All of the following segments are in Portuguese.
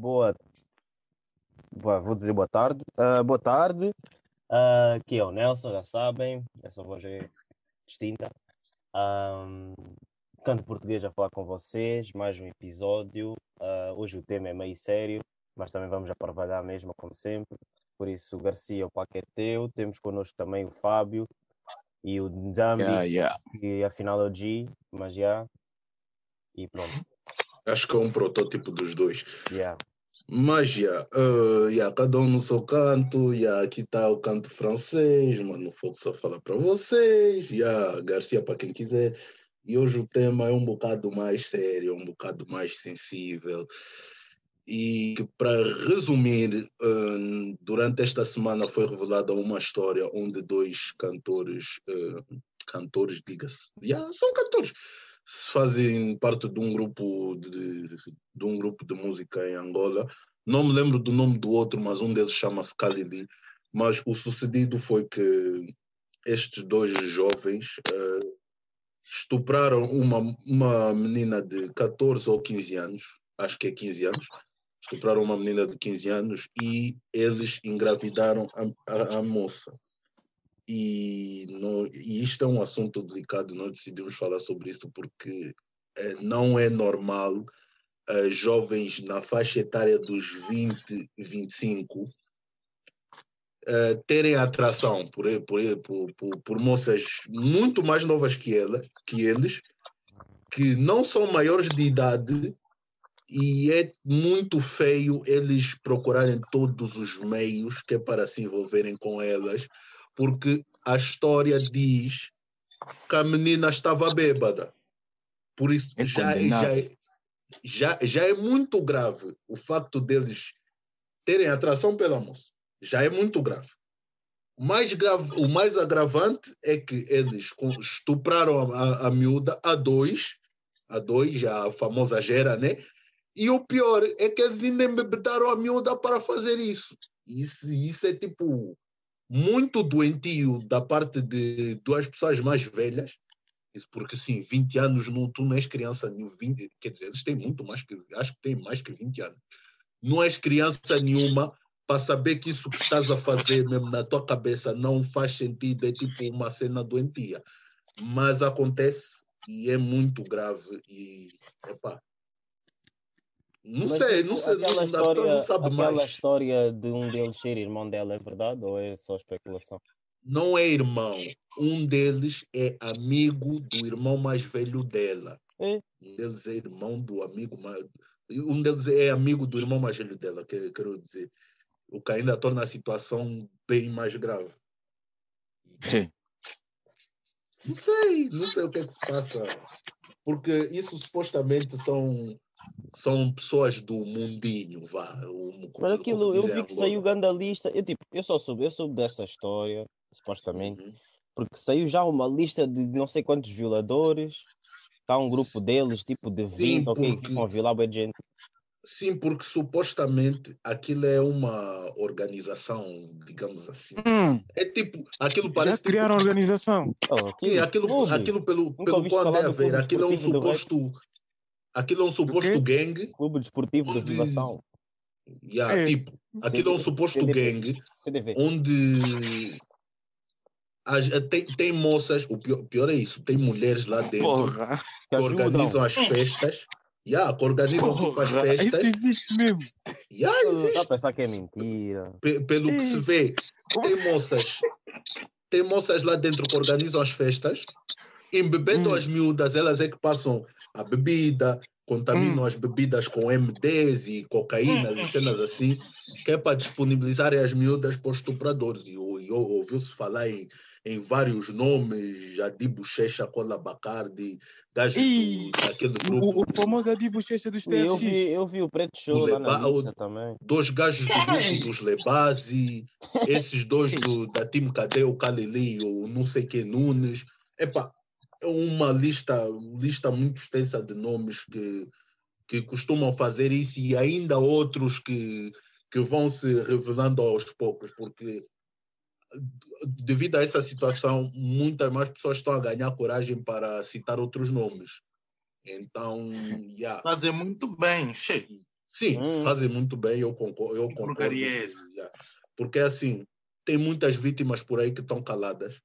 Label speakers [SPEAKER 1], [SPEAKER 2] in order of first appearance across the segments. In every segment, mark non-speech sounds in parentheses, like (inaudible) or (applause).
[SPEAKER 1] boa. boa- Vou dizer boa tarde. Ah, boa tarde. Ah, aqui é o Nelson, já sabem. Essa voz é distinta. Ahm, canto português a falar com vocês. Mais um episódio. Ah, hoje o tema é meio sério, mas também vamos a trabalhar mesmo, como sempre. Por isso, Garcia, o paquete é teu. Temos connosco também o Fábio e o Nzambi,
[SPEAKER 2] Yeah, yeah.
[SPEAKER 1] que afinal é o G, mas já. E pronto.
[SPEAKER 3] Acho que é um protótipo dos dois.
[SPEAKER 1] Yeah.
[SPEAKER 3] Já, uh, já, cada um no seu canto, já, aqui está o canto francês, mano, Fogo só fala para vocês, já, Garcia para quem quiser. E hoje o tema é um bocado mais sério, um bocado mais sensível. E para resumir, uh, durante esta semana foi revelada uma história onde dois cantores, uh, cantores, diga-se, já, são cantores, fazem parte de um grupo de, de um grupo de música em Angola. Não me lembro do nome do outro, mas um deles chama-se Khalidi. Mas o sucedido foi que estes dois jovens eh, estupraram uma, uma menina de 14 ou 15 anos, acho que é 15 anos, estupraram uma menina de 15 anos e eles engravidaram a, a, a moça. E, no, e isto é um assunto delicado, nós decidimos falar sobre isso porque eh, não é normal eh, jovens na faixa etária dos 20, 25 eh, terem atração por, por, por, por, por moças muito mais novas que, ela, que eles, que não são maiores de idade e é muito feio eles procurarem todos os meios que é para se envolverem com elas, porque a história diz que a menina estava bêbada. Por isso
[SPEAKER 2] É
[SPEAKER 3] já, já,
[SPEAKER 2] condenável.
[SPEAKER 3] já, já é muito grave o facto deles terem atração pela moça. Já é muito grave. O mais, grave, o mais agravante é que eles estupraram a, a, a miúda a dois, a dois, a famosa gera, né? E o pior é que eles ainda embebedaram a miúda para fazer isso. Isso, isso é tipo muito doentio da parte de duas pessoas mais velhas. Isso porque sim, 20 anos não, tu não és criança nenhuma, 20, quer dizer, eles têm muito mais que, acho que têm mais que 20 anos. Não és criança nenhuma para saber que isso que estás a fazer mesmo na tua cabeça não faz sentido, é tipo uma cena doentia. Mas acontece e é muito grave e epá. Não
[SPEAKER 1] Mas,
[SPEAKER 3] sei, não sei,
[SPEAKER 1] aquela
[SPEAKER 3] não,
[SPEAKER 1] história,
[SPEAKER 3] não sabe
[SPEAKER 1] aquela
[SPEAKER 3] mais.
[SPEAKER 1] história de um deles ser irmão dela é verdade ou é só especulação?
[SPEAKER 3] não é irmão. Um deles é amigo do irmão mais velho dela.
[SPEAKER 1] É?
[SPEAKER 3] Um deles é irmão do amigo mais. Um deles é amigo do irmão mais velho dela, que quero dizer. O que ainda torna a situação bem mais grave. Não sei, não sei o que é que se passa. Porque isso supostamente são, são pessoas do mundinho, vá. como-
[SPEAKER 1] Mas aquilo, eu vi que saiu ganda lista. Eu, tipo, eu só soube, eu soube dessa história, supostamente,
[SPEAKER 3] Uhum.
[SPEAKER 1] porque saiu já uma lista de não sei quantos violadores. Está um grupo deles, tipo de 20, ok, que
[SPEAKER 3] porque-
[SPEAKER 1] ficam a violar de gente.
[SPEAKER 3] Sim, porque supostamente aquilo é uma organização, digamos assim.
[SPEAKER 2] Hum,
[SPEAKER 3] É tipo, aquilo
[SPEAKER 2] já
[SPEAKER 3] parece tipo,
[SPEAKER 2] criaram a organização.
[SPEAKER 1] Oh,
[SPEAKER 3] Sim,
[SPEAKER 1] aquilo,
[SPEAKER 3] aquilo,
[SPEAKER 1] clube.
[SPEAKER 3] aquilo pelo,
[SPEAKER 1] Nunca
[SPEAKER 3] pelo que eu andei
[SPEAKER 1] falar
[SPEAKER 3] a
[SPEAKER 1] do
[SPEAKER 3] ver,
[SPEAKER 1] clube
[SPEAKER 3] aquilo é um suposto, aquilo é um suposto gangue,
[SPEAKER 1] Clube Desportivo de
[SPEAKER 3] onde-
[SPEAKER 1] Vivação.
[SPEAKER 3] yeah,
[SPEAKER 2] É.
[SPEAKER 3] tipo, aquilo é um suposto
[SPEAKER 1] CDV.
[SPEAKER 3] gangue
[SPEAKER 1] CDV.
[SPEAKER 3] onde as- tem, tem moças, o pior, pior é isso, tem mulheres lá dentro
[SPEAKER 2] Porra,
[SPEAKER 1] Que
[SPEAKER 3] organizam as festas, yeah, que organizam tipo as
[SPEAKER 2] porra, isso
[SPEAKER 3] festas,
[SPEAKER 2] existe mesmo.
[SPEAKER 3] yeah,
[SPEAKER 1] Está a
[SPEAKER 3] existe.
[SPEAKER 1] pensar que é mentira.
[SPEAKER 3] Pe- pelo que se vê, tem moças, tem moças lá dentro que organizam as festas, embebedam
[SPEAKER 2] Hum.
[SPEAKER 3] as miúdas, elas é que passam a bebida, contaminam
[SPEAKER 2] Hum.
[SPEAKER 3] as bebidas com MDs e cocaína e cenas assim, que é para disponibilizarem as miúdas para os estupradores. E, o- e o- ouviu-se falar em, em vários nomes, Jadi Bochecha, Cola Bacardi, gajos
[SPEAKER 2] Ih,
[SPEAKER 3] do, daquele grupo,
[SPEAKER 2] O, o famoso de bochecha dos
[SPEAKER 1] Eu
[SPEAKER 2] TFX.
[SPEAKER 1] vi, eu vi o Preto Show lá na
[SPEAKER 3] Leba- o-
[SPEAKER 1] lista também.
[SPEAKER 3] dois gajos do grupo dos Lebasi, esses dois do, da Team Cadê, o Kalili e o não sei que Nunes. Epá, é uma lista, lista muito extensa de nomes que, que costumam fazer isso e ainda outros que, que vão se revelando aos poucos, porque devido a essa situação, muitas mais pessoas estão a ganhar coragem para citar outros nomes. Então, yeah.
[SPEAKER 4] Fazer muito bem, cheio.
[SPEAKER 3] Sim,
[SPEAKER 1] Hum.
[SPEAKER 3] fazem muito bem, eu concordo. Eu concordo
[SPEAKER 4] é?
[SPEAKER 3] Já. Porque assim, tem muitas vítimas por aí que estão caladas,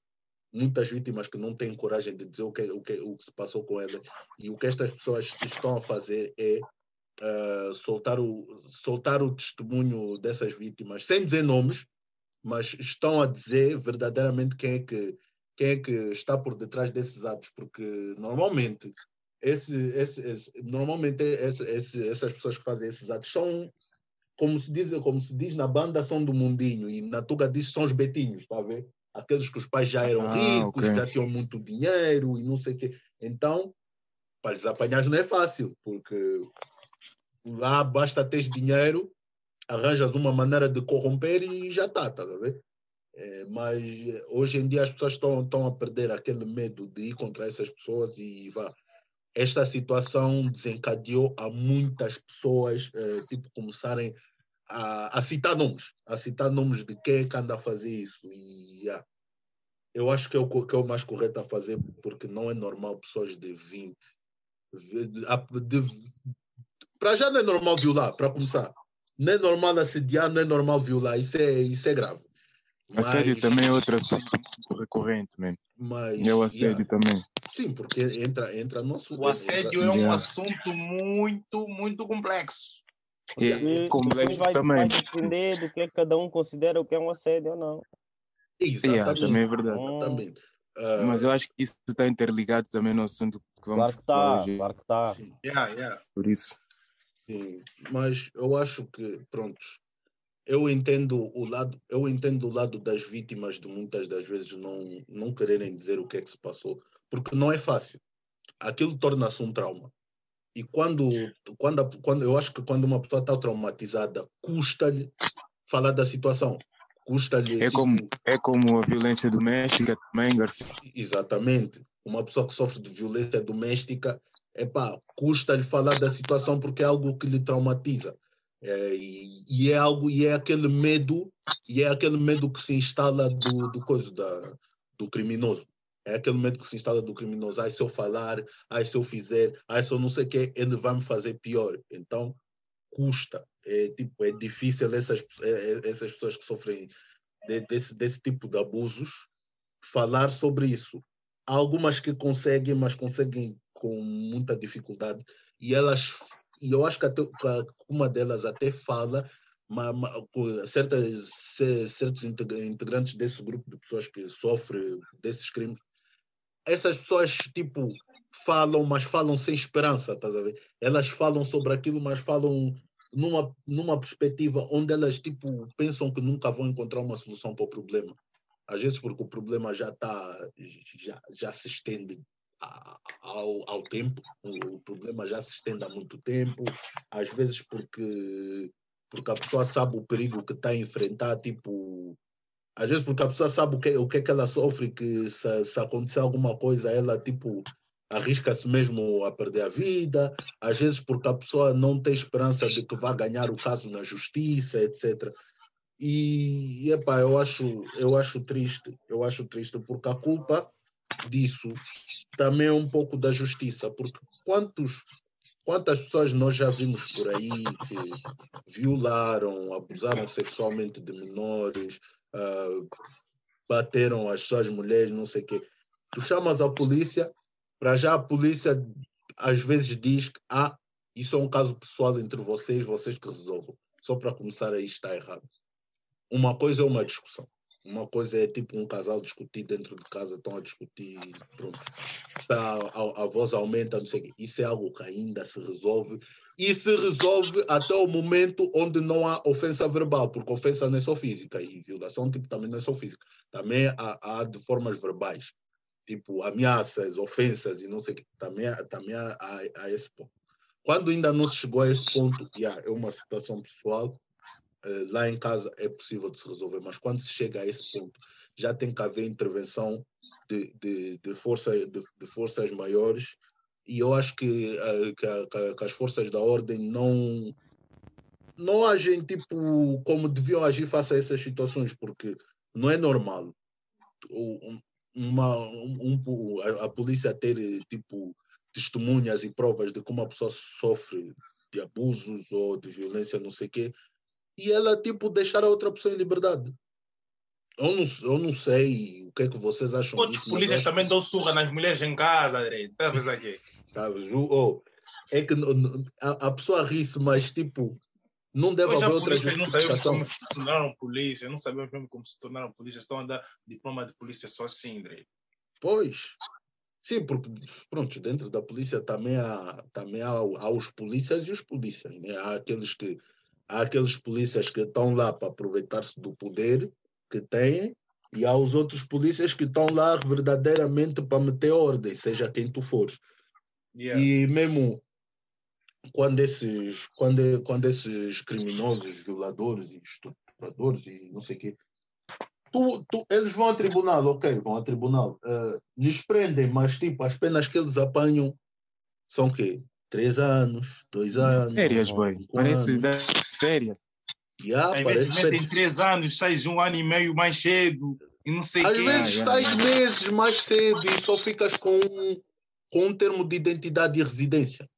[SPEAKER 3] muitas vítimas que não têm coragem de dizer o que, o que, o que se passou com elas. E o que estas pessoas estão a fazer é ah, soltar, o, soltar o testemunho dessas vítimas, sem dizer nomes, mas estão a dizer verdadeiramente quem é que, quem é que está por detrás desses atos, porque normalmente esse, esse, esse- normalmente esse- essas pessoas que fazem esses atos são, como se diz, como se diz na banda, são do mundinho, e na Tuga diz são os betinhos, está a ver? Aqueles que os pais já eram
[SPEAKER 2] Ah,
[SPEAKER 3] ricos,
[SPEAKER 2] ok.
[SPEAKER 3] já tinham muito dinheiro e não sei o quê. Então, para lhes apanhar não é fácil, porque lá basta ter dinheiro, arranjas uma maneira de corromper e já está, estás a ver? É, mas eh, hoje em dia as pessoas estão, a perder aquele medo de ir contra essas pessoas e vá. Esta situação desencadeou a muitas pessoas eh, tipo, começarem a, a citar nomes, a citar nomes de quem é que anda a fazer isso. E yeah, eu acho que é, o, que é o mais correto a fazer, porque não é normal pessoas de 20. de- a- de- Para já não é normal violar, para começar. Não é normal assediar, não é normal violar. Isso é, isso é grave.
[SPEAKER 2] Assédio
[SPEAKER 3] Mas-
[SPEAKER 2] também é outro assunto muito recorrente, man.
[SPEAKER 3] Mas,
[SPEAKER 2] É o assédio
[SPEAKER 3] yeah,
[SPEAKER 2] também.
[SPEAKER 3] sim, porque entra, entra no assunto.
[SPEAKER 4] O assédio é um
[SPEAKER 2] Yeah.
[SPEAKER 4] assunto muito, muito complexo.
[SPEAKER 2] É,
[SPEAKER 1] E
[SPEAKER 2] é complexo
[SPEAKER 1] depois vai,
[SPEAKER 2] também.
[SPEAKER 1] vai depender do que é que cada um considera o que é um assédio ou não.
[SPEAKER 3] Exatamente.
[SPEAKER 2] Yeah, também é verdade.
[SPEAKER 3] Exatamente. Ah,
[SPEAKER 2] Mas eu acho que isso está interligado também no assunto que vamos
[SPEAKER 1] Claro que
[SPEAKER 2] falar
[SPEAKER 1] está,
[SPEAKER 2] hoje.
[SPEAKER 1] claro que está.
[SPEAKER 3] sim,
[SPEAKER 4] Yeah, yeah.
[SPEAKER 2] Por isso.
[SPEAKER 3] sim. Mas eu acho que, prontos, eu entendo o lado, eu entendo o lado das vítimas de muitas das vezes não, não quererem dizer o que é que se passou, porque não é fácil. Aquilo torna-se um trauma. E quando, quando, quando eu acho que quando uma pessoa está traumatizada, custa-lhe falar da situação. Custa-lhe.
[SPEAKER 2] É
[SPEAKER 3] tipo,
[SPEAKER 2] como, é como a violência doméstica também, Garcia.
[SPEAKER 3] Exatamente. Uma pessoa que sofre de violência doméstica, epá, custa-lhe falar da situação porque é algo que lhe traumatiza. É, e, e é algo, e é aquele medo, e é aquele medo que se instala do, do coisa da, do criminoso. É aquele medo que se instala do criminoso. Ai, se eu falar, ai, se eu fizer, ai, se eu não sei o que, ele vai me fazer pior. Então, custa. É, tipo, é difícil essas, é, é, essas pessoas que sofrem de- desse, desse tipo de abusos falar sobre isso. Há algumas que conseguem, mas conseguem com muita dificuldade. E elas, e eu acho que, até, uma delas até fala, mas, certas, ce- certos integra- integrantes desse grupo de pessoas que sofrem desses crimes, essas pessoas, tipo, falam, mas falam sem esperança, estás a ver? Elas falam sobre aquilo, mas falam numa, numa perspectiva onde elas, tipo, pensam que nunca vão encontrar uma solução para o problema às vezes porque o problema já está já, já se estende ao, ao tempo o problema já se estende há muito tempo às vezes porque porque a pessoa sabe o perigo que está a enfrentar tipo às vezes porque a pessoa sabe o que o que é que ela sofre que se, se acontecer alguma coisa ela tipo arrisca-se mesmo a perder a vida. Às vezes porque a pessoa não tem esperança de que vá ganhar o caso na justiça etc e epá, eu acho eu acho triste eu acho triste porque a culpa disso também é um pouco da justiça porque quantos quantas pessoas nós já vimos por aí que violaram abusaram sexualmente de menores ah, bateram as suas mulheres não sei o quê tu chamas a polícia para já a polícia às vezes diz que ah, isso é um caso pessoal entre vocês vocês que resolvam só para começar aí está errado uma coisa é uma discussão. Uma coisa é tipo um casal discutir dentro de casa, estão a discutir, pronto. Tá, a, a voz aumenta, não sei o quê. Isso é algo que ainda se resolve. E se resolve até o momento onde não há ofensa verbal, porque ofensa não é só física, e violação tipo, também não é só física. Também há, há de formas verbais, tipo ameaças, ofensas e não sei o quê. Também, também há, há, há esse ponto. Quando ainda não se chegou a esse ponto, yeah, é uma situação pessoal, eh, lá em casa é possível de se resolver, mas quando se chega a esse ponto, já tem que haver intervenção de, de, de, força, de, de forças maiores e eu acho que, eh, que, a- que a- as forças da ordem não não agem tipo como deviam agir face a essas situações, porque não é normal um- uma, um, um- a, a polícia ter tipo testemunhas e provas de como a pessoa sofre de abusos ou de violência, não sei o quê, e ela, tipo, deixar a outra pessoa em liberdade. Eu não, eu não sei o que é que vocês acham
[SPEAKER 4] Outros polícias
[SPEAKER 3] acho-
[SPEAKER 4] também dão surra nas mulheres em casa, direito. Tá vendo aqui?
[SPEAKER 3] Sabe? Oh, é que a, a pessoa ri-se, mas tipo, não deve haver outra
[SPEAKER 4] polícia não sabemos como se tornaram polícia, não sabemos mesmo como se tornaram polícia, estão a dar diploma de polícia só assim, direito.
[SPEAKER 3] Pois. Sim, porque, pronto, dentro da polícia também há, também há, há os polícias e os polícias, né? Há aqueles que há aqueles polícias que estão lá para aproveitar-se do poder que têm e há os outros polícias que estão lá verdadeiramente para meter ordem, seja quem tu fores.
[SPEAKER 4] Yeah.
[SPEAKER 3] E mesmo quando esses, quando, quando esses criminosos, violadores e estupradores e não sei o quê, tu, tu, eles vão a tribunal, ok, vão a tribunal, eh, lhes prendem, mas tipo, as penas que eles apanham são o quê? Três anos, dois anos.
[SPEAKER 2] Férias, boy. Parece
[SPEAKER 3] anos.
[SPEAKER 2] férias.
[SPEAKER 3] Yeah,
[SPEAKER 4] Às
[SPEAKER 3] parece
[SPEAKER 4] vezes
[SPEAKER 3] férias.
[SPEAKER 4] metem três anos, sais um ano e meio mais cedo e não sei o
[SPEAKER 3] Às
[SPEAKER 4] quê.
[SPEAKER 3] vezes
[SPEAKER 2] yeah,
[SPEAKER 3] sais
[SPEAKER 2] yeah.
[SPEAKER 3] meses mais cedo e só ficas com, um- com um termo de identidade e residência.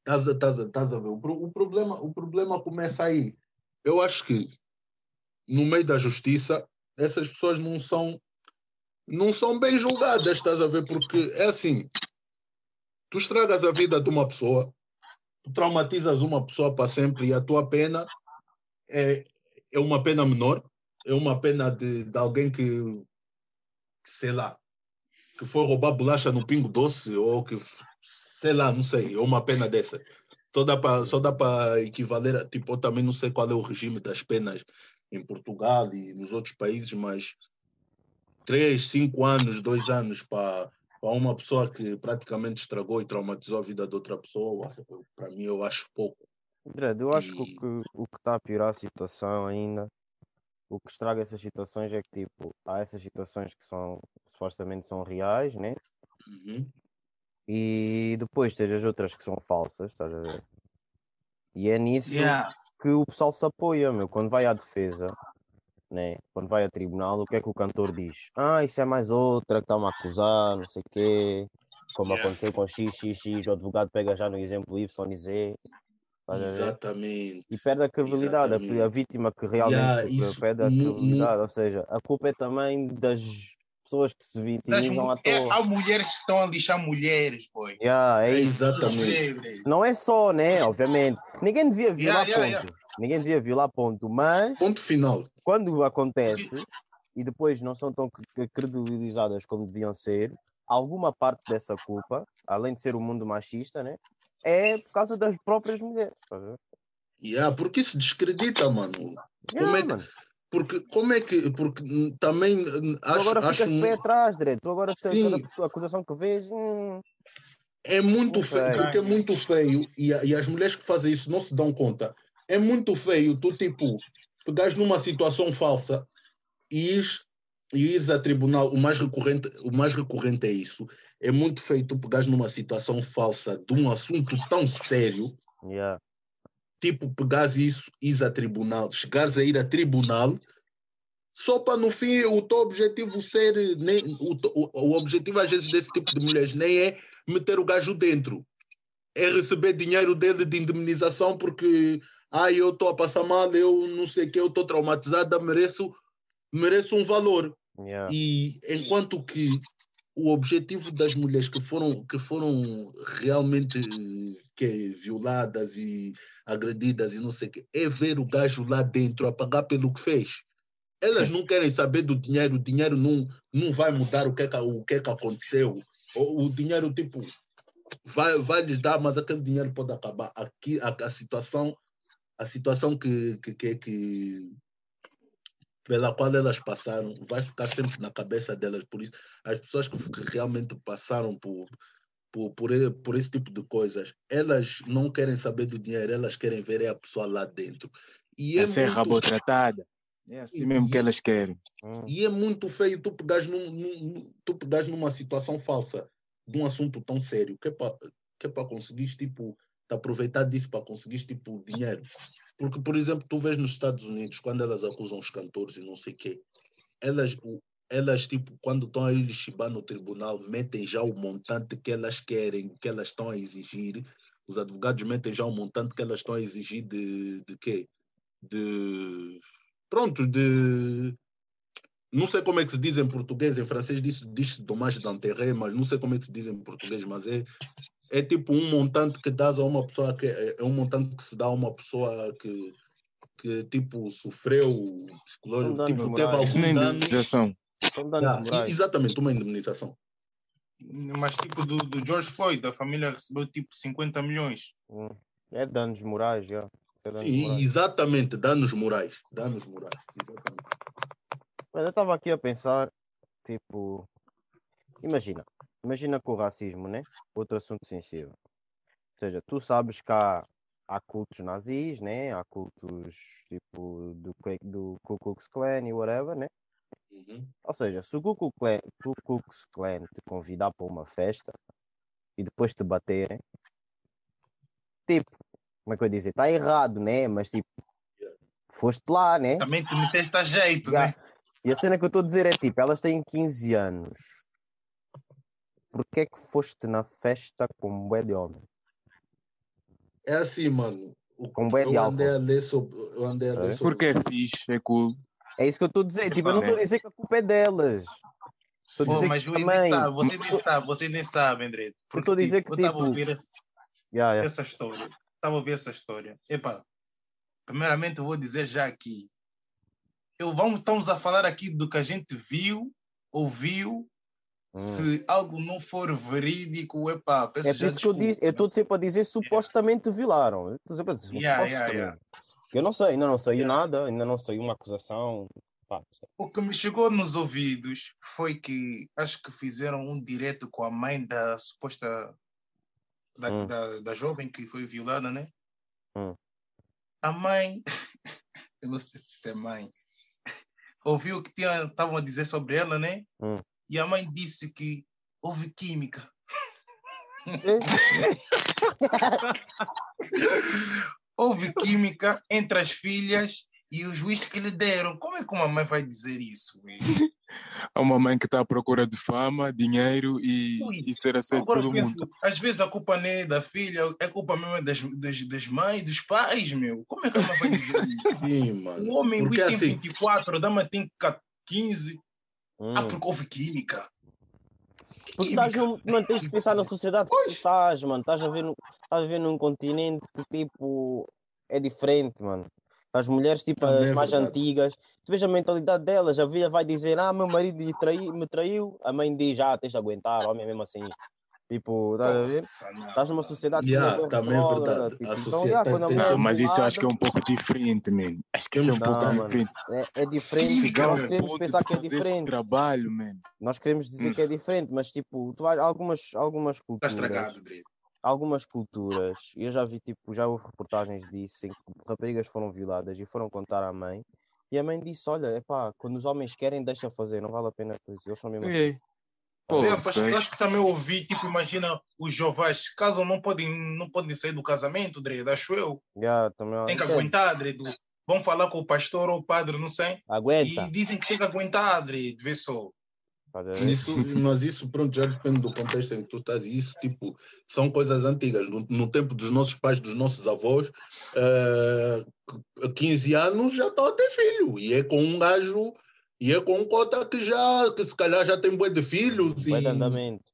[SPEAKER 3] Estás a, estás a, estás a ver? O, o problema, o problema começa aí. Eu acho que no meio da justiça essas pessoas não são não são bem julgadas, estás a ver? Porque é assim, tu estragas a vida de uma pessoa, tu traumatizas uma pessoa para sempre e a tua pena é, é uma pena menor, é uma pena de, de alguém que, sei lá, que foi roubar bolacha no pingo doce ou que, sei lá, não sei, é uma pena dessa. Só dá para só dá para equivaler, a- tipo, eu também não sei qual é o regime das penas em Portugal e nos outros países, mas três, cinco anos, dois anos para para uma pessoa que praticamente estragou e traumatizou a vida de outra pessoa, para mim eu acho pouco.
[SPEAKER 1] Dredd, eu acho
[SPEAKER 3] E-
[SPEAKER 1] que o que está a piorar a situação ainda, o que estraga essas situações é que tipo, há essas situações que são supostamente são reais, né?
[SPEAKER 3] Uhum.
[SPEAKER 1] E depois tens as outras que são falsas, estás a ver? E é nisso
[SPEAKER 4] Yeah.
[SPEAKER 1] que o pessoal se apoia, meu. Quando vai à defesa, né? Quando vai a tribunal, o que é que o cantor diz? Ah, isso é mais outra que está-me a acusar, não sei quê. Como
[SPEAKER 4] Yeah.
[SPEAKER 1] aconteceu com XXX, o advogado pega já no exemplo Y e Z.
[SPEAKER 3] Exatamente.
[SPEAKER 1] E perde a credibilidade. A- A, vítima que realmente
[SPEAKER 3] Yeah, isso
[SPEAKER 1] perde a credibilidade. Ou seja, a culpa é também das pessoas que se vitimizam à
[SPEAKER 4] é,
[SPEAKER 1] toa.
[SPEAKER 4] há mulheres que estão a lixar mulheres, pô.
[SPEAKER 1] Yeah, é isso.
[SPEAKER 3] Exatamente.
[SPEAKER 1] Não é só, né? Obviamente. Ninguém devia violar
[SPEAKER 4] Yeah,
[SPEAKER 1] ponto.
[SPEAKER 4] yeah,
[SPEAKER 1] Ninguém devia violar ponto. Mas
[SPEAKER 3] Ponto final.
[SPEAKER 1] quando acontece e depois não são tão cre- credibilizadas como deviam ser, alguma parte dessa culpa, além de ser o mundo machista, né? É por causa das próprias mulheres. tá a?
[SPEAKER 3] Yeah, porque isso descredita, mano.
[SPEAKER 1] Yeah,
[SPEAKER 3] é que-
[SPEAKER 1] mano.
[SPEAKER 3] Porque como é que. Porque também hum,
[SPEAKER 1] Tu
[SPEAKER 3] acho,
[SPEAKER 1] agora
[SPEAKER 3] acho
[SPEAKER 1] ficas de pé atrás, direito. Tu agora
[SPEAKER 3] Sim.
[SPEAKER 1] cada pessoa- acusação que vês. hum,
[SPEAKER 3] é muito feio, porque é muito feio e, a- e as mulheres que fazem isso não se dão conta. É muito feio tu, tipo, pegares numa situação falsa e ires, e ires a tribunal. O mais, recorrente, o mais recorrente é isso. É muito feio tu pegares numa situação falsa de um assunto tão sério
[SPEAKER 1] yeah.
[SPEAKER 3] tipo, pegares isso, ires a tribunal, chegares a ir a tribunal, só para no fim o teu objetivo ser, nem, o, o, o objetivo às vezes desse tipo de mulheres nem é meter o gajo dentro, é receber dinheiro dele de indemnização porque, ah, eu estou a passar mal, eu não sei o que, eu estou traumatizada, mereço, mereço um valor.
[SPEAKER 1] Yeah.
[SPEAKER 3] E enquanto que o objetivo das mulheres que foram, que foram realmente que, é violadas e agredidas e não sei o quê, é ver o gajo lá dentro a pagar pelo que fez. Elas não querem saber do dinheiro, o dinheiro não, não vai mudar o que é que, o que, é que aconteceu. O, o dinheiro, tipo, vai, vai lhes dar, mas aquele dinheiro pode acabar. Aqui, a, a situação, a situação que, que, que, que pela qual elas passaram vai ficar sempre na cabeça delas. Por isso, as pessoas que, realmente passaram por, por, por, e- por esse tipo de coisas, elas não querem saber do dinheiro, elas querem ver é a pessoa lá dentro. E é,
[SPEAKER 2] Essa é
[SPEAKER 3] muito,
[SPEAKER 2] rabotratada. É assim mesmo que elas querem.
[SPEAKER 3] E é muito feio tu pegares, num, num- tu pegares numa situação falsa de um assunto tão sério, que é para que é para conseguires, tipo, te aproveitar disso para conseguires, tipo, dinheiro. Porque, por exemplo, tu vês nos Estados Unidos, quando elas acusam os cantores e não sei o quê, elas, o- elas, tipo, quando estão a ir chibar no tribunal, metem já o montante que elas querem, que elas estão a exigir os advogados metem já um montante que elas estão a exigir de, de quê? De. Pronto, de. Não sei como é que se diz em português, em francês diz, diz dommage d'intérêt, mas não sei como é que se diz em português, mas é, é tipo um montante que dás a uma pessoa que é, é um montante que se dá a uma pessoa que, que tipo sofreu psicológico, tipo, teve
[SPEAKER 1] morais.
[SPEAKER 2] Isso não é
[SPEAKER 3] algum dano.
[SPEAKER 2] indenização.
[SPEAKER 1] São danos
[SPEAKER 3] Ah,
[SPEAKER 1] morais.
[SPEAKER 3] exatamente, uma indemnização.
[SPEAKER 4] Mas tipo do, do George Floyd, a família recebeu tipo 50 milhões.
[SPEAKER 1] Hum. É danos morais, já. É danos
[SPEAKER 3] Sim,
[SPEAKER 1] morais.
[SPEAKER 3] exatamente, danos morais. Danos morais, exatamente.
[SPEAKER 1] Mas eu estava aqui a pensar, tipo, imagina, imagina com o racismo, né? Outro assunto sensível. Ou seja, tu sabes que há, há cultos nazis, né? Há cultos tipo do, Ku- do Ku Klux Klan e whatever, né?
[SPEAKER 3] Uhum.
[SPEAKER 1] Ou seja, se o Ku Klux Klan, Ku Klux Klan te convidar para uma festa e depois te baterem, tipo, como é que eu ia dizer? Está errado, né? Mas tipo, foste lá, né?
[SPEAKER 4] Também te meteste a jeito,
[SPEAKER 1] Já.
[SPEAKER 4] né?
[SPEAKER 1] E a cena que eu estou a dizer é tipo, elas têm 15 anos. Porquê é que foste na festa com bué de homem?
[SPEAKER 3] É assim, mano. O,
[SPEAKER 1] Com bué de
[SPEAKER 3] eu andei
[SPEAKER 1] álcool.
[SPEAKER 3] a ler sobre. Eu andei a ler
[SPEAKER 1] É?
[SPEAKER 3] sobre
[SPEAKER 2] Porque é fixe, é cool.
[SPEAKER 1] É isso que eu estou a dizer. Tipo, eu não estou a dizer que a culpa é delas. Estou a
[SPEAKER 4] Pô,
[SPEAKER 1] dizer
[SPEAKER 4] mas
[SPEAKER 1] que
[SPEAKER 4] você nem
[SPEAKER 1] também.
[SPEAKER 4] sabe, você nem sabe, você nem sabe, André.
[SPEAKER 1] Eu tô a dizer que,
[SPEAKER 4] eu estava a
[SPEAKER 1] tipo,
[SPEAKER 4] ouvir essa,
[SPEAKER 1] Yeah, yeah.
[SPEAKER 4] essa história. Estava a ouvir essa história. Epa, primeiramente eu vou dizer já aqui. Eu, vamos, estamos a falar aqui do que a gente viu, ouviu.
[SPEAKER 1] Hum.
[SPEAKER 4] Se algo não for verídico, epa, peço
[SPEAKER 1] É por
[SPEAKER 4] já
[SPEAKER 1] isso que eu disse, eu estou sempre a dizer supostamente violaram. Eu estou sempre a dizer
[SPEAKER 4] Yeah, yeah,
[SPEAKER 1] supostamente.
[SPEAKER 4] yeah.
[SPEAKER 1] Eu não sei, ainda não saiu
[SPEAKER 4] Yeah.
[SPEAKER 1] nada, ainda não saiu uma acusação. Pá.
[SPEAKER 4] O que me chegou nos ouvidos foi que acho que fizeram um direto com a mãe da suposta da,
[SPEAKER 1] Hum.
[SPEAKER 4] da, da jovem que foi violada, né?
[SPEAKER 1] Hum.
[SPEAKER 4] A mãe, (laughs) eu não sei se é mãe, (laughs) ouviu o que estavam a dizer sobre ela, né?
[SPEAKER 1] Hum.
[SPEAKER 4] E a mãe disse que houve química. (laughs) houve química entre as filhas e o juiz que lhe deram. Como é que uma mãe vai dizer isso?
[SPEAKER 2] Há (laughs) uma mãe que está à procura de fama, dinheiro e,
[SPEAKER 4] Ui,
[SPEAKER 2] e ser aceito
[SPEAKER 4] Agora
[SPEAKER 2] pelo
[SPEAKER 4] penso,
[SPEAKER 2] mundo.
[SPEAKER 4] às vezes a culpa não é da filha, é culpa mesmo das, das, das mães, dos pais, meu. Como é que a mãe vai dizer isso?
[SPEAKER 3] Sim, mano.
[SPEAKER 4] O homem
[SPEAKER 3] Porque
[SPEAKER 4] tem
[SPEAKER 3] assim,
[SPEAKER 4] 24, a dama tem 15.
[SPEAKER 1] Hum.
[SPEAKER 4] Ah, porque houve química. Que
[SPEAKER 1] Porque estás mano, tens de pensar na sociedade que tu estás, mano. Estás a ver, estás a ver num continente que tipo é diferente, mano. As mulheres tipo
[SPEAKER 3] Também
[SPEAKER 1] as
[SPEAKER 3] é
[SPEAKER 1] mais antigas, tu vês a mentalidade delas, a filha vai dizer, ah, meu marido lhe traiu, me traiu, a mãe diz, ah, tens de aguentar, homem mesmo assim. Tipo, estás a ver?
[SPEAKER 4] Não.
[SPEAKER 1] Estás numa sociedade que
[SPEAKER 3] Yeah,
[SPEAKER 1] é bem
[SPEAKER 3] também é verdade.
[SPEAKER 1] tipo,
[SPEAKER 3] A
[SPEAKER 1] então, yeah, quando a é
[SPEAKER 2] Não, mas isso eu acho que é um pouco diferente, man. Acho que isso é um
[SPEAKER 3] Temos-
[SPEAKER 2] pouco
[SPEAKER 1] Não, mano.
[SPEAKER 2] diferente.
[SPEAKER 1] é, é diferente, nós queremos pensar que é
[SPEAKER 2] fazer
[SPEAKER 1] diferente.
[SPEAKER 2] trabalho, man.
[SPEAKER 1] Nós queremos dizer
[SPEAKER 2] Hum.
[SPEAKER 1] que é diferente, mas tipo, tu vais, algumas, algumas
[SPEAKER 4] Está
[SPEAKER 1] culturas,
[SPEAKER 4] estragado, André.
[SPEAKER 1] algumas culturas, eu já vi tipo, já houve reportagens disso, em que raparigas foram violadas e foram contar à mãe, e a mãe disse, olha, epá, quando os homens querem, deixa fazer, não vale a pena coisa, eles são mesmo assim.
[SPEAKER 2] Pô,
[SPEAKER 4] É, eu acho que também ouvi, tipo, imagina, os jovens casam, não podem, não podem sair do casamento, André, acho eu.
[SPEAKER 1] Já, também,
[SPEAKER 4] Tem que
[SPEAKER 1] entendo.
[SPEAKER 4] aguentar, do- Vão falar com o pastor ou o padre, não sei.
[SPEAKER 1] Aguenta.
[SPEAKER 4] E dizem que tem que aguentar, André, vê só.
[SPEAKER 3] Isso, mas isso, pronto, já depende do contexto em que tu estás. E isso, tipo, são coisas antigas. No, no tempo dos nossos pais, dos nossos avós, eh, a 15 anos já estão a ter filho. E é com um gajo, e é com um cota que já, que se calhar já tem bué de filhos.
[SPEAKER 1] Vai
[SPEAKER 3] E,
[SPEAKER 1] de andamento.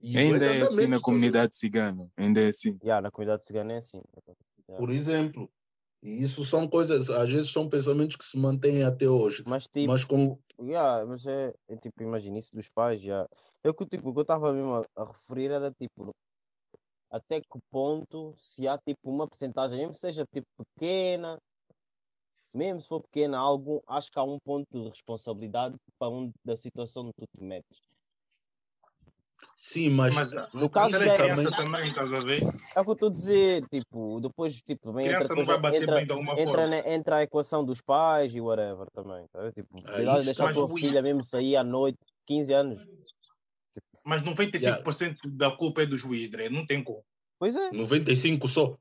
[SPEAKER 3] e
[SPEAKER 2] Ainda é assim na comunidade cigana. Ainda é assim.
[SPEAKER 1] Já, na comunidade cigana é assim.
[SPEAKER 3] por exemplo. E isso são coisas, às vezes são pensamentos que se mantêm até hoje.
[SPEAKER 1] Mas tipo,
[SPEAKER 3] Mas com.
[SPEAKER 1] Yeah, mas é, é tipo, imagina isso dos pais, já. Eu que tipo, o que eu estava mesmo a, a referir era tipo, até que ponto se há tipo uma porcentagem, mesmo que seja tipo pequena, mesmo se for pequena, há algum, acho que há um ponto de responsabilidade para um da situação onde tu te metes.
[SPEAKER 3] Sim, mas.
[SPEAKER 4] Mas,
[SPEAKER 1] No caso
[SPEAKER 4] mas é
[SPEAKER 1] é-
[SPEAKER 4] criança também, estás a ver?
[SPEAKER 1] É o que eu estou a dizer, tipo, depois tipo, vem
[SPEAKER 4] Criança
[SPEAKER 1] entra,
[SPEAKER 4] não vai bater
[SPEAKER 1] entra,
[SPEAKER 4] bem de alguma
[SPEAKER 1] entra,
[SPEAKER 4] forma.
[SPEAKER 1] na- entra a equação dos pais e whatever também. Tá? Tipo, cuidado de
[SPEAKER 3] isso
[SPEAKER 1] deixar a tua
[SPEAKER 4] o-
[SPEAKER 1] filha mesmo sair à noite, 15 anos.
[SPEAKER 4] Mas 95% da culpa é do juiz, André. Não tem como.
[SPEAKER 1] Pois é.
[SPEAKER 3] 95 só.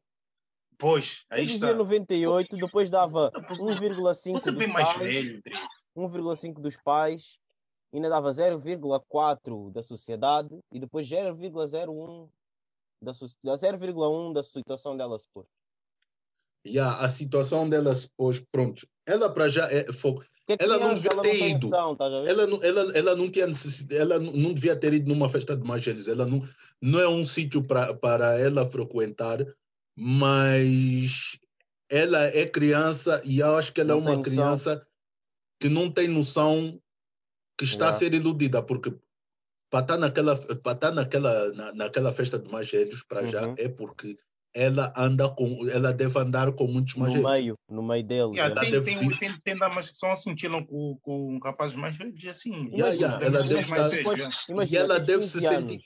[SPEAKER 4] Pois,
[SPEAKER 1] Eu
[SPEAKER 4] aí
[SPEAKER 1] dizia
[SPEAKER 4] está.
[SPEAKER 1] 98, depois dava
[SPEAKER 4] Você-
[SPEAKER 1] 1,5
[SPEAKER 4] Você é
[SPEAKER 1] dos
[SPEAKER 4] bem mais
[SPEAKER 1] pais,
[SPEAKER 4] velho, André.
[SPEAKER 1] 1,5 dos pais, ainda dava 0,4 da sociedade e depois 0,01 da, da 0,1 da situação dela se pôr.
[SPEAKER 3] Yeah, a situação dela se pôs, pronto. Ela para já é fogo.
[SPEAKER 1] Que é
[SPEAKER 3] Ela não devia
[SPEAKER 1] ela
[SPEAKER 3] ter
[SPEAKER 1] tem
[SPEAKER 3] ido.
[SPEAKER 1] a ver?
[SPEAKER 3] Ela não, ela, ela não tinha necessidade, ela não, não devia ter ido numa festa de Magélis. Ela não, não é um sítio pra, para ela frequentar, mas ela é criança e eu acho que ela
[SPEAKER 1] Não
[SPEAKER 3] é uma
[SPEAKER 1] tem noção.
[SPEAKER 3] criança que não tem noção que está a
[SPEAKER 1] Yeah.
[SPEAKER 3] ser iludida, porque para estar naquela, para estar naquela, na, naquela festa de Magélios, para já,
[SPEAKER 1] Uhum.
[SPEAKER 3] é porque ela anda com, ela deve andar com muitos
[SPEAKER 1] No
[SPEAKER 3] Magélios.
[SPEAKER 1] meio, no meio deles.
[SPEAKER 4] Yeah,
[SPEAKER 1] yeah.
[SPEAKER 4] tem, tem,
[SPEAKER 3] ser-
[SPEAKER 4] tem, tem damas que são assim, chilam com, com rapazes mais velhos e assim.
[SPEAKER 3] Yeah, yeah, ela
[SPEAKER 4] Tem
[SPEAKER 3] deve
[SPEAKER 4] mais
[SPEAKER 3] estar-
[SPEAKER 4] velhos,
[SPEAKER 1] Depois,
[SPEAKER 4] yeah.
[SPEAKER 1] imagina,
[SPEAKER 3] E ela deve
[SPEAKER 1] 15
[SPEAKER 3] se
[SPEAKER 1] anos,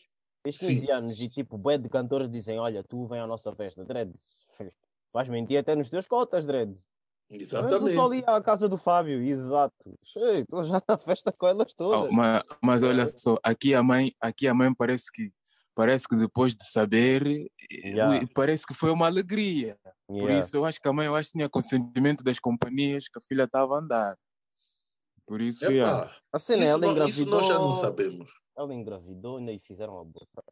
[SPEAKER 1] Tens
[SPEAKER 3] Sim.
[SPEAKER 1] 15 anos e tipo, bué de cantores dizem, olha, tu vem à nossa festa, Dread. Vais mentir até nos teus cotas, estou
[SPEAKER 3] Exatamente.
[SPEAKER 1] só ali à casa do Fábio, exato. Estou já na festa com elas todas.
[SPEAKER 2] Oh, mas, mas olha só, aqui a mãe, aqui a mãe parece que parece que depois de saber, eh,
[SPEAKER 1] Yeah.
[SPEAKER 2] parece que foi uma alegria. Por
[SPEAKER 1] Yeah.
[SPEAKER 2] isso eu acho que a mãe eu acho que tinha consentimento das companhias que a filha estava a andar. Por isso, yeah.
[SPEAKER 3] Epá,
[SPEAKER 1] A cena,
[SPEAKER 3] isso,
[SPEAKER 1] ela
[SPEAKER 3] nó- isso
[SPEAKER 1] engravidou.
[SPEAKER 3] nós já não sabemos.
[SPEAKER 1] Ela engravidou ainda e fizeram a boca.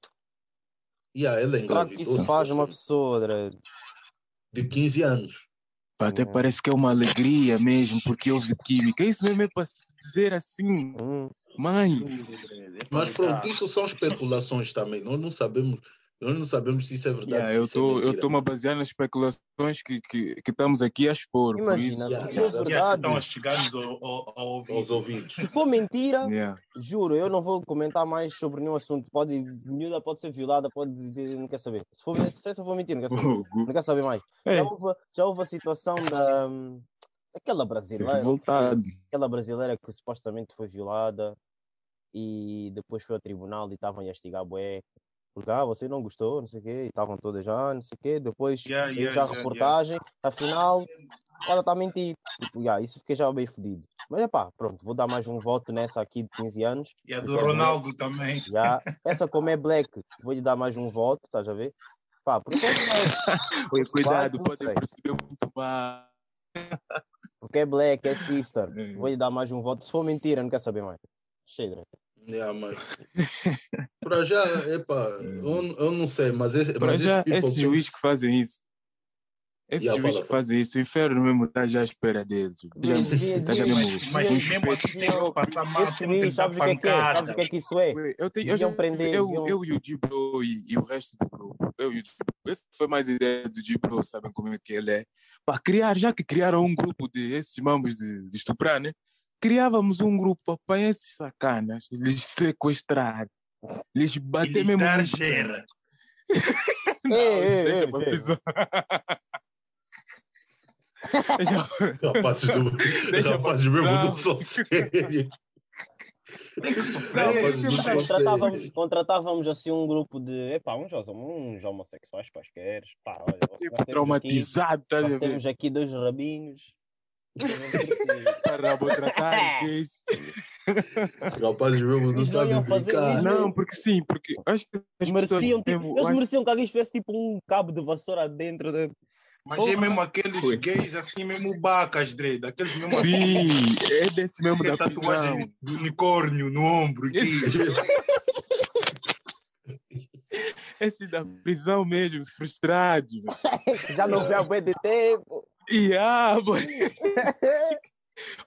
[SPEAKER 3] Yeah, ela
[SPEAKER 1] Claro que
[SPEAKER 3] engravidou
[SPEAKER 1] isso faz
[SPEAKER 3] de
[SPEAKER 1] uma
[SPEAKER 3] pessoa
[SPEAKER 1] Dread.
[SPEAKER 3] de 15 anos.
[SPEAKER 2] Pá, Até
[SPEAKER 1] Yeah.
[SPEAKER 2] parece que é uma alegria mesmo, porque houve química. Isso mesmo é para se dizer assim,
[SPEAKER 1] Hum.
[SPEAKER 2] mãe.
[SPEAKER 3] Mas pronto, isso são especulações também. Nós não sabemos, nós não sabemos se isso é verdade.
[SPEAKER 2] Yeah,
[SPEAKER 3] se
[SPEAKER 2] eu
[SPEAKER 3] isso é
[SPEAKER 2] estou a basear nas especulações que, que, que estamos aqui a expor. por
[SPEAKER 1] Imagina,
[SPEAKER 2] isso,
[SPEAKER 3] Yeah,
[SPEAKER 1] se
[SPEAKER 3] yeah,
[SPEAKER 1] for verdade,
[SPEAKER 4] estão a chegar-nos ao, ao, ao ouvido.
[SPEAKER 3] aos ouvidos.
[SPEAKER 1] se for mentira,
[SPEAKER 2] yeah.
[SPEAKER 1] juro, eu não vou comentar mais sobre nenhum assunto. Pode, miúda pode ser violada, pode, não quer saber. Se for, se essa for mentira, não quer saber. (laughs) Não quer saber mais.
[SPEAKER 2] É,
[SPEAKER 1] Já houve, já houve a situação da. Aquela brasileira.
[SPEAKER 2] revoltado.
[SPEAKER 1] Aquela brasileira que supostamente foi violada e depois foi ao tribunal e estavam a investigar bué. Porque, ah, você não gostou, não sei o quê, e estavam todas já, não sei o quê. Depois
[SPEAKER 4] Yeah, yeah,
[SPEAKER 1] já a
[SPEAKER 4] yeah,
[SPEAKER 1] reportagem, afinal, ela está a mentir. Tipo, yeah, isso fiquei já bem fodido. Mas é pá, pronto, vou dar mais um voto nessa aqui de 15 anos.
[SPEAKER 4] E a do
[SPEAKER 1] ver.
[SPEAKER 4] Ronaldo também.
[SPEAKER 1] Já. Essa, como é black, vou-lhe dar mais um voto, estás a ver? Pá, porque é (laughs)
[SPEAKER 2] Oi, cuidado,
[SPEAKER 1] não
[SPEAKER 2] pode
[SPEAKER 1] sei.
[SPEAKER 2] perceber muito mal.
[SPEAKER 1] porque é black, é sister.
[SPEAKER 2] É. (laughs)
[SPEAKER 1] Vou-lhe dar mais um voto. Se for mentira, não quer saber mais. Chega.
[SPEAKER 3] Yeah, mas... (laughs) Para já, epá, eu, eu não sei, mas, esse,
[SPEAKER 2] Para
[SPEAKER 3] mas
[SPEAKER 2] já,
[SPEAKER 3] esse people
[SPEAKER 2] esses
[SPEAKER 3] que-
[SPEAKER 2] juízes que fazem isso, esses
[SPEAKER 3] Yeah,
[SPEAKER 2] juízes que fazem isso, o inferno mesmo está já à espera deles. Já, tá já mesmo-
[SPEAKER 4] Mas, mas mesmo assim tem que passar mal,
[SPEAKER 1] Esse
[SPEAKER 4] tem que
[SPEAKER 1] sabes o que é que é? Sabes o que é que isso é?
[SPEAKER 2] Eu, tenho, eu, já,
[SPEAKER 1] prender,
[SPEAKER 2] eu,
[SPEAKER 1] deviam-
[SPEAKER 2] eu e o Gibro e, e o resto do grupo, eu e o Gibro, essa foi mais a ideia do Gibro, sabem como é que ele é? Para criar, já que criaram um grupo de esses mambos de, de estuprar, né? Criávamos um grupo para esses sacanas, lhes sequestrar, lhes
[SPEAKER 4] E
[SPEAKER 2] bater
[SPEAKER 4] lhes
[SPEAKER 2] mesmo.
[SPEAKER 4] dar gera. (laughs)
[SPEAKER 2] Não,
[SPEAKER 1] Ei, ei,
[SPEAKER 3] Rapazes (laughs) (laughs) do, rapazes do só sério.
[SPEAKER 4] Tem que sofrer.
[SPEAKER 1] Contratávamos, contratávamos assim um grupo de epá, uns, uns homossexuais quaisquer. Pá, olha, nós temos aqui-
[SPEAKER 2] Traumatizado, tá
[SPEAKER 1] temos aqui dois rabinhos. (laughs)
[SPEAKER 2] Para tratar que
[SPEAKER 3] Rapazes mesmo não sabem brincar.
[SPEAKER 2] Não, porque sim, porque acho que as
[SPEAKER 1] mereciam,
[SPEAKER 2] pessoas
[SPEAKER 1] tipo, eles
[SPEAKER 2] acho-
[SPEAKER 1] mereciam que alguém tivesse tipo um cabo de vassoura dentro de...
[SPEAKER 4] Mas é mesmo aqueles
[SPEAKER 2] Ui.
[SPEAKER 4] gays assim, mesmo bacas, Dre, daqueles mesmo assim,
[SPEAKER 2] Sim, é desse mesmo
[SPEAKER 4] que
[SPEAKER 2] da
[SPEAKER 4] tatuagem
[SPEAKER 2] prisão.
[SPEAKER 4] de unicórnio no ombro. aqui.
[SPEAKER 2] Esse da prisão mesmo, frustrado. (laughs)
[SPEAKER 1] Já não vê há bué de tempo.
[SPEAKER 2] E ah, (laughs) boy.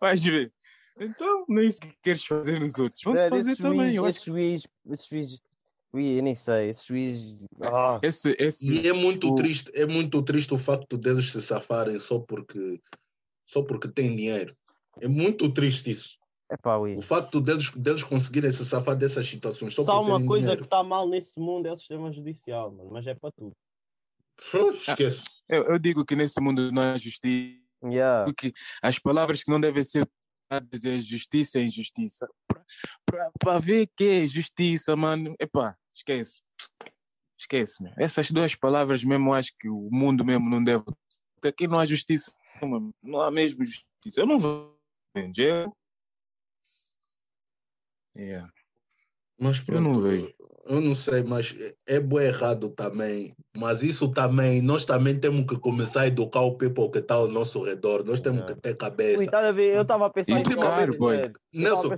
[SPEAKER 2] Mas ver. Então, é isso que queres fazer nos outros. Vamos fazer
[SPEAKER 1] esse
[SPEAKER 2] também.
[SPEAKER 1] juiz,
[SPEAKER 2] Eu acho
[SPEAKER 1] esse juiz, esse juiz, ui, eu nem sei, esse juiz, ah,
[SPEAKER 2] que esse, esse,
[SPEAKER 3] E é muito
[SPEAKER 2] O-
[SPEAKER 3] triste, é muito triste o facto deles se safarem só porque só porque têm dinheiro. É muito triste isso.
[SPEAKER 1] epá.
[SPEAKER 3] O facto deles, deles conseguirem se safar dessas situações só
[SPEAKER 1] Só uma coisa que
[SPEAKER 3] dinheiro.
[SPEAKER 1] está mal nesse mundo é o sistema judicial, mano, mas é para tudo.
[SPEAKER 3] Esquece.
[SPEAKER 2] eu, eu digo que nesse mundo não há justiça.
[SPEAKER 1] Yeah.
[SPEAKER 2] Porque as palavras que não devem ser usadas é justiça e injustiça. Para ver que é justiça, mano, epá, esquece. Esquece, meu. Essas duas palavras mesmo eu acho que o mundo mesmo não deve. Porque aqui não há justiça. Não há mesmo justiça. Eu não vou entender. Yeah.
[SPEAKER 3] Mas
[SPEAKER 2] Eu não
[SPEAKER 3] pronto,
[SPEAKER 2] vejo.
[SPEAKER 3] Eu não sei, mas é bom errado também. Mas isso também, nós também temos que começar a educar o people que está ao nosso redor. Nós temos
[SPEAKER 1] É.
[SPEAKER 3] que ter cabeça.
[SPEAKER 1] Ui, tá? Eu estava a pensar
[SPEAKER 2] Educar, boy.
[SPEAKER 3] Nelson.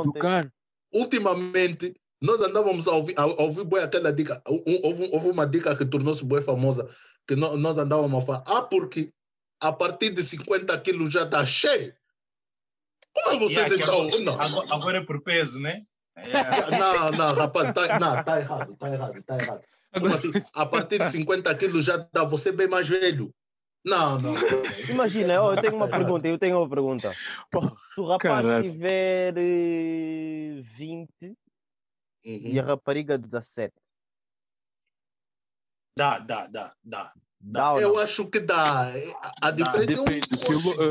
[SPEAKER 2] Educar.
[SPEAKER 3] Ultimamente, Nós andávamos a ouvir, a, a ouvir bué aquela dica. Um- houve, houve uma dica que tornou-se bué famosa, que nó- nós andávamos a falar. Ah, porque a partir de 50 quilos já está cheio. Como é vocês
[SPEAKER 4] Yeah,
[SPEAKER 3] Não.
[SPEAKER 4] agora, agora é por peso, né? Yeah.
[SPEAKER 3] Não, não, rapaz, tá, não, tá errado, tá errado, tá errado.
[SPEAKER 2] Agora,
[SPEAKER 3] assim? A partir de 50 quilos já dá você bem mais velho. Não, não.
[SPEAKER 1] Imagina, eu tenho uma pergunta, eu tenho uma pergunta. Se o rapaz
[SPEAKER 2] Caralho.
[SPEAKER 1] tiver eh, 20 e a
[SPEAKER 3] Uhum.
[SPEAKER 1] rapariga 17,
[SPEAKER 4] Dá, dá, dá, dá.
[SPEAKER 1] dá
[SPEAKER 3] Eu acho que dá. A, diferença é um-
[SPEAKER 2] depende. Se o, lo- eh,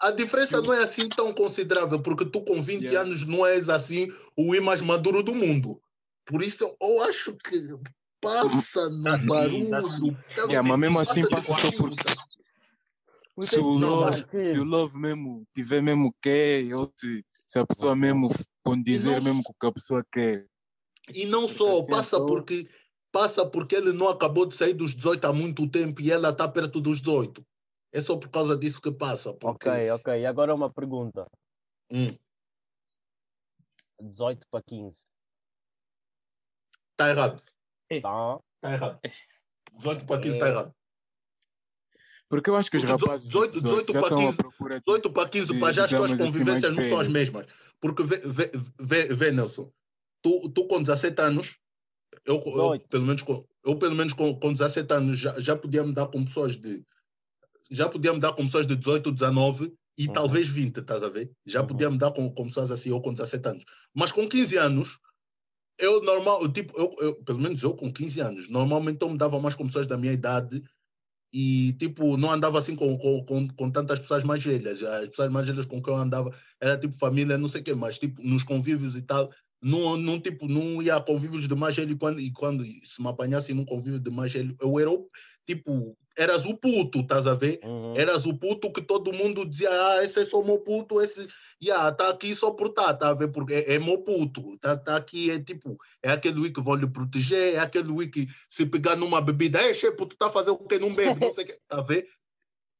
[SPEAKER 3] A diferença não é assim tão considerável, porque tu com 20
[SPEAKER 2] Yeah.
[SPEAKER 3] anos não és assim o I mais maduro do mundo. Por isso eu acho que passa no
[SPEAKER 4] sim,
[SPEAKER 3] barulho.
[SPEAKER 4] sim.
[SPEAKER 3] Eu
[SPEAKER 2] Yeah, mas mesmo assim passa só porque se o, love, se o love mesmo tiver mesmo quer, ou se, se a pessoa mesmo condizer
[SPEAKER 3] não-
[SPEAKER 2] mesmo com o que a pessoa quer.
[SPEAKER 3] E não só,
[SPEAKER 2] assim,
[SPEAKER 3] passa
[SPEAKER 2] então-
[SPEAKER 3] porque passa porque ele não acabou de sair dos 18 há muito tempo e ela está perto dos 18. É só por causa disso que passa. Porque,
[SPEAKER 1] Ok, ok. E agora uma pergunta.
[SPEAKER 3] Hum,
[SPEAKER 1] 18 para 15.
[SPEAKER 3] tá errado.
[SPEAKER 1] Tá?
[SPEAKER 3] Tá errado. 18 para 15 está
[SPEAKER 1] É.
[SPEAKER 3] errado.
[SPEAKER 2] Porque eu acho que os
[SPEAKER 3] Porque
[SPEAKER 2] rapazes de
[SPEAKER 3] 18
[SPEAKER 2] 18 já
[SPEAKER 3] para
[SPEAKER 2] estão à
[SPEAKER 3] 15,
[SPEAKER 2] procura de...
[SPEAKER 3] 18 para 15
[SPEAKER 2] de-
[SPEAKER 3] para já as tuas
[SPEAKER 2] assim
[SPEAKER 3] convivências
[SPEAKER 2] mais
[SPEAKER 3] não são as mesmas. Porque vê, vê, vê, vê, Nelson, tu, tu com 17 anos, eu, eu
[SPEAKER 1] 18.
[SPEAKER 3] pelo menos, com, eu pelo menos com, com 17 anos já, já podia me dar com pessoas de já podia me dar com pessoas de 18, 19 e
[SPEAKER 1] Uhum.
[SPEAKER 3] talvez 20, estás a ver? Já
[SPEAKER 1] Uhum.
[SPEAKER 3] podia me dar com, com pessoas assim, eu com 17 anos. Mas com 15 anos, eu normal, eu, tipo, eu, eu- pelo menos eu com 15 anos, normalmente eu me dava mais com pessoas da minha idade e tipo, não andava assim com, com, com, com tantas pessoas mais velhas. As pessoas mais velhas com quem eu andava era tipo família, não sei o quê, mas tipo, nos convívios e tal, não, não, tipo, não ia a convívios de mais velho e quando, e quando se me apanhasse num convívio de mais velho, eu era tipo, eras o puto, estás a ver?
[SPEAKER 1] Uhum.
[SPEAKER 3] Eras o puto que todo mundo dizia, ah, esse é só meu puto, esse, yeah, tá aqui só por tá, tá a ver? Porque é, é meu puto, tá, tá aqui, é tipo, é aquele que vão lhe proteger, é aquele que se pegar numa bebida, é, chefe, tu tá fazendo o quê? Não bebe, não sei o quê, tá a ver?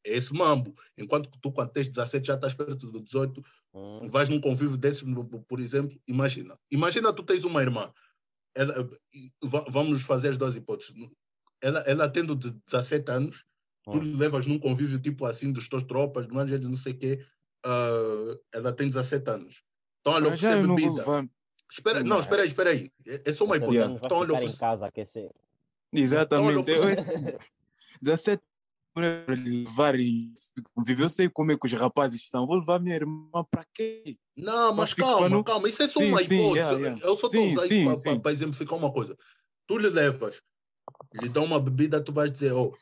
[SPEAKER 3] É esse mambo. Enquanto que tu, quando tens 17, já estás perto dos 18,
[SPEAKER 1] Uhum.
[SPEAKER 3] vais num convívio desse, por exemplo, imagina. Imagina tu tens uma irmã, vamos fazer as duas hipóteses. Ela, ela tendo de 17 anos, tu
[SPEAKER 1] Hum.
[SPEAKER 3] levas num convívio tipo assim dos teus tropas, de maneira de não sei o quê, ah, ela tem 17 anos. Então, olha,
[SPEAKER 2] Para já
[SPEAKER 3] oferecer
[SPEAKER 2] eu não vou
[SPEAKER 3] bebida.
[SPEAKER 2] levar.
[SPEAKER 3] Espera, não,
[SPEAKER 1] Não.
[SPEAKER 3] espera aí, espera aí. É, é só uma
[SPEAKER 1] 17
[SPEAKER 3] hipótese. Então, olha,
[SPEAKER 1] ficar em casa a aquecer.
[SPEAKER 2] Exatamente.
[SPEAKER 3] Então,
[SPEAKER 2] Eu, 17 para levar e conviver. Eu sei como é que os rapazes estão. Vou levar minha irmã para quê?
[SPEAKER 3] Não, mas
[SPEAKER 2] fico
[SPEAKER 3] calma,
[SPEAKER 2] não-
[SPEAKER 3] calma. Isso é só
[SPEAKER 2] Sim,
[SPEAKER 3] uma
[SPEAKER 2] sim,
[SPEAKER 3] hipótese.
[SPEAKER 2] yeah, yeah.
[SPEAKER 3] Eu só estou
[SPEAKER 2] Sim,
[SPEAKER 3] a usar
[SPEAKER 2] sim,
[SPEAKER 3] isso
[SPEAKER 2] sim.
[SPEAKER 3] para exemplificar uma coisa. Tu lhe levas, lhe dá uma bebida, tu vais dizer, oh,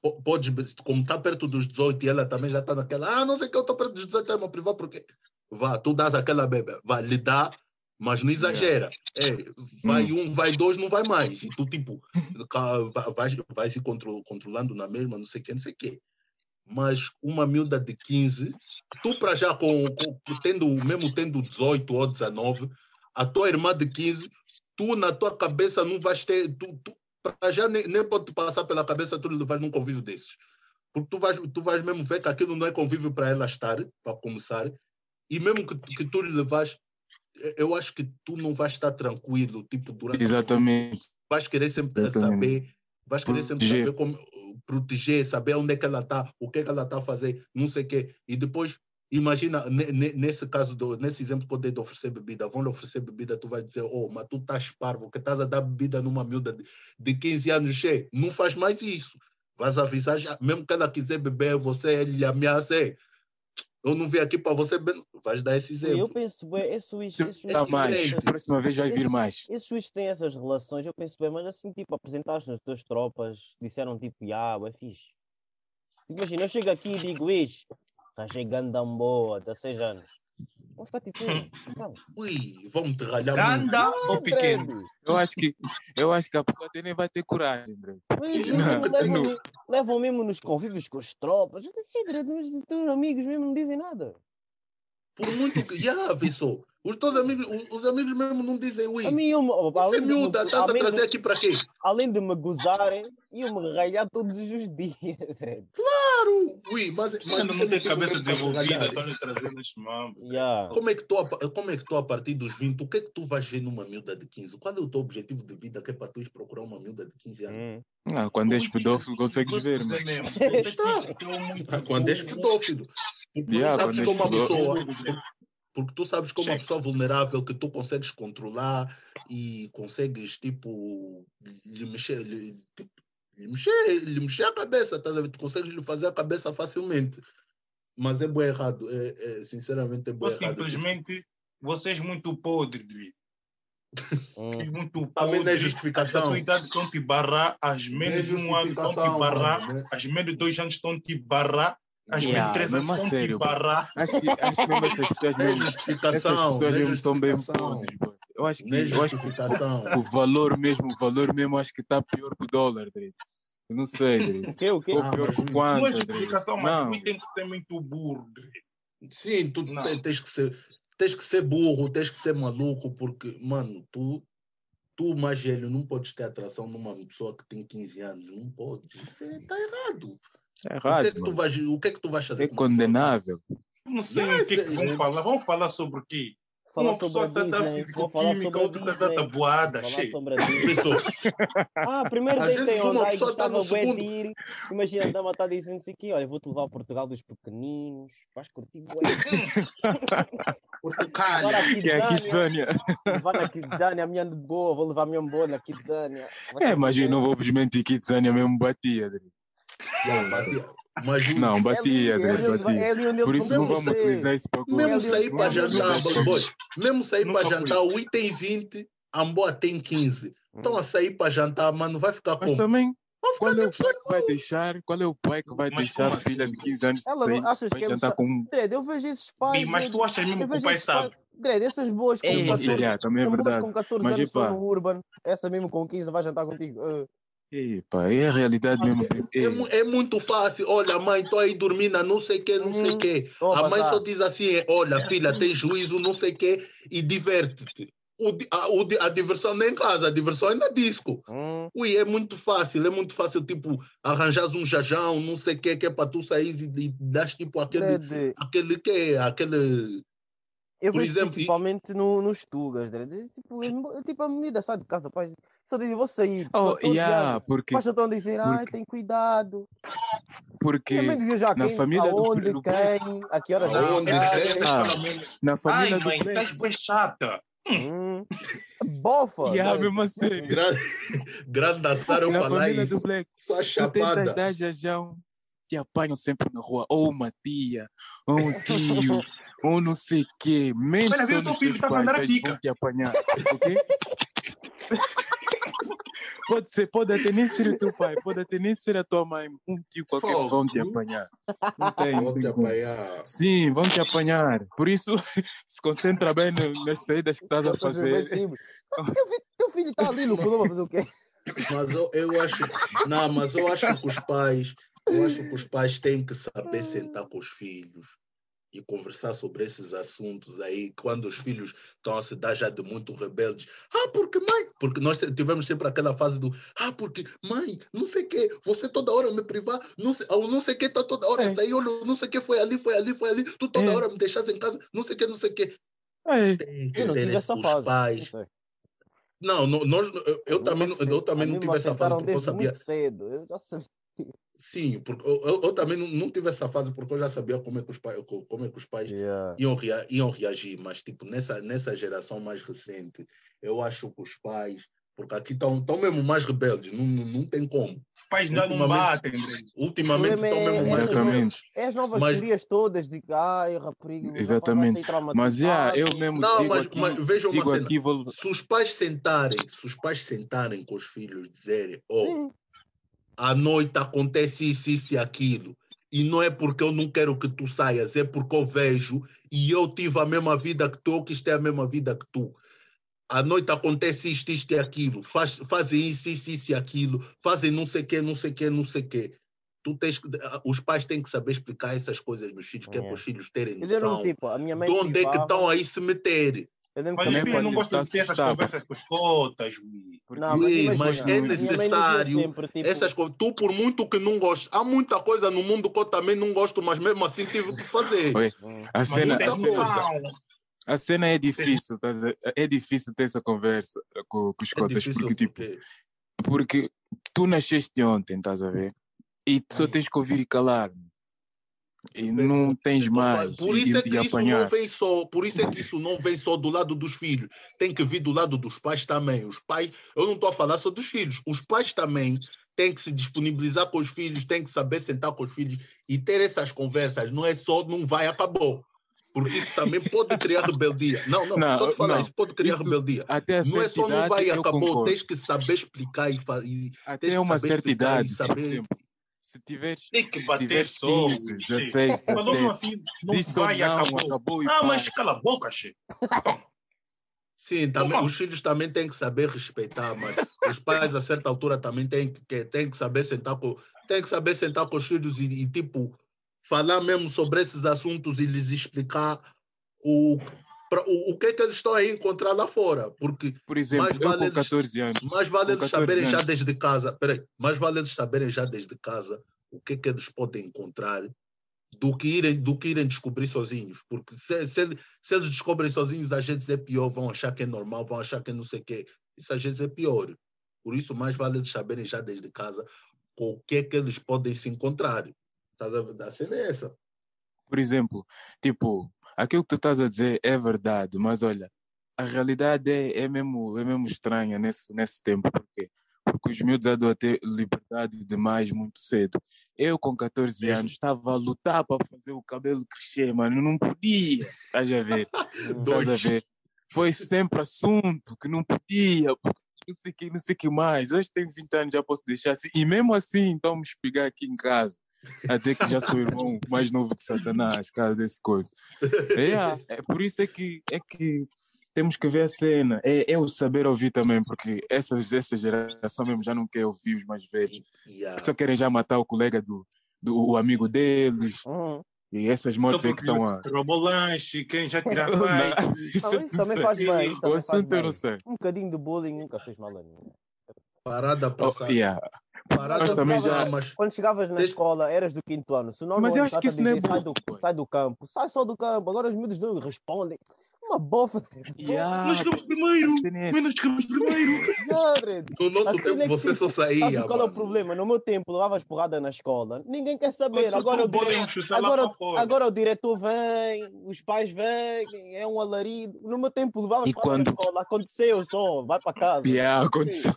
[SPEAKER 3] po- podes, be- como está perto dos 18 e ela também já está naquela, ah, não sei que eu estou perto dos 18, é uma privada, porque vá, tu dás aquela bebê, vá, lhe dá, mas não exagera. É, vai um, vai dois, não vai mais. E tu, tipo, vai, vai se contro- controlando na mesma, não sei o que, não sei o que. Mas uma miúda de 15, tu para já com, com- tendo, mesmo tendo 18 ou 19, a tua irmã de 15, tu na tua cabeça não vais ter, tu, tu, para já nem, nem pode passar pela cabeça tu levar num convívio desses. Porque tu vais, tu vais mesmo ver que aquilo não é convívio para ela estar, para começar, e mesmo que, tu- que tu lhe levas, eu acho que tu não vais estar tranquilo, tipo, durante.
[SPEAKER 2] Exatamente.
[SPEAKER 3] vais querer sempre
[SPEAKER 2] Exatamente.
[SPEAKER 3] saber, vais querer sempre
[SPEAKER 2] Proteger.
[SPEAKER 3] saber como proteger, saber onde é que ela está, o que é que ela está a fazer, não sei o quê. E depois, imagina, ne- ne- nesse caso, do, nesse exemplo que eu dei de oferecer bebida, vão lhe oferecer bebida, tu vais dizer, oh, mas tu estás parvo, que estás a dar bebida numa miúda de, de 15 anos, che, não faz mais isso. Vais avisar, já, mesmo que ela quiser beber, você ele lhe ameaça, "Ei, eu não vim aqui para você, beber." vais dar esse exemplo.
[SPEAKER 1] eu penso, bem, esse Switch, esse
[SPEAKER 2] dá
[SPEAKER 3] Esse
[SPEAKER 2] mais,
[SPEAKER 3] direito.
[SPEAKER 2] próxima vez vai vir mais.
[SPEAKER 1] Esses Switch têm essas relações, eu penso bem, mas assim, tipo, apresentaste nas tuas tropas, disseram tipo, ah, é fixe. Imagina, eu chego aqui e digo, Ish, está chegando a boa, 16 anos. Vão ficar tipo, (laughs) não,
[SPEAKER 3] Ui, vamos te ralhar muito.
[SPEAKER 4] Ganda ou pequeno?
[SPEAKER 1] André,
[SPEAKER 2] Eu acho que, eu acho que a pessoa até nem vai ter coragem, André.
[SPEAKER 1] mas
[SPEAKER 2] Não,
[SPEAKER 1] mesmo levam,
[SPEAKER 2] não.
[SPEAKER 1] levam mesmo nos convívios com as tropas. Os teus amigos mesmo não dizem nada.
[SPEAKER 3] Por muito que. (laughs) Já, Vissou. Os teus amigos, os, os amigos mesmo não dizem ui.
[SPEAKER 1] A mim, eu,
[SPEAKER 3] Você
[SPEAKER 1] me,
[SPEAKER 3] miúda, estás a trazer
[SPEAKER 1] de,
[SPEAKER 3] aqui para quê?
[SPEAKER 1] além de me gozarem, iam-me ralhar todos os dias. velho. (laughs)
[SPEAKER 3] Claro, ui, mas,
[SPEAKER 4] Você
[SPEAKER 3] mas
[SPEAKER 4] ainda não tem
[SPEAKER 3] motivo
[SPEAKER 4] cabeça desenvolvida, estão lhe trazendo este mambo.
[SPEAKER 1] Yeah.
[SPEAKER 3] Como é, que tu, a- como é que tu, a partir dos 20, o que é que tu vais ver numa miúda de 15? Qual é o teu objetivo de vida que é para tu ir procurar uma miúda de 15 anos?
[SPEAKER 1] Hum.
[SPEAKER 2] Ah, (laughs) quando és pedófilo consegues ver,
[SPEAKER 4] Você. Você tem
[SPEAKER 3] Ah, Quando és pedófilo. Porque tu
[SPEAKER 2] Yeah,
[SPEAKER 3] sabes
[SPEAKER 2] quando
[SPEAKER 3] que é uma pessoa. Porque, tu sabes que é uma pessoa vulnerável que tu consegues controlar e consegues, tipo, lhe mexer, lhe, tipo, lhe mexer, lhe mexer a cabeça, ver? Tu consegues lhe fazer a cabeça facilmente. Mas é bem errado. É, é, sinceramente, é bem
[SPEAKER 4] Ou
[SPEAKER 3] errado.
[SPEAKER 4] simplesmente vocês muito podres.
[SPEAKER 1] Hum. (laughs)
[SPEAKER 4] Muito
[SPEAKER 3] Também não é justificação.
[SPEAKER 4] A tua idade estão te barrar, as menos de um ano estão te barrar,
[SPEAKER 3] né?
[SPEAKER 4] as menos de dois anos estão te barrar, as
[SPEAKER 2] Yeah,
[SPEAKER 4] anos
[SPEAKER 2] mesmo
[SPEAKER 4] estão te barrar.
[SPEAKER 2] Acho que, acho que mesmo essas pessoas
[SPEAKER 3] Não é
[SPEAKER 2] mesmo, (laughs) essas
[SPEAKER 3] justificação.
[SPEAKER 2] pessoas
[SPEAKER 3] não é
[SPEAKER 2] mesmo são bem podres, bro. Eu acho que,
[SPEAKER 3] é
[SPEAKER 2] eu acho que o valor mesmo, o valor mesmo acho que está pior que o dólar, Dre. Eu não sei, Dre.
[SPEAKER 1] O quê? O quê?
[SPEAKER 2] Ou
[SPEAKER 3] Ah,
[SPEAKER 2] pior
[SPEAKER 3] mas
[SPEAKER 2] que quanto,
[SPEAKER 4] Não é justificação, mas
[SPEAKER 2] Não.
[SPEAKER 4] tu tem que ser muito burro, Dri.
[SPEAKER 3] Sim, tu
[SPEAKER 4] Não.
[SPEAKER 3] te- tens que ser, tens que ser burro, tens que ser maluco, porque, mano, tu, tu mais velho, não podes ter atração numa pessoa que tem 15 anos, não podes. Isso está errado.
[SPEAKER 2] É
[SPEAKER 3] o, que é
[SPEAKER 2] errado,
[SPEAKER 3] que vais, o que é que tu vais fazer?
[SPEAKER 2] É condenável.
[SPEAKER 4] Não sei
[SPEAKER 3] Não,
[SPEAKER 4] o que, é que
[SPEAKER 3] isso
[SPEAKER 4] vão
[SPEAKER 3] é-
[SPEAKER 4] falar. Vamos falar sobre o quê?
[SPEAKER 1] Falar
[SPEAKER 4] Uma
[SPEAKER 1] sobre
[SPEAKER 4] pessoa está tá.
[SPEAKER 1] Vou falar
[SPEAKER 4] físico-química, outra está tabuada,
[SPEAKER 1] Falar
[SPEAKER 4] cheio. (laughs)
[SPEAKER 1] Ah, primeiro
[SPEAKER 3] Às
[SPEAKER 1] deitei
[SPEAKER 3] vezes uma
[SPEAKER 1] onda e
[SPEAKER 3] pessoa tá
[SPEAKER 1] gostava
[SPEAKER 3] no
[SPEAKER 1] ir. Imagina, a estar dizendo assim aqui, olha, vou-te levar a Portugal dos pequeninos, vais curtir bué. (laughs)
[SPEAKER 4] Portugal.
[SPEAKER 2] Que é a
[SPEAKER 1] Kidzania,
[SPEAKER 2] Kidzania.
[SPEAKER 1] levar na Kidzania, a minha de boa, vou levar a minha boa na Kidzania.
[SPEAKER 2] É, mas eu não vou mentir, Kidzania mesmo batia, Dre.
[SPEAKER 3] Não, batia. mas
[SPEAKER 2] Não,
[SPEAKER 1] É
[SPEAKER 2] batia,
[SPEAKER 1] é onde vai-
[SPEAKER 2] batia.
[SPEAKER 1] é onde
[SPEAKER 2] Por isso não vamos
[SPEAKER 1] conhecer.
[SPEAKER 2] utilizar isso para
[SPEAKER 3] mesmo sair para jantar, mesmo sair para jantar, o I tem 20, a Amboa tem 15. Estão a sair para jantar, mano, vai ficar
[SPEAKER 2] Mas
[SPEAKER 3] como?
[SPEAKER 2] também,
[SPEAKER 3] Vai ficar
[SPEAKER 2] qual é o pai que vai deixar? Qual é o pai que vai
[SPEAKER 4] Mas
[SPEAKER 2] deixar a filha
[SPEAKER 4] assim?
[SPEAKER 2] de 15 anos
[SPEAKER 1] Ela não-
[SPEAKER 2] sair
[SPEAKER 1] achas
[SPEAKER 2] para
[SPEAKER 1] que eles
[SPEAKER 2] jantar com.
[SPEAKER 1] Dredd, eu vejo esses pais.
[SPEAKER 4] Mas tu achas mesmo que o pai sabe?
[SPEAKER 1] Dredd, essas boas com
[SPEAKER 2] Ei,
[SPEAKER 1] 14
[SPEAKER 2] yeah, também é
[SPEAKER 1] são boas
[SPEAKER 2] verdade.
[SPEAKER 1] com 14
[SPEAKER 2] Mas,
[SPEAKER 1] anos
[SPEAKER 2] epá.
[SPEAKER 1] no Urban. Essa mesmo com 15 vai jantar contigo. Ah,
[SPEAKER 2] Ei, pá, é a realidade mesmo.
[SPEAKER 3] É, é muito fácil. Olha, mãe, estou aí dormindo, não sei o que, não sei o
[SPEAKER 1] Hum.
[SPEAKER 3] que.
[SPEAKER 1] Toma,
[SPEAKER 3] A mãe só diz assim: é, olha, filha, tem juízo, não sei o que, e diverte-te. O A, o a diversão não é em casa, a diversão é na disco.
[SPEAKER 1] hum,
[SPEAKER 3] Ui, é muito fácil, é muito fácil, tipo, arranjas um jajão, não sei o que, que é para tu sair e, e das tipo aquele,
[SPEAKER 1] Dredd,
[SPEAKER 3] aquele que é, aquele.
[SPEAKER 1] Eu
[SPEAKER 3] por
[SPEAKER 1] vejo
[SPEAKER 3] exemplo,
[SPEAKER 1] principalmente no, nos Tugas. Dredd. É Tipo, é tipo, a menina sai de casa, pai. Só diz, vou sair.
[SPEAKER 2] oh,
[SPEAKER 1] 14
[SPEAKER 2] yeah,
[SPEAKER 1] anos.
[SPEAKER 2] porque,
[SPEAKER 1] Mas já estão a dizer, ai, tem cuidado.
[SPEAKER 2] porque
[SPEAKER 1] Também dizia já
[SPEAKER 2] na
[SPEAKER 1] quem,
[SPEAKER 2] família do-
[SPEAKER 1] aonde,
[SPEAKER 2] do
[SPEAKER 1] quem, a que horas
[SPEAKER 3] Aonde,
[SPEAKER 2] Ah,
[SPEAKER 4] menos.
[SPEAKER 2] na
[SPEAKER 4] Ai,
[SPEAKER 2] família do
[SPEAKER 4] mãe,
[SPEAKER 2] Black.
[SPEAKER 4] estás bem chata.
[SPEAKER 1] Hum. Bofa.
[SPEAKER 2] Yeah,
[SPEAKER 1] Dredd.
[SPEAKER 2] mesmo a sério.
[SPEAKER 3] Grande, grande dançar eu
[SPEAKER 2] Na família
[SPEAKER 3] isso.
[SPEAKER 2] do Black.
[SPEAKER 3] Só
[SPEAKER 2] Tu tentas
[SPEAKER 3] chapada.
[SPEAKER 2] dar jajão, te apanham sempre na rua. Ou uma tia, ou um tio, (laughs) ou não sei o quê. Mente
[SPEAKER 4] teu
[SPEAKER 2] nos
[SPEAKER 4] filho
[SPEAKER 2] teus
[SPEAKER 4] tá
[SPEAKER 2] pais,
[SPEAKER 4] mandando a pica.
[SPEAKER 2] vão te apanhar, ok? Pode ser, pode até nem ser o teu pai, pode até nem ser a tua mãe, um tio qualquer
[SPEAKER 4] Fogo.
[SPEAKER 2] vão te apanhar. Não tem,
[SPEAKER 3] Vou te apanhar.
[SPEAKER 2] Sim, vão te apanhar. Por isso, (laughs) se concentra bem nas saídas que estás a fazer.
[SPEAKER 1] Teu fi- Teu filho está ali no colombo a fazer o quê?
[SPEAKER 3] Mas eu, eu acho. Não, mas eu acho que os pais. Eu acho que os pais têm que saber sentar com os filhos e conversar sobre esses assuntos aí, quando os filhos estão a se dar já de muito rebeldes. Ah, porque mãe, porque nós tivemos sempre aquela fase do ah, porque mãe, não sei o quê, você toda hora me privar, não sei, ou não sei o quê, tá toda hora
[SPEAKER 2] É.
[SPEAKER 3] sair, olha, não sei o quê, foi ali, foi ali, foi ali, tu toda
[SPEAKER 2] É.
[SPEAKER 3] hora me deixas em casa, não sei o quê, não sei o quê.
[SPEAKER 2] É,
[SPEAKER 3] Tem que
[SPEAKER 1] Eu não tive essa
[SPEAKER 3] os
[SPEAKER 1] fase. Não
[SPEAKER 3] pais. Não, não, nós, eu, eu
[SPEAKER 1] A
[SPEAKER 3] também, eu também não tive essa fase porque eu sabia.
[SPEAKER 1] muito cedo. Eu já sabia.
[SPEAKER 3] Sim, porque eu, eu, eu também não, não tive essa fase porque eu já sabia como é que os pais, co- como é que os pais
[SPEAKER 1] Yeah.
[SPEAKER 3] iam, rea, iam reagir, mas tipo, nessa, nessa geração mais recente, eu acho que os pais, porque aqui estão tão mesmo mais rebeldes, não, não, não tem como.
[SPEAKER 4] Os pais ainda não batem.
[SPEAKER 3] Ultimamente estão
[SPEAKER 1] é-
[SPEAKER 3] mesmo mais
[SPEAKER 2] exatamente.
[SPEAKER 1] É as novas
[SPEAKER 3] Mas-
[SPEAKER 1] teorias todas de que ai, rapariga,
[SPEAKER 2] Exatamente. Mas já, eu mesmo
[SPEAKER 3] Não,
[SPEAKER 2] digo
[SPEAKER 3] mas,
[SPEAKER 2] aqui,
[SPEAKER 3] mas vejam uma
[SPEAKER 2] digo
[SPEAKER 3] cena.
[SPEAKER 2] aqui, vou,
[SPEAKER 3] Se os pais sentarem, se os pais sentarem com os filhos dizerem, oh,
[SPEAKER 1] Sim.
[SPEAKER 3] À noite acontece isso, isso e aquilo. E não é porque eu não quero que tu saias, é porque eu vejo e eu tive a mesma vida que tu, eu quis ter a mesma vida que tu. À noite acontece isto, isto e aquilo. Faz, fazem isso, isso, isso e aquilo. Fazem não sei o quê, não sei o quê, não sei o quê. tu tens que, os pais têm que saber explicar essas coisas nos filhos, que é para os filhos terem noção
[SPEAKER 1] tipo, minha mãe
[SPEAKER 3] de onde é que estão aí se meter.
[SPEAKER 1] Eu lembro
[SPEAKER 4] Mas
[SPEAKER 1] que
[SPEAKER 4] os filhos não gostam de ter essas conversas com os cotas.
[SPEAKER 2] Porque-
[SPEAKER 1] Não, mas
[SPEAKER 3] Sim, mas é necessário
[SPEAKER 1] sempre, tipo,
[SPEAKER 3] Essas tu por muito que não gostes, há muita coisa no mundo que eu também não gosto, mas mesmo assim tive que fazer.
[SPEAKER 2] Oi, a cena, a cena é difícil, estás a ver? é difícil ter essa conversa com, com os
[SPEAKER 3] É
[SPEAKER 2] cotas,
[SPEAKER 3] difícil
[SPEAKER 2] porque tipo,
[SPEAKER 3] porque
[SPEAKER 2] porque tu nasceste ontem, estás a ver? E tu só tens que ouvir e calar. E não tens mais.
[SPEAKER 3] Por isso é que isso não
[SPEAKER 2] apanhar.
[SPEAKER 3] vem só, por isso é que (laughs) isso não vem só do lado dos filhos, tem que vir do lado dos pais também. Os pais, eu não estou a falar só dos filhos, os pais também têm que se disponibilizar com os filhos, têm que saber sentar com os filhos e ter essas conversas. Não é só não vai acabou, porque isso também pode criar rebeldia. Não, não,
[SPEAKER 2] Não,
[SPEAKER 3] a falar,
[SPEAKER 2] não.
[SPEAKER 3] isso pode criar
[SPEAKER 2] Isso-
[SPEAKER 3] rebeldia.
[SPEAKER 2] Até
[SPEAKER 3] Não é só não vai acabou,
[SPEAKER 2] concordo.
[SPEAKER 3] tens que saber explicar e, fa- e tens
[SPEAKER 2] Até uma certa idade,
[SPEAKER 3] saber-
[SPEAKER 2] exemplo, se tiveres,
[SPEAKER 4] Tem que bater só.
[SPEAKER 2] 15,
[SPEAKER 4] ui,
[SPEAKER 2] 16,
[SPEAKER 4] Mas não
[SPEAKER 2] 17,
[SPEAKER 4] assim, não
[SPEAKER 2] diz
[SPEAKER 4] vai
[SPEAKER 2] não,
[SPEAKER 4] acabou.
[SPEAKER 2] acabou e
[SPEAKER 4] Ah, mas cala a boca, che.
[SPEAKER 3] Sim, também,
[SPEAKER 4] Uma.
[SPEAKER 3] os filhos também têm que saber respeitar, mas os pais a certa altura também têm que, que, têm que saber sentar com têm que saber sentar com os filhos e, e, tipo falar mesmo sobre esses assuntos e lhes explicar o, pra, o, o que é que eles estão a encontrar lá fora, porque
[SPEAKER 2] Por exemplo,
[SPEAKER 3] mais
[SPEAKER 2] eu
[SPEAKER 3] vale
[SPEAKER 2] com
[SPEAKER 3] eles-
[SPEAKER 2] 14 anos,
[SPEAKER 3] mais vale
[SPEAKER 2] Com
[SPEAKER 3] eles
[SPEAKER 2] 14
[SPEAKER 3] saberem já
[SPEAKER 2] anos.
[SPEAKER 3] desde casa, peraí, mais vale eles saberem já desde casa o que é que eles podem encontrar do que irem, do que irem descobrir sozinhos. Porque se, se, se eles descobrem sozinhos, às vezes é pior, vão achar que é normal, vão achar que é não sei o quê. Isso às vezes é pior. Por isso, mais vale eles saberem já desde casa com o que é que eles podem se encontrar. Estás a? A cena é essa.
[SPEAKER 2] por exemplo, tipo, aquilo que tu estás a dizer é verdade, mas olha, a realidade é, é, mesmo, é mesmo estranha nesse, nesse tempo, porque porque os miúdos andam a ter liberdade demais muito cedo. Eu, com 14
[SPEAKER 3] Mesmo.
[SPEAKER 2] anos, estava a lutar para fazer o cabelo crescer, mano, não podia, estás a ver? (laughs) Estás a ver? Foi sempre assunto que não podia, porque não sei o que, não sei que mais. Hoje tenho 20 anos, já posso deixar assim. E mesmo assim, então me espigar aqui em casa, a dizer que já sou o irmão mais novo de Satanás, por causa desse coisa. É, é por isso é que, é que temos que ver a cena. É, é o saber ouvir também, porque essa, essa geração mesmo já não quer ouvir os mais velhos.
[SPEAKER 3] Yeah.
[SPEAKER 2] Só querem já matar o colega do, do o amigo deles.
[SPEAKER 1] Hum.
[SPEAKER 2] E essas mortes aí que estão a.
[SPEAKER 4] roubou lanche, querem já tirar (laughs)
[SPEAKER 2] Não,
[SPEAKER 4] fight.
[SPEAKER 2] isso
[SPEAKER 1] também faz bem, isso
[SPEAKER 2] O
[SPEAKER 1] também faz
[SPEAKER 2] assunto eu não sei.
[SPEAKER 1] Um bocadinho de bullying nunca fez mal a ninguém.
[SPEAKER 3] Parada
[SPEAKER 2] Oh,
[SPEAKER 3] passar.
[SPEAKER 2] yeah.
[SPEAKER 3] Parada
[SPEAKER 2] Nós também já-
[SPEAKER 3] mas
[SPEAKER 1] Quando chegavas na escola, eras do quinto ano. Se o nono
[SPEAKER 2] Mas eu acho
[SPEAKER 1] está
[SPEAKER 2] que isso não é
[SPEAKER 1] sai do, sai do campo, sai só do campo. Agora os miúdos não respondem. Uma bofa.
[SPEAKER 2] Yeah,
[SPEAKER 4] Nós chegamos primeiro.
[SPEAKER 2] é
[SPEAKER 4] Mas nós chegamos primeiro. (laughs)
[SPEAKER 1] Jared.
[SPEAKER 3] no nosso
[SPEAKER 1] Assim
[SPEAKER 3] tempo
[SPEAKER 1] é
[SPEAKER 3] você só saía.
[SPEAKER 1] Sabes qual é o problema? No meu tempo, levavas porrada na escola. Ninguém quer saber. Agora o, dire...
[SPEAKER 4] podemos chutar lá
[SPEAKER 1] agora, agora o diretor vem, os pais vêm, é um alarido. No meu tempo, levavas
[SPEAKER 2] E
[SPEAKER 1] porrada
[SPEAKER 2] quando-
[SPEAKER 1] na escola. Aconteceu só, vai para casa.
[SPEAKER 2] Yeah, aconteceu.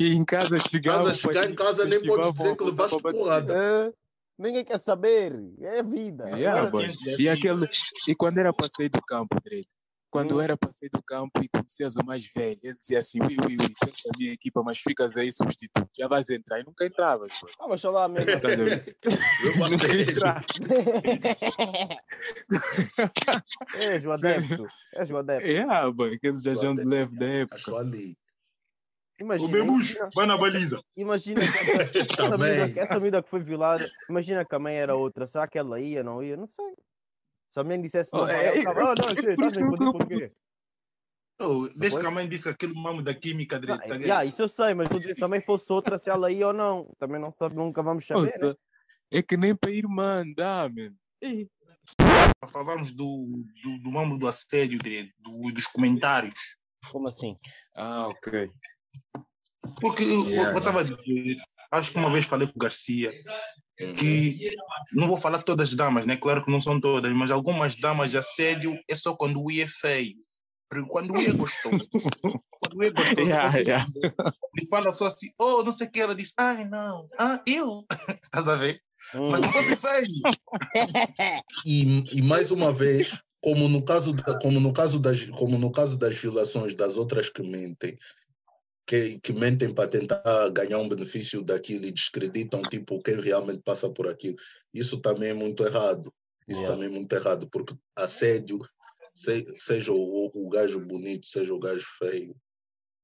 [SPEAKER 2] E em casa chegava.
[SPEAKER 3] Casa, chegar em casa nem podes dizer que levaste porrada.
[SPEAKER 1] É, ninguém quer saber. É vida.
[SPEAKER 2] Yeah,
[SPEAKER 1] Agora-
[SPEAKER 2] boy.
[SPEAKER 4] Paciência
[SPEAKER 2] E, aquele, e quando era para sair do campo, direito? Quando
[SPEAKER 1] Hum.
[SPEAKER 2] era para sair do campo e conhecias o mais velho, ele dizia assim: Ui, ui, ui, tu és da minha equipa, mas ficas aí substituto, já vais entrar. E nunca entravas, pô.
[SPEAKER 1] Estava só lá mesmo.
[SPEAKER 2] Estás a ver?
[SPEAKER 3] Eu (laughs)
[SPEAKER 2] Nunca
[SPEAKER 3] passei.
[SPEAKER 2] entravas.
[SPEAKER 1] És (laughs) o adepto. És o adepto.
[SPEAKER 2] Yeah, boy, aqueles jajão de leve da época.
[SPEAKER 3] Acho ali.
[SPEAKER 1] Imagina,
[SPEAKER 4] O Bebucho, vai na baliza.
[SPEAKER 1] imagina que (laughs) essa, essa,
[SPEAKER 3] Também.
[SPEAKER 1] miúda, essa que foi violada, imagina que a mãe era outra. Será que ela ia, não ia? Não sei. Se a mãe dissesse não,
[SPEAKER 2] Oh,
[SPEAKER 1] vai,
[SPEAKER 2] é- é-
[SPEAKER 1] ficava, "Ah, não,
[SPEAKER 2] é
[SPEAKER 1] che,
[SPEAKER 2] eu
[SPEAKER 1] por quê?
[SPEAKER 4] Oh, desde que a mãe disse aquele mamo da química tá
[SPEAKER 1] yeah, isso eu sei, mas dizer, se a mãe fosse outra, se ela ia ou não. Também não sabe, nunca vamos saber. né?
[SPEAKER 2] Nossa, é que nem para irmã dá, man. Ih,
[SPEAKER 4] Para falarmos do, do, do mamo do assédio, direito, do- dos comentários.
[SPEAKER 1] Como assim?
[SPEAKER 2] Ah, ok.
[SPEAKER 4] Porque eu-
[SPEAKER 2] Yeah,
[SPEAKER 4] eu estava a dizer, acho que uma vez falei com o Garcia que não vou falar todas as damas, né? Claro que não são todas, mas algumas damas de assédio é só quando o I é feio. Porque quando o I é gostoso, (laughs) quando o I é gostoso,
[SPEAKER 2] Yeah,
[SPEAKER 4] quando
[SPEAKER 2] yeah.
[SPEAKER 4] ele fala só assim, oh, não sei o que, ela diz, ai não, ah, eu. (laughs) Estás a ver?
[SPEAKER 1] Hum.
[SPEAKER 4] Mas se fosse feio. (laughs)
[SPEAKER 3] E, e mais uma vez, como no caso da, como no caso das como no caso das violações das outras que mentem, que, que mentem para tentar ganhar um benefício daquilo e descreditam tipo quem realmente passa por aquilo. Isso também é muito errado. Isso
[SPEAKER 1] Yeah.
[SPEAKER 3] também é muito errado, porque assédio, se- seja o, o gajo bonito, seja o gajo feio,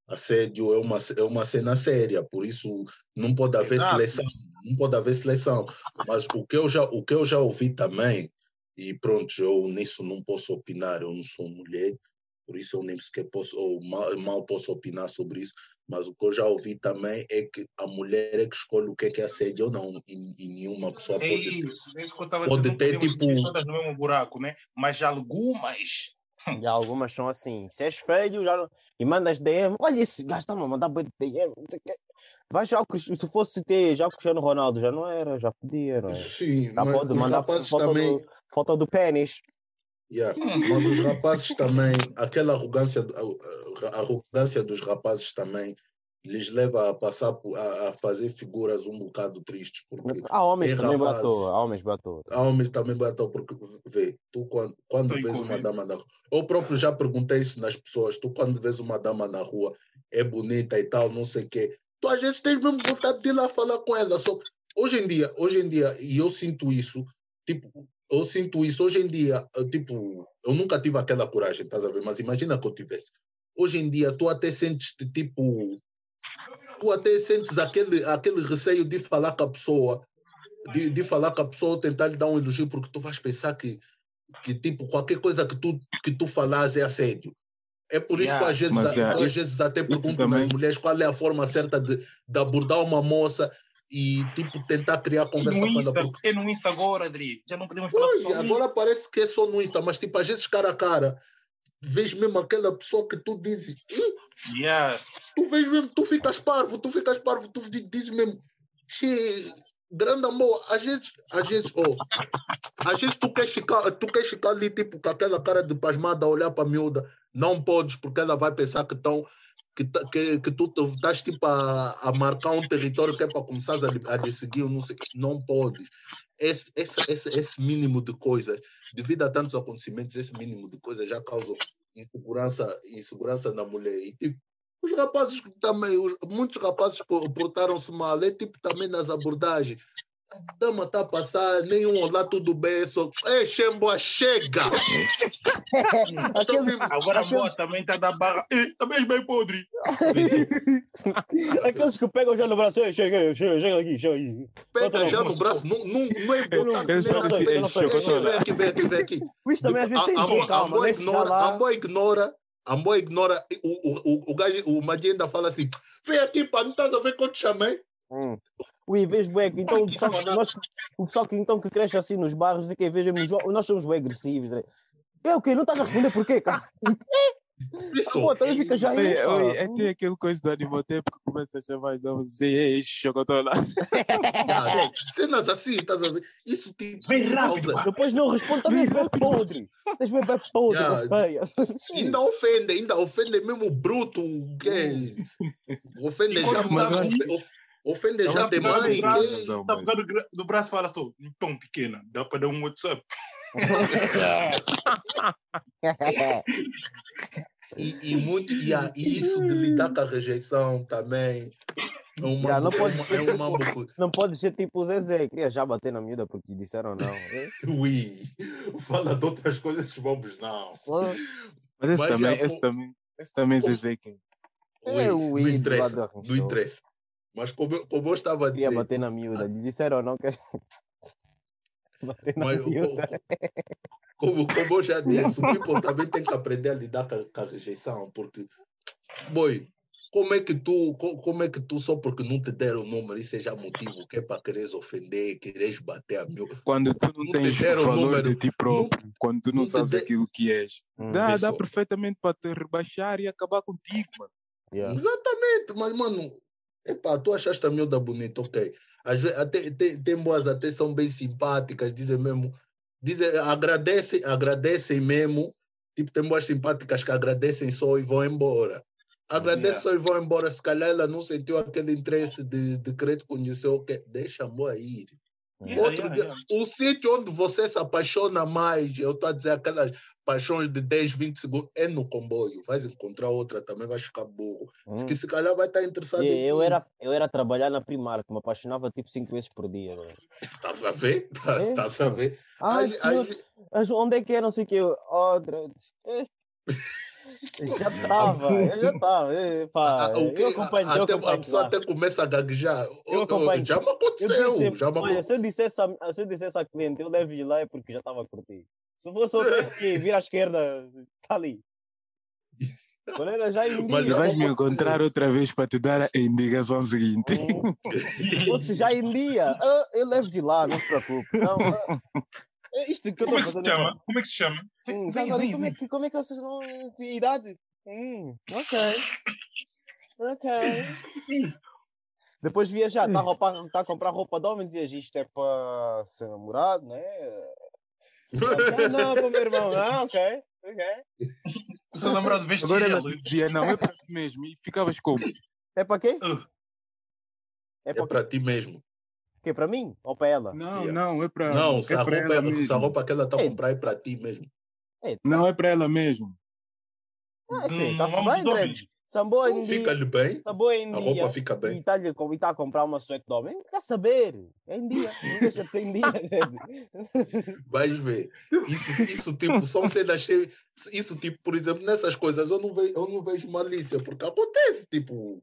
[SPEAKER 3] assédio é uma, é uma cena séria, por isso não pode haver
[SPEAKER 4] Exato.
[SPEAKER 3] seleção. não pode haver seleção. Mas o que eu já, o que eu já ouvi também, e pronto, eu nisso não posso opinar, eu não sou mulher, por isso eu nem sequer posso, ou mal, mal posso opinar sobre isso, mas o que eu já ouvi também é que a mulher é que escolhe o que é que é assédio ou não, e, e nenhuma pessoa
[SPEAKER 4] É
[SPEAKER 3] pode.
[SPEAKER 4] isso, é isso que eu estava
[SPEAKER 3] pode
[SPEAKER 4] dizendo.
[SPEAKER 3] Ter, tipo-
[SPEAKER 4] todas no mesmo buraco, né? Mas algumas.
[SPEAKER 1] E algumas são assim, se és feio já não... e mandas DM, olha esse gajo está a mandar bem de DM, não sei o quê. Vai já, se fosse ter já o Cristiano Ronaldo, já não era, já podia, não é?
[SPEAKER 3] Sim,
[SPEAKER 1] Já
[SPEAKER 3] mas
[SPEAKER 1] pode mandar foto
[SPEAKER 3] também.
[SPEAKER 1] do, foto do pênis.
[SPEAKER 3] Yeah. Mas os rapazes também, aquela arrogância, a, a arrogância dos rapazes também lhes leva a passar por- a, a fazer figuras um bocado tristes, porque
[SPEAKER 1] Há homens também
[SPEAKER 3] rapazes.
[SPEAKER 1] batou, há homens batou.
[SPEAKER 3] há homens também batem porque vê, tu quando, quando vês uma
[SPEAKER 4] inconveniente.
[SPEAKER 3] dama na rua, eu próprio já perguntei isso nas pessoas, tu quando vês uma dama na rua, é bonita e tal, não sei o quê, tu às vezes tens mesmo vontade de ir lá falar com ela, só hoje em dia, hoje em dia, e eu sinto isso, tipo, eu sinto isso hoje em dia, tipo, eu nunca tive aquela coragem, estás a ver, mas imagina que eu tivesse. Hoje em dia, tu até sentes tipo, tu até sentes aquele, aquele receio de falar com a pessoa, de, de falar com a pessoa, tentar lhe dar um elogio, porque tu vais pensar que, que tipo, qualquer coisa que tu, que tu falas é assédio. É por isso que
[SPEAKER 4] Yeah.
[SPEAKER 3] às vezes,
[SPEAKER 2] Mas, é,
[SPEAKER 3] às
[SPEAKER 2] isso-
[SPEAKER 3] vezes até pergunto nas mulheres qual é a forma certa de, de abordar uma moça e tipo tentar criar
[SPEAKER 4] E
[SPEAKER 3] conversa
[SPEAKER 4] no
[SPEAKER 3] com ela. Porque,
[SPEAKER 4] é no Insta agora, Adri. Já não podemos falar pessoal.
[SPEAKER 3] agora parece que é só no Insta, mas tipo, às vezes cara a cara, vês mesmo aquela pessoa que tu dizes, "Ih,
[SPEAKER 4] Yeah.
[SPEAKER 3] tu vês mesmo, tu ficas parvo, tu ficas parvo, tu di- dizes mesmo, "Xê, grande amor, às vezes, às vezes, oh, às vezes tu queres ficar, tu queres ficar ali, tipo, com aquela cara de pasmada a olhar para a miúda, não podes, porque ela vai pensar que estão. Que, tá- que, que tu estás tipo a, a marcar um território que é para começar a, a seguir, não sei, não podes. Esse, esse, esse, esse mínimo de coisas, devido a tantos acontecimentos, esse mínimo de coisas já causa insegurança, insegurança na mulher. E tipo, os rapazes também, os- muitos rapazes po- portaram-se mal, é tipo também nas abordagens. A dama está a passar, nenhum olá, tudo bem, só. Ei, Xemboa, chega! (laughs)
[SPEAKER 1] Aqueles,
[SPEAKER 4] Agora a
[SPEAKER 1] aqueles,
[SPEAKER 4] boa também está da barra. Ei, também és bem podre. (laughs)
[SPEAKER 1] aqueles que pegam já no braço, "Ei, chega, chega, chega aqui, chega aí.
[SPEAKER 3] Pega já no braço, não, não, não é importante.
[SPEAKER 2] Eles chocotola.
[SPEAKER 3] Vem aqui, vem aqui, vem aqui.
[SPEAKER 1] O isto também às vezes tem
[SPEAKER 3] a, a, boa ignora, a boa ignora, a o, o, o, o, gajo, o Madi ainda fala assim, vem aqui, pá, não estás a ver quando te chamei?
[SPEAKER 1] Hum. Ui, vejo bué, então o pessoal, nós, o pessoal que, então, que cresce assim nos bairros, e que vejamos, nós somos bem agressivos. Né? É o quê? Não estás a responder porquê, cara?
[SPEAKER 3] Isso.
[SPEAKER 1] Pô, também fica já aí.
[SPEAKER 2] Oi,
[SPEAKER 1] pá.
[SPEAKER 2] oi, é tem aquele coisa do animotempo que começa a chamar os nomes, dizer, ei, chocotola.
[SPEAKER 3] Ah, cenas assim, estás a ver? Isso tipo.
[SPEAKER 4] Bem rápido.
[SPEAKER 1] Depois não responde, também é bem podre. Tens bem bem podre.
[SPEAKER 3] Ainda ofende, ainda ofende mesmo o bruto, o que Ofende já
[SPEAKER 2] Mas
[SPEAKER 3] mais.
[SPEAKER 2] eu
[SPEAKER 3] of- Ofende
[SPEAKER 2] Eu
[SPEAKER 3] já
[SPEAKER 2] acho que
[SPEAKER 3] demais. que-
[SPEAKER 4] Está pegando do braço e fala só, tão pequena, dá para dar um WhatsApp. (laughs)
[SPEAKER 3] E, e muito, e, a- e isso de lidar com a rejeição também. É uma,
[SPEAKER 1] Yeah, não pode
[SPEAKER 3] é uma,
[SPEAKER 1] ser
[SPEAKER 3] é uma
[SPEAKER 1] tipo- Não pode ser tipo o Zezé, queria já bater na miúda porque disseram não. É?
[SPEAKER 3] Ui, fala de outras coisas, esses bobos não.
[SPEAKER 2] Mas esse
[SPEAKER 3] Mas
[SPEAKER 2] também,
[SPEAKER 3] já,
[SPEAKER 2] esse
[SPEAKER 3] pô-
[SPEAKER 2] também, esse também é Zezé quem.
[SPEAKER 1] É o
[SPEAKER 3] não
[SPEAKER 1] ídolo lá
[SPEAKER 3] interessa, não. Mas como, eu- como eu estava a dizer,
[SPEAKER 1] bater na miúda. Lhe disseram não, quer (laughs) bater na
[SPEAKER 3] mas eu-
[SPEAKER 1] miúda.
[SPEAKER 3] como, como eu já disse, o people também tem que aprender a lidar com a, com a rejeição, porque, boi, como é que tu, co- como é que tu, só porque não te deram o número, isso é já motivo que é para quereres ofender, quereres bater a mil.
[SPEAKER 2] Quando tu não
[SPEAKER 3] Não te
[SPEAKER 2] tens
[SPEAKER 3] deram o
[SPEAKER 2] valor
[SPEAKER 3] número,
[SPEAKER 2] de ti próprio, quando tu não
[SPEAKER 3] não te
[SPEAKER 2] sabes
[SPEAKER 3] de-
[SPEAKER 2] aquilo que és,
[SPEAKER 1] Hum,
[SPEAKER 2] dá, dá perfeitamente para te rebaixar e acabar contigo, mano.
[SPEAKER 1] yeah.
[SPEAKER 3] Exatamente, mas mano, epá, tu achaste a miúda bonita, ok. Às vezes, até, tem, tem boas até são bem simpáticas, dizem mesmo, dizem, agradecem, agradecem mesmo, tipo, tem boas simpáticas que agradecem só e vão embora. Agradecem
[SPEAKER 4] Yeah.
[SPEAKER 3] só e vão embora, se calhar ela não sentiu aquele interesse de, de querer te conhecer, ok, deixa a moa ir.
[SPEAKER 4] Yeah,
[SPEAKER 3] Outro
[SPEAKER 4] yeah,
[SPEAKER 3] dia,
[SPEAKER 4] yeah.
[SPEAKER 3] o sítio onde você se apaixona mais, eu estou a dizer aquelas paixões de 10, 20 segundos, é no comboio. Vais encontrar outra, também vais ficar burro.
[SPEAKER 1] Hum.
[SPEAKER 3] Que se calhar vai estar interessado
[SPEAKER 1] E
[SPEAKER 3] em
[SPEAKER 1] Eu era, eu era trabalhar na Primark, me apaixonava tipo 5 vezes por dia.
[SPEAKER 3] Estás a ver? Tá-
[SPEAKER 1] É,
[SPEAKER 3] Estás a ver?
[SPEAKER 1] Ah,
[SPEAKER 3] Aí-
[SPEAKER 1] senhor, mas onde é que é? Não sei o que. Outra. É. (laughs) Já estava, (laughs) eu já estava. Pá,
[SPEAKER 3] Ah, o quê?
[SPEAKER 1] eu acompanho, eu
[SPEAKER 3] até, a
[SPEAKER 1] acompanho
[SPEAKER 3] pessoa
[SPEAKER 1] lá.
[SPEAKER 3] até começa a gaguejar.
[SPEAKER 1] Eu acompanho.
[SPEAKER 3] Já me
[SPEAKER 1] Eu
[SPEAKER 3] aconteceu, já me
[SPEAKER 1] olha,
[SPEAKER 3] aconteceu.
[SPEAKER 1] se eu, dissesse a, se eu dissesse à cliente, eu levo ir lá é porque já estava a curtir. Se fosse outra aqui, vira à esquerda, está ali. Era já em
[SPEAKER 3] Mas
[SPEAKER 2] Vais me encontrar outra vez para te dar a indicação seguinte.
[SPEAKER 1] hum, se fosse já em dia, ah, eu levo de lá, não se preocupe. Não, ah, é (laughs) isto que eu
[SPEAKER 4] Como é que se chama? Como é que se chama?
[SPEAKER 1] Hum,
[SPEAKER 4] Vem,
[SPEAKER 1] agora,
[SPEAKER 4] vem,
[SPEAKER 1] como, é que, como é que vocês não têm idade? Hum, ok. Ok. Depois viajar, está a, tá a comprar roupa de homem, dizias isto é para ser namorado, né? Ah, não, para o meu irmão, ah, ok. ok.
[SPEAKER 4] O seu namorado veste
[SPEAKER 2] Agora ela dizia, não, é para ti mesmo. E ficavas como?
[SPEAKER 1] É para quê?
[SPEAKER 4] Uh.
[SPEAKER 1] É
[SPEAKER 3] É
[SPEAKER 1] para
[SPEAKER 3] para ti mesmo.
[SPEAKER 1] Quê? Para mim ou para ela?
[SPEAKER 2] Não,
[SPEAKER 3] Yeah.
[SPEAKER 2] não, é para
[SPEAKER 3] Não, se
[SPEAKER 2] é
[SPEAKER 3] a roupa,
[SPEAKER 2] ela
[SPEAKER 3] é- se a roupa que ela está a
[SPEAKER 1] Ei.
[SPEAKER 3] comprar é para ti mesmo.
[SPEAKER 1] É,
[SPEAKER 2] Não, é para ela mesmo.
[SPEAKER 1] ah, sim,
[SPEAKER 4] Não
[SPEAKER 1] está-se
[SPEAKER 4] vamos
[SPEAKER 1] bem, Dredd. Samboa em dia.
[SPEAKER 3] Fica-lhe bem,
[SPEAKER 1] Está boa em
[SPEAKER 3] a roupa fica
[SPEAKER 1] E
[SPEAKER 3] bem.
[SPEAKER 1] e tá a comprar uma suéte de homem. Quer saber? É em dia. Não deixa de ser em dia. Dredd. (laughs)
[SPEAKER 3] Vais ver. Isso, isso tipo, são cenas cheias. Isso, tipo, por exemplo, nessas coisas eu não vejo, eu não vejo malícia, porque acontece, tipo,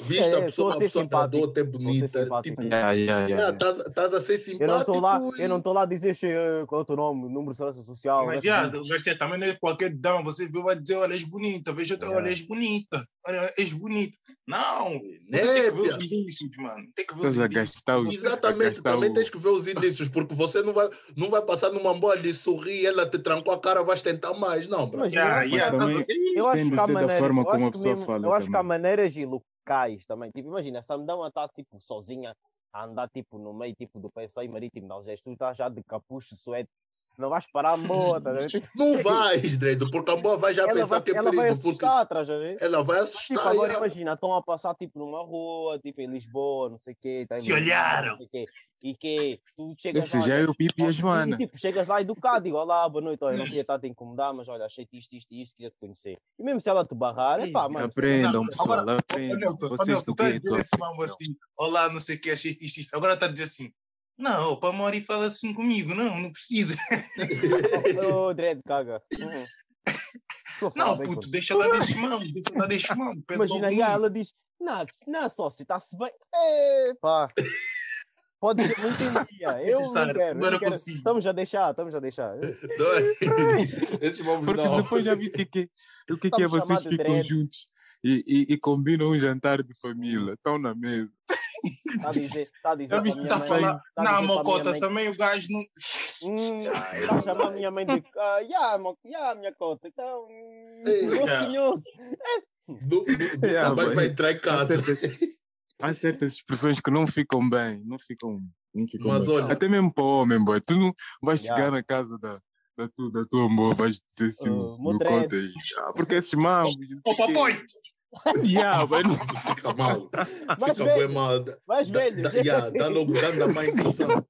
[SPEAKER 3] viste
[SPEAKER 1] É,
[SPEAKER 3] a pessoa,
[SPEAKER 1] a
[SPEAKER 3] pessoa até bonita, tipo,
[SPEAKER 2] Yeah, yeah,
[SPEAKER 3] ah,
[SPEAKER 2] yeah.
[SPEAKER 3] estás estás a ser simpático.
[SPEAKER 1] Eu não estou lá,
[SPEAKER 3] e-
[SPEAKER 1] eu não lá a dizer che- qual é o teu nome, número de segurança social.
[SPEAKER 4] Mas
[SPEAKER 1] né,
[SPEAKER 4] já,
[SPEAKER 1] que-
[SPEAKER 4] Garcia, também não é qualquer dama, você viu, vai dizer, olha, és bonita, veja outra, olha, és bonita, olha, és bonita. Não, você tem que ver os indícios, mano. Tem que ver os
[SPEAKER 2] Estás a
[SPEAKER 4] indícios.
[SPEAKER 2] gastar os. a
[SPEAKER 3] Exatamente, também
[SPEAKER 2] o-
[SPEAKER 3] tens que ver os indícios, porque você não vai, não vai passar numa boa ali, sorrir, ela te trancou a cara, vais tentar mais. Não, bro.
[SPEAKER 1] Mas eu
[SPEAKER 4] Yeah,
[SPEAKER 1] acho-
[SPEAKER 2] de
[SPEAKER 1] que há maneiras,
[SPEAKER 2] forma
[SPEAKER 1] eu
[SPEAKER 2] como
[SPEAKER 1] acho
[SPEAKER 2] a
[SPEAKER 1] que
[SPEAKER 2] pessoa
[SPEAKER 1] mesmo-
[SPEAKER 2] fala
[SPEAKER 1] Eu acho que há maneiras e locais também. Tipo, imagina, se a Samdão está tipo sozinha a andar tipo no meio tipo do passeio marítimo de Algés, tu estás já de capucho, suéte, não vais parar a moto, tá? (laughs)
[SPEAKER 3] Não vais, Dredo, porque a boa vai já
[SPEAKER 1] ela
[SPEAKER 3] pensar
[SPEAKER 1] vai,
[SPEAKER 3] que é
[SPEAKER 1] ela vai
[SPEAKER 3] perigo, porque
[SPEAKER 1] assustar, a ver?
[SPEAKER 3] ela vai
[SPEAKER 1] Tipo,
[SPEAKER 3] assustar.
[SPEAKER 1] agora
[SPEAKER 3] yeah.
[SPEAKER 1] imagina, estão a passar tipo numa rua, tipo em Lisboa, não sei o quê. tá
[SPEAKER 4] Se olharam.
[SPEAKER 1] não sei o quê, E que tu chegas
[SPEAKER 2] Esse
[SPEAKER 1] lá,
[SPEAKER 2] já é o Pipi e a
[SPEAKER 1] e,
[SPEAKER 2] Joana.
[SPEAKER 1] tipo, chegas lá educado, digo, olá, boa noite, olha, não queria estar a te incomodar, mas olha, achei isto, isto e isto, queria te conhecer. E mesmo se ela te barrar, é pá, mano.
[SPEAKER 2] Aprendam,
[SPEAKER 4] Não,
[SPEAKER 2] pessoal,
[SPEAKER 4] agora-
[SPEAKER 2] aprendam. Vocês
[SPEAKER 4] Nelson,
[SPEAKER 2] do
[SPEAKER 4] tá a dizer esse mambo assim, olá, não sei o que, achei isto, isto, isto. Agora está a dizer assim, não, para Mori fala assim comigo, não, não precisa. (laughs)
[SPEAKER 1] Ô, (laughs) Dredd, caga. Uhum.
[SPEAKER 4] Não,
[SPEAKER 1] bem
[SPEAKER 4] puto, deixa lá desse mambo, deixa lá desse pede
[SPEAKER 1] Imagina,
[SPEAKER 4] um.
[SPEAKER 1] ela diz, não, não, sócio, está-se bem. É, pá. Pode ser muito em dia. (laughs) Eu
[SPEAKER 4] estar,
[SPEAKER 1] não quero. não quero. Estamos a deixar, estamos a deixar.
[SPEAKER 2] Porque depois já viste o que, é que- o que, é que é vocês ficam
[SPEAKER 1] dread.
[SPEAKER 2] juntos e, e, e combinam um jantar de família. Estão na mesa.
[SPEAKER 1] Está a dizer, está a dizer a
[SPEAKER 2] viste
[SPEAKER 1] minha
[SPEAKER 4] Está a
[SPEAKER 1] mãe.
[SPEAKER 4] falar,
[SPEAKER 1] tá a
[SPEAKER 4] não,
[SPEAKER 1] dizer para a minha
[SPEAKER 4] Mocota,
[SPEAKER 1] mãe,
[SPEAKER 4] também o gajo não.
[SPEAKER 1] Hum, (laughs) está a chamar a minha mãe de. Ah, já, mo- já, minha cota. Então. hum,
[SPEAKER 3] Ei,
[SPEAKER 1] Moço
[SPEAKER 4] já.
[SPEAKER 1] tinhoso.
[SPEAKER 3] Do, do, do (laughs)
[SPEAKER 2] Yeah,
[SPEAKER 3] trabalho vai entrar em
[SPEAKER 2] Há
[SPEAKER 3] casa.
[SPEAKER 2] certas, há certas expressões que não ficam bem. Não ficam, não ficam
[SPEAKER 3] Mas
[SPEAKER 2] bem.
[SPEAKER 3] olha-
[SPEAKER 2] Até mesmo para o homem, boy. Tu não vais
[SPEAKER 1] Yeah.
[SPEAKER 2] chegar na casa da, da, tu, da tua amor, vais dizer assim,
[SPEAKER 1] Oh,
[SPEAKER 2] no conta aí. Ah, porque esses mambos.
[SPEAKER 4] Ô, papai!
[SPEAKER 2] Yeah, boy, não-
[SPEAKER 3] Fica mal. (laughs)
[SPEAKER 1] Mais
[SPEAKER 3] Fica bem
[SPEAKER 1] velho,
[SPEAKER 3] mal.
[SPEAKER 1] mais
[SPEAKER 3] Dá,
[SPEAKER 1] velho.
[SPEAKER 3] dá, yeah, dá logo dando a má impressão.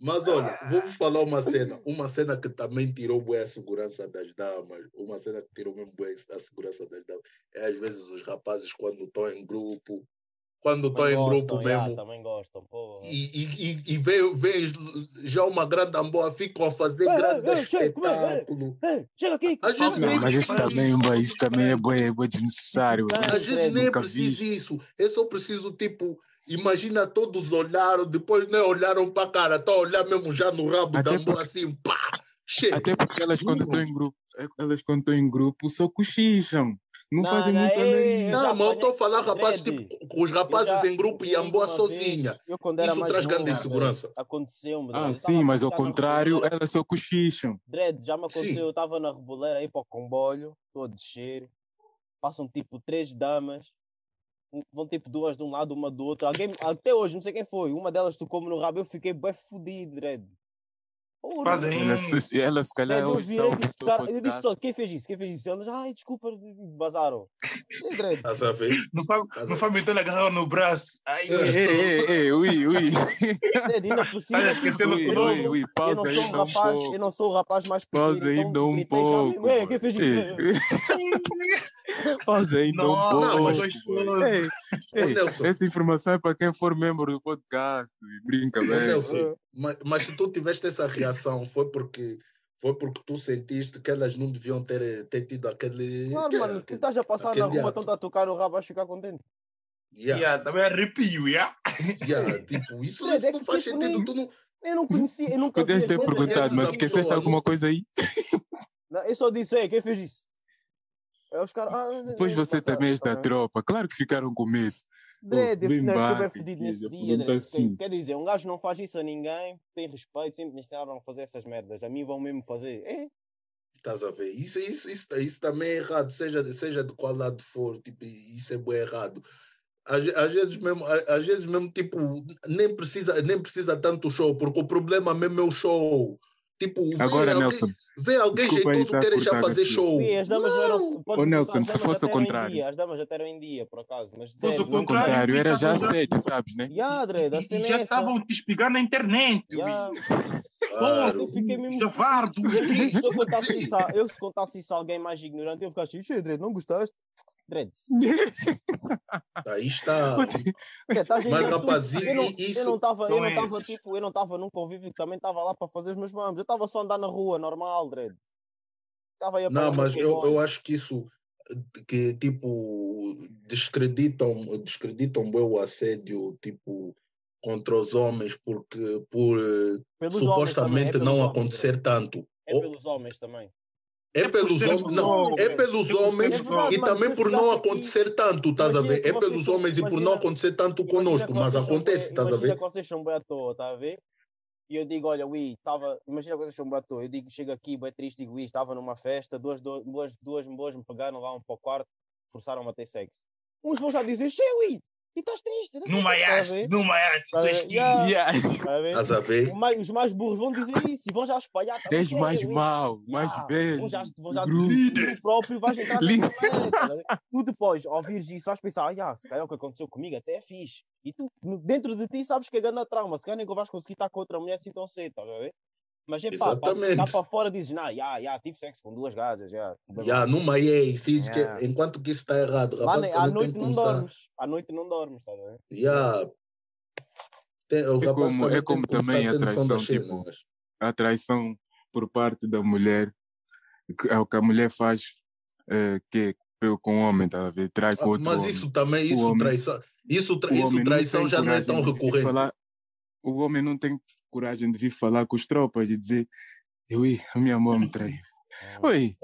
[SPEAKER 3] Mas olha, vou-vos falar uma cena. Uma cena que também tirou bué a segurança das damas. Uma cena que tirou mesmo bué a segurança das damas. É às vezes os rapazes quando estão em grupo. Quando estão
[SPEAKER 1] Também
[SPEAKER 3] em grupo mesmo.
[SPEAKER 1] também gostam. Pô.
[SPEAKER 3] E, e, e, e vê, vê já uma grande amboa, ficam a fazer
[SPEAKER 1] Ei,
[SPEAKER 3] grande
[SPEAKER 1] chega, é,
[SPEAKER 3] espetáculo.
[SPEAKER 1] Ei, chega aqui.
[SPEAKER 3] Às vezes
[SPEAKER 2] Não,
[SPEAKER 3] nem
[SPEAKER 2] mas isso também, isso também é bué, é bué desnecessário.
[SPEAKER 3] Às
[SPEAKER 1] Mas,
[SPEAKER 3] vezes nem é preciso isso. Eu só preciso, tipo, imagina todos olharam, depois nem olharam para a cara, estão a olhar mesmo já no rabo
[SPEAKER 2] Até
[SPEAKER 3] da amboa
[SPEAKER 2] porque-
[SPEAKER 3] assim, pá! Chega!
[SPEAKER 2] Até porque elas quando estão em grupo, elas quando estão em grupo só cochicham. Não,
[SPEAKER 1] Não,
[SPEAKER 2] fazem muito
[SPEAKER 1] já
[SPEAKER 3] Não, mas eu estou a falar, rapazes, tipo, os rapazes
[SPEAKER 1] já-
[SPEAKER 3] em grupo e amboa sozinha.
[SPEAKER 1] vez, Eu quando era
[SPEAKER 3] Isso
[SPEAKER 1] mais
[SPEAKER 3] traz grande insegurança.
[SPEAKER 1] Aconteceu-me.
[SPEAKER 2] Ah, sim, mas ao contrário, elas só cochicham.
[SPEAKER 1] Dredd, já me
[SPEAKER 3] Sim.
[SPEAKER 1] aconteceu, eu estava na reboleira aí para o comboio, estou a descer, passam tipo três damas, vão tipo duas de um lado, uma do outro. Alguém, até hoje, não sei quem foi, uma delas tocou-me no rabo, eu fiquei bem fodido, Dredd. Porra.
[SPEAKER 4] Fazem
[SPEAKER 2] Ela, se, ela se calhar
[SPEAKER 1] Dredd, eu
[SPEAKER 2] hoje
[SPEAKER 1] virei
[SPEAKER 2] está
[SPEAKER 1] e disse, cara, eu disse só, quem fez isso? Quem fez isso? Elas, ai, desculpa, bazaram.
[SPEAKER 3] Estás a ver?
[SPEAKER 4] No Fábio, então agarrou no braço. Ai,
[SPEAKER 3] É.
[SPEAKER 2] Ei, ei, ei, ui, ui.
[SPEAKER 4] Olha, esquecendo
[SPEAKER 2] Ui,
[SPEAKER 4] o
[SPEAKER 1] eu não
[SPEAKER 2] ui, pausa
[SPEAKER 1] não um
[SPEAKER 2] um
[SPEAKER 1] rapaz, eu não sou o rapaz mais
[SPEAKER 2] Pausa
[SPEAKER 1] pequeno,
[SPEAKER 2] ainda
[SPEAKER 1] então
[SPEAKER 2] um
[SPEAKER 1] já
[SPEAKER 2] pouco.
[SPEAKER 1] "Ei, quem fez isso?
[SPEAKER 2] Ei, Pausa ainda um pouco. essa informação é para quem for membro do podcast. Brinca bem.
[SPEAKER 3] Mas, mas se tu tiveste essa reação, foi porque Foi porque tu sentiste que elas não deviam ter, ter tido aquele.
[SPEAKER 1] Claro,
[SPEAKER 3] que-
[SPEAKER 1] mano, tu estás a passar na rua, estão a tocar no rabo, vais ficar contente.
[SPEAKER 3] Yeah,
[SPEAKER 4] Yeah, também arrepio, yeah?
[SPEAKER 3] yeah, tipo, isso, isso
[SPEAKER 1] é
[SPEAKER 3] não faz
[SPEAKER 1] tipo,
[SPEAKER 3] sentido.
[SPEAKER 1] nem-
[SPEAKER 3] Tu não,
[SPEAKER 1] Eu não conhecia, eu nunca
[SPEAKER 2] Podias
[SPEAKER 1] as
[SPEAKER 2] ter perguntado, mas esqueceste
[SPEAKER 3] pessoas,
[SPEAKER 2] alguma
[SPEAKER 3] não-
[SPEAKER 2] coisa aí?
[SPEAKER 1] Não, eu só disse, ei, quem fez isso? Aí os caras, ah,
[SPEAKER 2] Depois você também és da
[SPEAKER 1] tá
[SPEAKER 2] tropa. Claro que ficaram com medo.
[SPEAKER 1] Dread, eu fui
[SPEAKER 2] quer
[SPEAKER 1] nesse dia,
[SPEAKER 2] assim.
[SPEAKER 1] Quer dizer, um gajo não faz isso a ninguém, tem respeito, sempre me ensinaram a fazer essas merdas. A mim vão mesmo fazer. É,
[SPEAKER 3] Estás a ver? Isso, isso, isso, isso também é errado, seja, seja de qual lado for, tipo, isso é bem errado. Às, às vezes mesmo, a- às vezes mesmo, tipo, nem precisa, nem precisa tanto show, porque o problema mesmo é o show. Tipo, vê
[SPEAKER 2] Agora,
[SPEAKER 3] alguém,
[SPEAKER 2] Nelson,
[SPEAKER 3] vê alguém jeitoso querer já fazer show.
[SPEAKER 1] Sim, as damas não eram.
[SPEAKER 2] Ô, Nelson, se fosse
[SPEAKER 1] em
[SPEAKER 2] contrário.
[SPEAKER 1] dia, As damas até eram em dia, por acaso. Mas
[SPEAKER 4] Fosse ao
[SPEAKER 2] ao
[SPEAKER 1] vamos-
[SPEAKER 4] contrário,
[SPEAKER 2] contrário, era já (laughs)
[SPEAKER 4] já-
[SPEAKER 2] assédio, sabes, né?
[SPEAKER 1] Ya, Dread, a
[SPEAKER 4] E, e já estavam a te espigar na internet, ui.
[SPEAKER 3] Claro.
[SPEAKER 1] eu fiquei mesmo.
[SPEAKER 4] Chavardo.
[SPEAKER 1] Se eu contasse (laughs) isso, a- eu se contasse isso a alguém mais ignorante, eu ficasse assim, "Che, Dread, não gostaste? Dread. (laughs)
[SPEAKER 3] Aí está.
[SPEAKER 1] É, aí,
[SPEAKER 3] Mas,
[SPEAKER 1] tu-
[SPEAKER 3] rapaz,
[SPEAKER 1] eu não,
[SPEAKER 3] isso
[SPEAKER 1] eu não estava, eu não estava
[SPEAKER 4] esses.
[SPEAKER 1] tipo, eu não estava num convívio que também estava lá para fazer os meus mamos. Eu estava só a andar na rua, normal, dread. Estava aí a
[SPEAKER 3] Não, mas eu, eu acho que isso que tipo descreditam descreditam bem o assédio tipo contra os homens porque por
[SPEAKER 1] Pelos homens também, é
[SPEAKER 3] supostamente não
[SPEAKER 1] homens,
[SPEAKER 3] acontecer tanto.
[SPEAKER 1] É
[SPEAKER 3] Ou-
[SPEAKER 1] pelos homens também.
[SPEAKER 3] É
[SPEAKER 4] É
[SPEAKER 3] pelos homens, não,
[SPEAKER 4] homens,
[SPEAKER 3] é pelos homens e também por não acontecer tanto, estás a
[SPEAKER 1] Imagina
[SPEAKER 3] ver? É pelos homens e por não
[SPEAKER 1] imagina-
[SPEAKER 3] acontecer tanto
[SPEAKER 1] Imagina
[SPEAKER 3] conosco, mas acontece, estás a
[SPEAKER 1] Imagina
[SPEAKER 3] ver?
[SPEAKER 1] que vocês são bem à toa, estás a ver? E eu digo, olha, Ui, estava. Imagina que vocês são bem à toa. Eu digo, chego aqui, bem triste, digo, Ui, estava numa festa, duas, duas, duas, duas boas me pegaram lá um para o quarto, forçaram-me a ter sexo. Uns vão já dizer, che, Ui, e estás triste? não sei
[SPEAKER 4] Não
[SPEAKER 1] o quê", estás a
[SPEAKER 4] maiaste,
[SPEAKER 1] ver?
[SPEAKER 4] não maiaste, tu
[SPEAKER 1] Estás a
[SPEAKER 4] és
[SPEAKER 1] ver? estás a os mais burros vão dizer isso e vão já espalhar. também,
[SPEAKER 2] És
[SPEAKER 1] "Che,
[SPEAKER 2] mais
[SPEAKER 1] Ui,
[SPEAKER 2] mau, mais
[SPEAKER 1] Yeah,
[SPEAKER 2] velho.
[SPEAKER 1] Vão já, vão já tu próprio vais entrar nessa
[SPEAKER 2] Líder.
[SPEAKER 1] merda, estás a ver? Tu depois ouvires isso, vais pensar, ah, já, se calhar o que aconteceu comigo até é fixe. E tu, dentro de ti, sabes que é grande trauma. Se calhar nem vais conseguir estar com outra mulher assim tão cedo, estás a ver? Mas é pá, cá para fora dizes, não, já, já, tive sexo com duas gajas, já.
[SPEAKER 3] Já, numa EA, fiz que
[SPEAKER 1] Yeah.
[SPEAKER 3] enquanto que isso está errado, rapaz,
[SPEAKER 1] Mano, à noite
[SPEAKER 3] que
[SPEAKER 1] não
[SPEAKER 3] começar.
[SPEAKER 1] dormes. À noite não dormes, a ver?
[SPEAKER 3] Yeah. Tem,
[SPEAKER 2] É
[SPEAKER 3] rapaz
[SPEAKER 2] como-
[SPEAKER 3] também
[SPEAKER 2] é como
[SPEAKER 3] que
[SPEAKER 2] também
[SPEAKER 3] a
[SPEAKER 2] a traição, tipo, a traição por parte da mulher, que é o que a mulher faz eh, que, é com o homem, tá a ver? Trai com
[SPEAKER 3] Ah,
[SPEAKER 2] outro
[SPEAKER 3] Mas
[SPEAKER 2] homem.
[SPEAKER 3] isso também, isso
[SPEAKER 2] homem-
[SPEAKER 3] traição, isso, tra- isso traição já não é tão recorrente.
[SPEAKER 2] Falar, o homem não tem coragem de vir falar com os tropas e dizer Ui, a minha mãe me traiu. (laughs) Oi,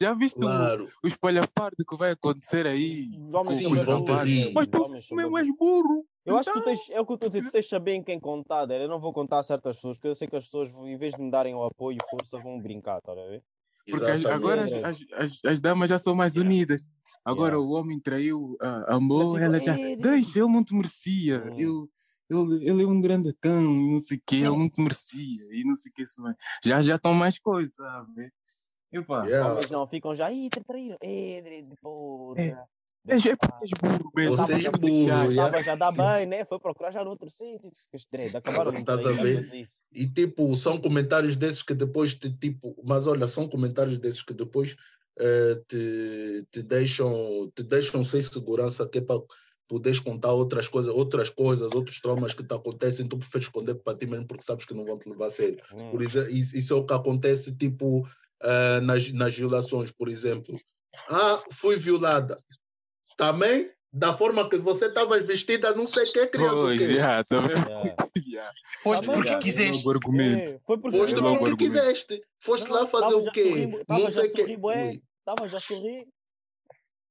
[SPEAKER 2] já viste o-
[SPEAKER 3] Claro.
[SPEAKER 2] o espalhafardo que vai acontecer aí?
[SPEAKER 1] Os homens
[SPEAKER 3] Sim,
[SPEAKER 1] são bem
[SPEAKER 3] vão rir.
[SPEAKER 2] Mas tu mesmo és burro.
[SPEAKER 1] Eu acho que tu
[SPEAKER 2] Então,
[SPEAKER 1] tens, é o que eu a tu tens de saber em quem contar, eu não vou contar a certas pessoas, porque eu sei que as pessoas, em vez de me darem o apoio e força, vão brincar, tá a ver?
[SPEAKER 2] Porque as- agora as, as, as, as damas já são mais unidas. Agora
[SPEAKER 1] Yeah.
[SPEAKER 2] o homem traiu, a amou,
[SPEAKER 1] fica,
[SPEAKER 2] ela já.
[SPEAKER 1] "Eh,
[SPEAKER 2] Deixa, ele não te merecia.
[SPEAKER 1] Hum.
[SPEAKER 2] Ele, ele, ele é um grande cão e não sei o quê, ele te merecia. E não sei o que. Já já estão mais coisas, sabe? Epá,
[SPEAKER 3] Yeah.
[SPEAKER 1] Homens não ficam já, ih, te traíram, eh, de porra.
[SPEAKER 2] É. és, é porque és burro mesmo.
[SPEAKER 3] Você é
[SPEAKER 2] já
[SPEAKER 3] burro,
[SPEAKER 2] muito
[SPEAKER 3] yeah.
[SPEAKER 1] Estava já dá bem, né? Foi procurar já no outro sítio. Dread, acabaram de
[SPEAKER 3] Estás a ver? E tipo, são comentários desses que depois te tipo, mas olha, são comentários desses que depois eh, te, te deixam te deixam sem segurança que é para poderes contar outras coisas, outras coisas, outros traumas que te acontecem, tu preferes esconder para ti mesmo porque sabes que não vão te levar a sério.
[SPEAKER 1] Hum.
[SPEAKER 3] Por isso, isso é o que acontece tipo eh, nas, nas violações, por exemplo. Ah, fui violada. Também, da forma que você estava vestida, não sei o que, criança o
[SPEAKER 2] Pois,
[SPEAKER 3] quê.
[SPEAKER 2] já, tá vendo?
[SPEAKER 1] Yeah.
[SPEAKER 4] Foste
[SPEAKER 1] Também
[SPEAKER 4] porque quiseste.
[SPEAKER 2] Argumento.
[SPEAKER 1] É, foi porque
[SPEAKER 3] Foste porque quiseste. Foste
[SPEAKER 1] Não,
[SPEAKER 3] lá fazer o quê? Não
[SPEAKER 1] já
[SPEAKER 3] sei o quê.
[SPEAKER 1] sorri. Estava já a sorrir. Né, assim, que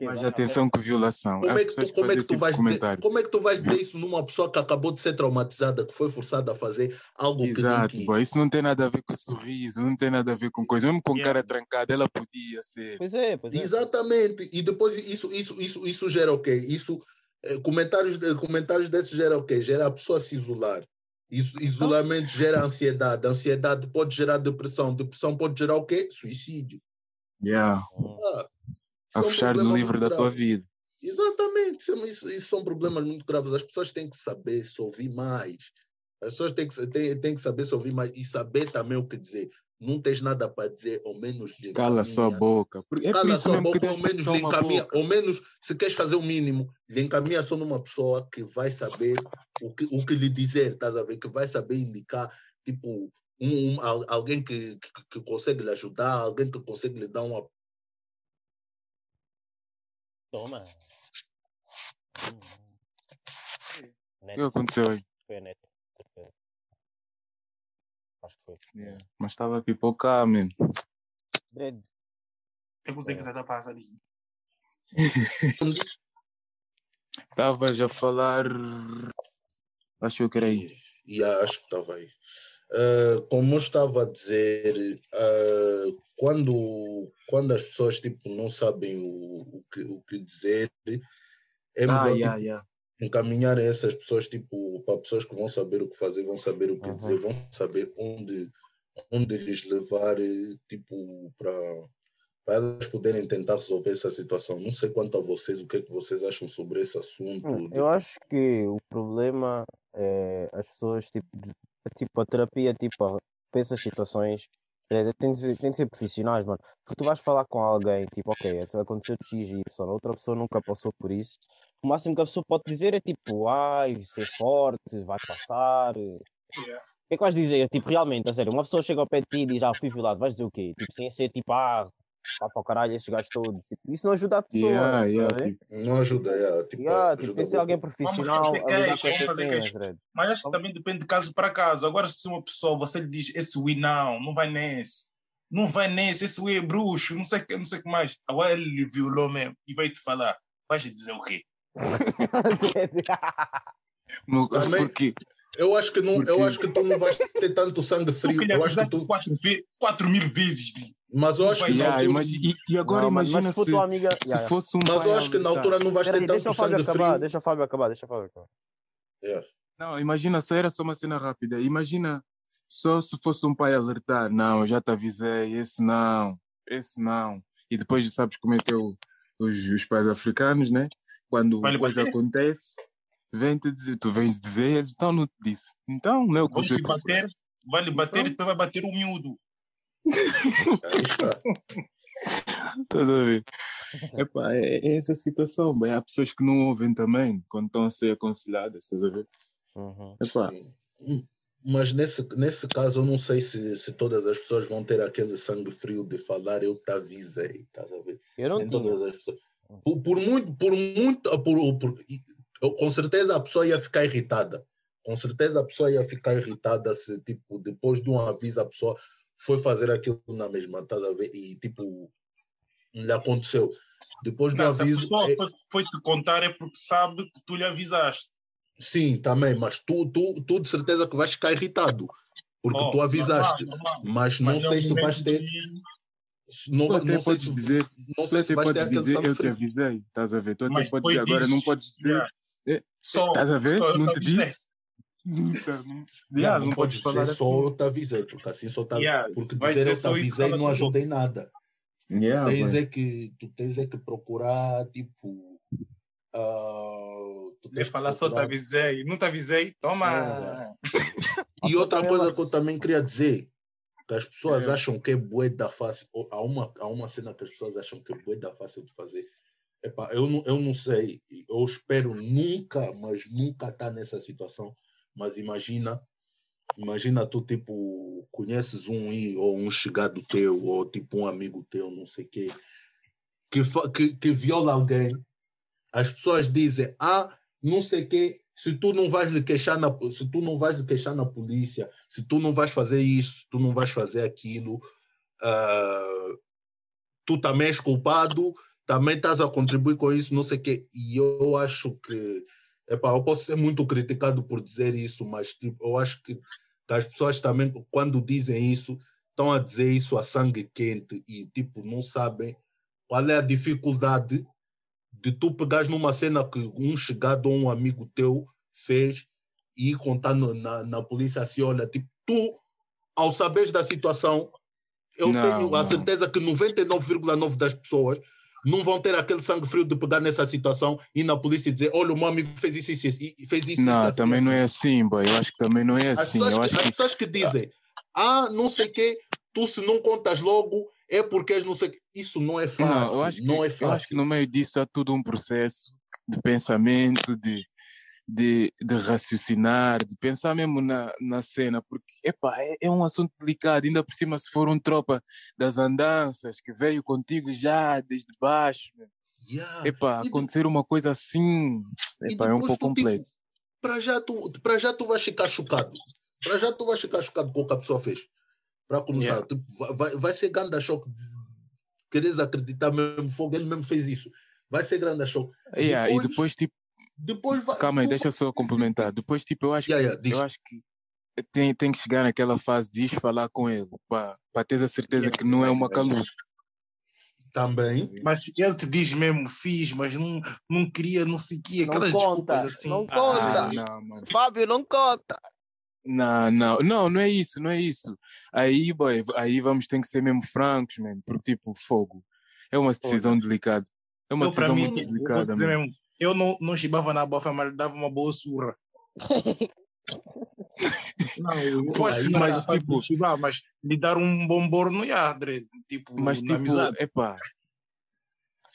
[SPEAKER 2] Mas
[SPEAKER 1] vai,
[SPEAKER 2] atenção que violação.
[SPEAKER 3] Como é, que tu, como, é que tu
[SPEAKER 2] esse
[SPEAKER 3] vais dizer, como é que tu vais dizer isso numa pessoa que acabou de ser traumatizada, que foi forçada a fazer algo que não
[SPEAKER 2] Exato,
[SPEAKER 3] quis?
[SPEAKER 2] boy, isso não tem nada a ver com sorriso, não tem nada a ver com coisa. Mesmo com
[SPEAKER 4] Yeah.
[SPEAKER 2] cara trancada, ela podia ser.
[SPEAKER 1] Pois é, pois é.
[SPEAKER 3] Exatamente. E depois isso, isso, isso, isso gera o quê? Isso, eh, comentários, comentários desses gera o quê? Gera a pessoa se isolar. Isso, isolamento gera ansiedade. Ansiedade pode gerar depressão. Depressão pode gerar o quê? Suicídio.
[SPEAKER 2] Yeah.
[SPEAKER 3] Ah,
[SPEAKER 2] A fechares o livro da tua vida.
[SPEAKER 3] Exatamente, isso, é isso- isso são problemas muito graves. As pessoas têm que saber se ouvir mais. As pessoas têm que, têm, têm que saber se ouvir mais e saber também o que dizer. Não tens nada para dizer, ao menos lhe
[SPEAKER 2] Cala sua boca. É por
[SPEAKER 3] Cala
[SPEAKER 2] isso
[SPEAKER 3] sua
[SPEAKER 2] mesmo que
[SPEAKER 3] boca, ao menos lhe encaminha. Ao menos, se queres fazer o mínimo, lhe encaminha só numa pessoa que vai saber o que, o que lhe dizer, estás a ver? Que vai saber indicar, tipo, um, um- al- alguém que, que, que consegue lhe ajudar, alguém que consegue lhe dar um.
[SPEAKER 1] Toma. Hum.
[SPEAKER 2] O que aconteceu aí?
[SPEAKER 1] foi a net. Acho que foi.
[SPEAKER 2] Yeah. Mas estava a pipocar, man.
[SPEAKER 1] Dread.
[SPEAKER 4] Eu que você tá passando ali. (laughs)
[SPEAKER 2] Estavas a falar. Acho que era aí.
[SPEAKER 3] E, e acho que estava aí. Ah, como eu estava a dizer, ah, quando, quando as pessoas tipo, não sabem o, o, que, o que dizer, é
[SPEAKER 2] Ah,
[SPEAKER 3] melhor
[SPEAKER 2] yeah,
[SPEAKER 3] tipo,
[SPEAKER 2] yeah.
[SPEAKER 3] encaminhar essas pessoas tipo, para pessoas que vão saber o que fazer, vão saber o que
[SPEAKER 1] Uhum.
[SPEAKER 3] dizer, vão saber onde, onde lhes levar tipo, para para elas poderem tentar resolver essa situação. Não sei quanto a vocês, o que é que vocês acham sobre esse assunto.
[SPEAKER 1] Hum, Eu acho que o problema é as pessoas, tipo, tipo a terapia, tipo, para essas situações, é, tem, de, ser- tem de ser profissionais, mano. Porque tu vais falar com alguém, tipo, ok, aconteceu de X e Y, outra pessoa nunca passou por isso. O máximo que a pessoa pode dizer é tipo, ai, ser forte, vai passar. O
[SPEAKER 4] Yeah.
[SPEAKER 1] que é que vais dizer? Tipo, realmente, a sério, uma pessoa chega ao pé de ti e diz, ah, fui violado, vais dizer o quê? Tipo, sem ser tipo, ah, vá para o caralho, estes gajos todos. Tipo, isso não ajuda a pessoa.
[SPEAKER 2] Yeah, yeah,
[SPEAKER 1] ver?
[SPEAKER 2] tipo,
[SPEAKER 3] Não ajuda, é, tipo,
[SPEAKER 1] Yeah, tipo,
[SPEAKER 3] ajuda
[SPEAKER 1] tem de ser alguém profissional
[SPEAKER 4] queixa, queixa. Mas acho que também depende de caso para caso. Agora, se uma pessoa, você lhe diz esse Wii não, não vai nesse. Não vai nesse, esse Wii é bruxo, não sei o que, não sei o que mais. Agora ele lhe violou mesmo e vai te falar. Vais dizer o quê? (laughs)
[SPEAKER 2] no-
[SPEAKER 3] Também-
[SPEAKER 2] porque
[SPEAKER 3] Eu acho que não, eu acho que tu não vais ter tanto sangue
[SPEAKER 4] Tu
[SPEAKER 3] frio.
[SPEAKER 4] lhe
[SPEAKER 3] Eu acho que tu,
[SPEAKER 4] quatro, ve- quatro mil vezes.
[SPEAKER 3] Mas eu acho que
[SPEAKER 2] Yeah,
[SPEAKER 3] altura,
[SPEAKER 2] e, e agora
[SPEAKER 1] Não, mas-
[SPEAKER 2] imagina
[SPEAKER 1] mas se for
[SPEAKER 2] se,
[SPEAKER 1] tua amiga.
[SPEAKER 2] se
[SPEAKER 1] Yeah,
[SPEAKER 2] fosse um
[SPEAKER 3] mas eu acho que na altura não vais ter
[SPEAKER 1] o
[SPEAKER 3] tanto
[SPEAKER 1] Fábio
[SPEAKER 3] sangue
[SPEAKER 1] acabar,
[SPEAKER 3] frio.
[SPEAKER 1] deixa o Fábio acabar, deixa o Fábio acabar.
[SPEAKER 3] Yeah.
[SPEAKER 2] Não, imagina só, era só uma cena rápida. Imagina só se fosse um pai alertar. Não, já te avisei, esse não, esse não. E depois sabes como é que é o- os, os pais africanos, né? Quando
[SPEAKER 4] Vai lhe
[SPEAKER 2] coisa acontece, vem te dizer, tu vens dizer, eles então não te disse. Então, não é o que
[SPEAKER 4] Vamos
[SPEAKER 2] você
[SPEAKER 4] lhe bater, vai lhe bater
[SPEAKER 2] Então?
[SPEAKER 4] e depois vai bater o miúdo. (laughs)
[SPEAKER 2] Estás a ver? Epá, é, é essa situação. Bem, há pessoas que não ouvem também quando estão a ser aconselhadas, estás a ver?
[SPEAKER 1] Uhum.
[SPEAKER 2] Epá,
[SPEAKER 3] Mas nesse, nesse caso, eu não sei se, se todas as pessoas vão ter aquele sangue frio de falar eu te avisei, estás a ver?
[SPEAKER 1] Eu não
[SPEAKER 3] Nem
[SPEAKER 1] tinha.
[SPEAKER 3] todas as pessoas. Por, por muito, por muito, por, por- com certeza a pessoa ia ficar irritada. Com certeza a pessoa ia ficar irritada se, tipo, depois de um aviso, a pessoa foi fazer aquilo na mesma, estás a ver? E, tipo, lhe aconteceu. Depois do
[SPEAKER 4] Não, se a
[SPEAKER 3] aviso.
[SPEAKER 4] pessoa
[SPEAKER 3] é-
[SPEAKER 4] foi, te contar é porque sabe que tu lhe avisaste.
[SPEAKER 3] sim, também, mas tu, tu, tu de certeza que vais ficar irritado. Porque
[SPEAKER 4] Oh,
[SPEAKER 3] tu avisaste.
[SPEAKER 4] normal, normal.
[SPEAKER 3] Mas não
[SPEAKER 4] Mas é
[SPEAKER 3] sei
[SPEAKER 4] um
[SPEAKER 3] se vais ter.
[SPEAKER 4] de-
[SPEAKER 3] Não,
[SPEAKER 2] tu até
[SPEAKER 3] não sei
[SPEAKER 2] podes
[SPEAKER 3] se,
[SPEAKER 2] dizer,
[SPEAKER 3] não sei se vais ter aquele
[SPEAKER 2] dizer, eu te avisei, estás a ver? Tu até podes dizer, agora não
[SPEAKER 4] dizes,
[SPEAKER 2] podes dizer,
[SPEAKER 4] yeah,
[SPEAKER 2] eh,
[SPEAKER 4] só,
[SPEAKER 2] estás a ver? Não
[SPEAKER 4] te
[SPEAKER 2] disse. Tá, não- (laughs)
[SPEAKER 3] Yeah, não,
[SPEAKER 2] não
[SPEAKER 3] podes
[SPEAKER 2] falar
[SPEAKER 3] dizer
[SPEAKER 2] assim.
[SPEAKER 3] só eu te avisei, porque assim só tá,
[SPEAKER 4] Yeah,
[SPEAKER 3] porque dizer eu te
[SPEAKER 4] isso,
[SPEAKER 3] avisei não ajuda em nada.
[SPEAKER 2] Yeah,
[SPEAKER 3] tens, é que, tu tens é que procurar, tipo. ah, tu
[SPEAKER 4] Lhe
[SPEAKER 3] tens que
[SPEAKER 4] falar só te
[SPEAKER 3] procurar-
[SPEAKER 4] avisei. Não te avisei? Toma! (laughs)
[SPEAKER 1] Yeah.
[SPEAKER 3] E outra coisa que eu também queria dizer, que as pessoas
[SPEAKER 2] É.
[SPEAKER 3] acham que é bué da fácil, há uma, há uma cena que as pessoas acham que é bué da fácil de fazer. Eu, não, eu não sei, eu espero nunca, mas nunca estar nessa situação. Mas imagina, imagina tu, tipo, conheces um ou um chegado teu, ou tipo um amigo teu, não sei o quê, que, que, que viola alguém, as pessoas dizem, ah, não sei o quê, se tu não vais lhe queixar na, se tu não vais lhe queixar na polícia, se tu não vais fazer isso, se tu não vais fazer aquilo, ah, tu também és culpado, também estás a contribuir com isso, não sei o quê. E eu acho que, epá, eu posso ser muito criticado por dizer isso, mas tipo, eu acho que, que as pessoas também, quando dizem isso, estão a dizer isso a sangue quente e tipo, não sabem qual é a dificuldade de tu pegares numa cena que um chegado ou um amigo teu fez e contar no- na, na polícia assim, olha, tipo, tu, ao saberes da situação, eu
[SPEAKER 2] Não,
[SPEAKER 3] tenho a
[SPEAKER 2] não.
[SPEAKER 3] certeza que 99,9% das pessoas não vão ter aquele sangue frio de pegar nessa situação e ir na polícia e dizer, olha, o meu amigo fez isso, isso, isso, e fez isso.
[SPEAKER 2] Não,
[SPEAKER 3] isso,
[SPEAKER 2] também não é
[SPEAKER 3] assim.
[SPEAKER 2] boy. Eu acho que também não é
[SPEAKER 3] As
[SPEAKER 2] assim.
[SPEAKER 3] pessoas,
[SPEAKER 2] Eu
[SPEAKER 3] que,
[SPEAKER 2] acho
[SPEAKER 3] as
[SPEAKER 2] que
[SPEAKER 3] pessoas que dizem, ah, não sei o quê, tu se não contas logo, é porque és não sei o quê. Isso não é fácil.
[SPEAKER 2] Não, eu acho que,
[SPEAKER 3] não é
[SPEAKER 2] eu acho que
[SPEAKER 3] fácil.
[SPEAKER 2] no meio disso há tudo um processo de pensamento, de, de, de raciocinar, de pensar mesmo na, na cena, porque epá, é, é um assunto delicado, ainda por cima se for um tropa das andanças que veio contigo já desde baixo?
[SPEAKER 3] Yeah.
[SPEAKER 2] epá,
[SPEAKER 3] E de-
[SPEAKER 2] acontecer uma coisa assim,
[SPEAKER 3] E
[SPEAKER 2] epá, é um pouco
[SPEAKER 3] tipo,
[SPEAKER 2] complexo.
[SPEAKER 3] para já tu, para já tu vais ficar chocado. Para já tu vais ficar chocado com o que a pessoa fez. Para começar,
[SPEAKER 2] Yeah.
[SPEAKER 3] tipo, vai- vai, ser grande choque. Queres acreditar mesmo fogo, ele mesmo fez isso. Vai ser grande choque.
[SPEAKER 2] Yeah, e
[SPEAKER 3] depois-
[SPEAKER 2] depois, tipo,
[SPEAKER 3] Depois vai.
[SPEAKER 2] calma aí, deixa eu só complementar. Depois, tipo, eu acho
[SPEAKER 3] Yeah,
[SPEAKER 2] que,
[SPEAKER 3] yeah, diz.
[SPEAKER 2] eu acho que tem, tem que chegar naquela fase de ir falar com ele, para teres a certeza
[SPEAKER 3] Yeah,
[SPEAKER 2] que não é uma calúnia.
[SPEAKER 3] Também.
[SPEAKER 4] Mas ele te diz mesmo, fiz, mas não, não queria, não sei o quê,
[SPEAKER 1] Não
[SPEAKER 4] aquelas
[SPEAKER 1] conta,
[SPEAKER 4] desculpas assim.
[SPEAKER 1] não
[SPEAKER 2] Ah,
[SPEAKER 1] conta.
[SPEAKER 2] não, mano.
[SPEAKER 1] Fábio, não conta.
[SPEAKER 2] Não, não, não, não é isso, não é isso. Aí, boy, aí vamos ter que ser mesmo francos, man, porque tipo, fogo. É uma decisão delicada. É uma
[SPEAKER 4] Eu,
[SPEAKER 2] decisão
[SPEAKER 4] mim,
[SPEAKER 2] muito
[SPEAKER 4] vou
[SPEAKER 2] delicada,
[SPEAKER 4] mesmo, eu não, não chibava na bofa, mas lhe dava uma boa surra. (laughs) Não, eu
[SPEAKER 3] Pô,
[SPEAKER 4] acho
[SPEAKER 2] mas, tipo-
[SPEAKER 4] de chibar, mas lhe dar um bombor no yadre, tipo,
[SPEAKER 2] Mas
[SPEAKER 4] na
[SPEAKER 2] tipo,
[SPEAKER 4] amizade.
[SPEAKER 2] epá.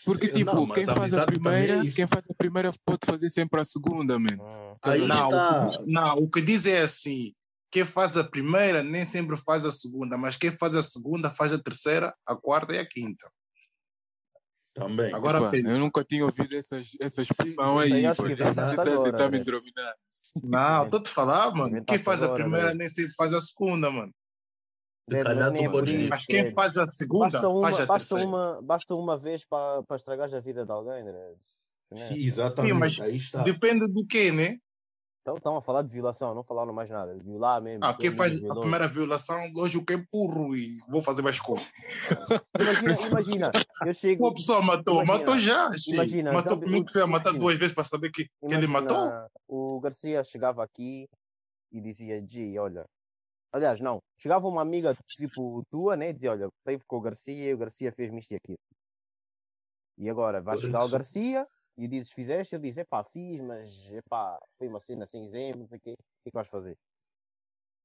[SPEAKER 2] Porque tipo,
[SPEAKER 3] não,
[SPEAKER 2] quem faz a
[SPEAKER 3] é
[SPEAKER 2] primeira,
[SPEAKER 3] isso.
[SPEAKER 2] quem faz a primeira pode fazer sempre a segunda, man.
[SPEAKER 1] Hum.
[SPEAKER 3] Aí
[SPEAKER 4] não, que, não, o que diz é assim: quem faz a primeira nem sempre faz a segunda, mas quem faz a segunda faz a terceira, a quarta e a quinta.
[SPEAKER 3] Também.
[SPEAKER 4] Agora pensa.
[SPEAKER 2] eu nunca tinha ouvido essas, essa expressão
[SPEAKER 1] aí
[SPEAKER 2] aí,
[SPEAKER 1] acho
[SPEAKER 2] pô.
[SPEAKER 1] que
[SPEAKER 2] Você
[SPEAKER 1] inventaste
[SPEAKER 2] tá me dominar.
[SPEAKER 4] Não, estou te falar, mano. Quem faz a primeira nem sempre faz a segunda, mano.
[SPEAKER 1] Mas
[SPEAKER 3] calhar
[SPEAKER 1] nem
[SPEAKER 3] tu
[SPEAKER 1] por
[SPEAKER 3] podes-
[SPEAKER 1] isso,
[SPEAKER 4] Mas quem faz a segunda
[SPEAKER 1] Basta uma,
[SPEAKER 4] faz a
[SPEAKER 1] basta
[SPEAKER 4] terceira.
[SPEAKER 1] uma, basta uma vez para para estragar a vida de alguém, André. Se não é
[SPEAKER 3] Sim, exatamente.
[SPEAKER 4] Sim, mas
[SPEAKER 3] Aí está.
[SPEAKER 4] Depende do quê, né?
[SPEAKER 1] Então estão a falar de violação, não falaram mais nada. Violar mesmo.
[SPEAKER 4] Ah, quem faz a
[SPEAKER 1] violou.
[SPEAKER 4] primeira violação, lógico que é burro e vou fazer mais coisa.
[SPEAKER 1] Imagina, imagina, eu chego.
[SPEAKER 4] Uma pessoa matou,
[SPEAKER 1] Imagina,
[SPEAKER 4] matou já. sim.
[SPEAKER 1] imagina,
[SPEAKER 4] matou
[SPEAKER 1] sabe,
[SPEAKER 4] comigo você ia matar duas vezes para saber que, que ele matou.
[SPEAKER 1] O Garcia chegava aqui e dizia, G, olha. Aliás, não. Chegava uma amiga tipo tua, né? E dizia, olha, teve com o Garcia e o Garcia fez-me isto e aquilo. E agora vai chegar o. Garcia e dizes, fizeste? Ele diz, epá, fiz, mas epá, foi uma cena sem exemplo, não sei o quê. O que é que vais fazer?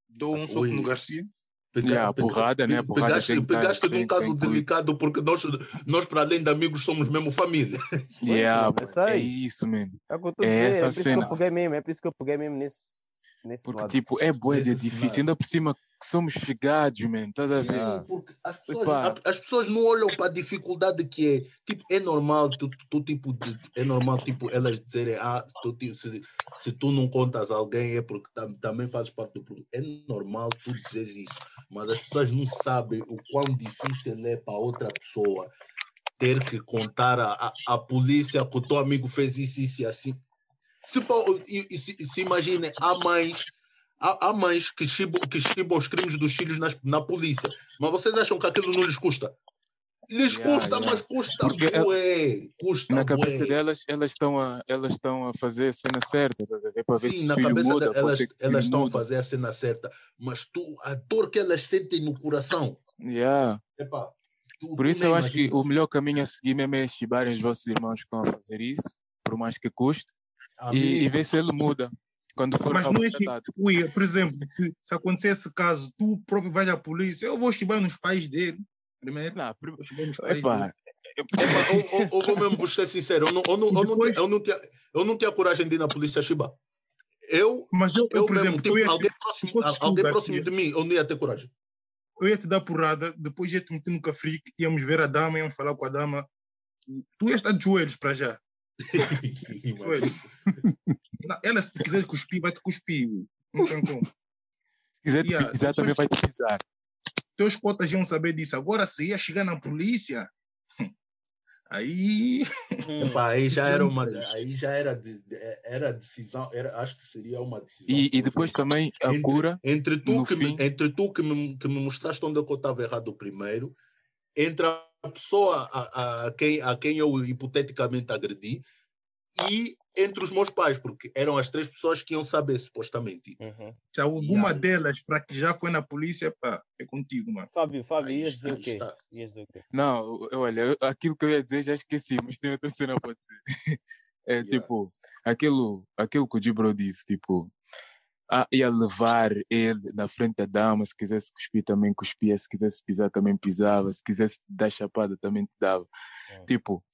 [SPEAKER 4] Dou um soco
[SPEAKER 3] Ui.
[SPEAKER 4] no Garcia.
[SPEAKER 3] Pega-
[SPEAKER 2] Yeah, a
[SPEAKER 3] pega-
[SPEAKER 2] porrada, né? Porrada
[SPEAKER 3] pegaste,
[SPEAKER 2] tem
[SPEAKER 3] pegaste
[SPEAKER 2] tem-
[SPEAKER 3] num caso
[SPEAKER 2] tem que-
[SPEAKER 3] delicado porque nós, nós, para além de amigos, somos mesmo família. (laughs)
[SPEAKER 2] Yeah,
[SPEAKER 1] mano,
[SPEAKER 2] é isso, man.
[SPEAKER 1] É o que eu estou a
[SPEAKER 2] É
[SPEAKER 1] dizer,
[SPEAKER 2] essa
[SPEAKER 1] é por isso que
[SPEAKER 2] cena.
[SPEAKER 1] eu peguei mesmo, é por isso que eu peguei mesmo nesse, nesse
[SPEAKER 2] Porque,
[SPEAKER 1] lado.
[SPEAKER 2] tipo, é bué de
[SPEAKER 3] Nesse
[SPEAKER 2] difícil. Ainda por cima que somos chegados, man. Estás a ver?
[SPEAKER 1] Yeah.
[SPEAKER 3] Porque as pessoas, a- as pessoas não olham para a dificuldade que é. Tipo, é normal, tu, tu, tipo, de- é normal, tipo, elas dizerem, ah, tu, se, se tu não contas a alguém é porque tam- também fazes parte do problema. É normal tu dizeres isso, mas as pessoas não sabem o quão difícil é para outra pessoa ter que contar a, a, a polícia que o teu amigo fez isso, isso e assim. Se, e, se, se imaginem, há mães há, há mães que chibam, que chibam os crimes dos filhos nas, na polícia. Mas vocês acham que aquilo não lhes custa? Lhes
[SPEAKER 2] Yeah,
[SPEAKER 3] custa,
[SPEAKER 2] yeah.
[SPEAKER 3] mas custa
[SPEAKER 2] Porque é-
[SPEAKER 3] bué. Custa
[SPEAKER 2] Na cabeça
[SPEAKER 3] bué.
[SPEAKER 2] delas, elas estão a, elas estão a fazer a cena certa, estás a ver? Para ver se
[SPEAKER 3] Sim,
[SPEAKER 2] o
[SPEAKER 3] na
[SPEAKER 2] filho
[SPEAKER 3] cabeça
[SPEAKER 2] muda,
[SPEAKER 3] de-
[SPEAKER 2] pode
[SPEAKER 3] elas, estão a fazer a cena certa. Mas tu, a dor que elas sentem no coração.
[SPEAKER 2] Yeah.
[SPEAKER 3] Epá, tu-
[SPEAKER 2] Por isso eu acho que o melhor caminho a seguir mesmo é chibarem os vossos irmãos que estão a fazer isso, por mais que custe, e, e ver se ele muda quando for
[SPEAKER 4] Mas não é assim, por exemplo, se, se acontecer esse caso, tu próprio vais à polícia, eu vou chibar nos pais dele. Primeiro,
[SPEAKER 2] Não, prim-
[SPEAKER 4] nos pais
[SPEAKER 2] epá,
[SPEAKER 4] dele.
[SPEAKER 3] Epá, eu, eu- eu vou mesmo vos ser sincero. Eu não, eu, não, eu, não,
[SPEAKER 4] Depois-
[SPEAKER 3] eu, não tinha, eu não tinha coragem de ir na polícia chibar. Eu,
[SPEAKER 4] Mas eu, eu,
[SPEAKER 3] eu
[SPEAKER 4] por
[SPEAKER 3] mesmo,
[SPEAKER 4] exemplo,
[SPEAKER 3] tipo,
[SPEAKER 4] eu ia,
[SPEAKER 3] alguém próximo, alguém próximo de mim, eu não ia ter coragem.
[SPEAKER 4] eu ia te dar porrada, depois ia te meter no cafrique, íamos ver a dama, íamos falar com a dama. Tu ias estar de joelhos para já. Joelhos. Não, ela, se quiser cuspir, vai te cuspir. Não tem como.
[SPEAKER 2] se quiser te
[SPEAKER 4] Yeah,
[SPEAKER 2] pisar, também vai te pisar.
[SPEAKER 4] Teus cotas iam saber disso. Agora, se ia chegar na polícia, aí.
[SPEAKER 3] Epá, aí já era uma, aí já era, de, de- era decisão, era, acho que seria uma decisão.
[SPEAKER 2] E, e depois também a
[SPEAKER 3] Entre-
[SPEAKER 2] cura,
[SPEAKER 3] entre tu,
[SPEAKER 2] no
[SPEAKER 3] que me,
[SPEAKER 2] fim-
[SPEAKER 3] entre tu que me, que me mostraste onde é que eu estava errado primeiro, entre a pessoa a, a, quem, a quem eu hipoteticamente agredi e entre os meus pais, porque eram as três pessoas que iam saber, supostamente.
[SPEAKER 1] Uhum.
[SPEAKER 4] Se alguma
[SPEAKER 3] Yeah.
[SPEAKER 4] delas para que já foi na polícia, pá, é contigo, mano.
[SPEAKER 1] Fábio, Fábio,
[SPEAKER 3] Aí
[SPEAKER 1] ias
[SPEAKER 3] está,
[SPEAKER 1] dizer o
[SPEAKER 3] aí
[SPEAKER 1] quê?
[SPEAKER 3] está.
[SPEAKER 1] Ias dizer o quê?
[SPEAKER 2] não, olha, aquilo que eu ia dizer já esqueci, mas tem outra cena para dizer. (laughs) É
[SPEAKER 3] Yeah.
[SPEAKER 2] tipo, aquilo, aquilo que o Gibro disse, tipo, ah, ia levar ele na frente da dama, se quisesse cuspir também cuspia, se quisesse pisar também pisava, se quisesse dar chapada também te dava.
[SPEAKER 1] Hum.
[SPEAKER 2] Tipo,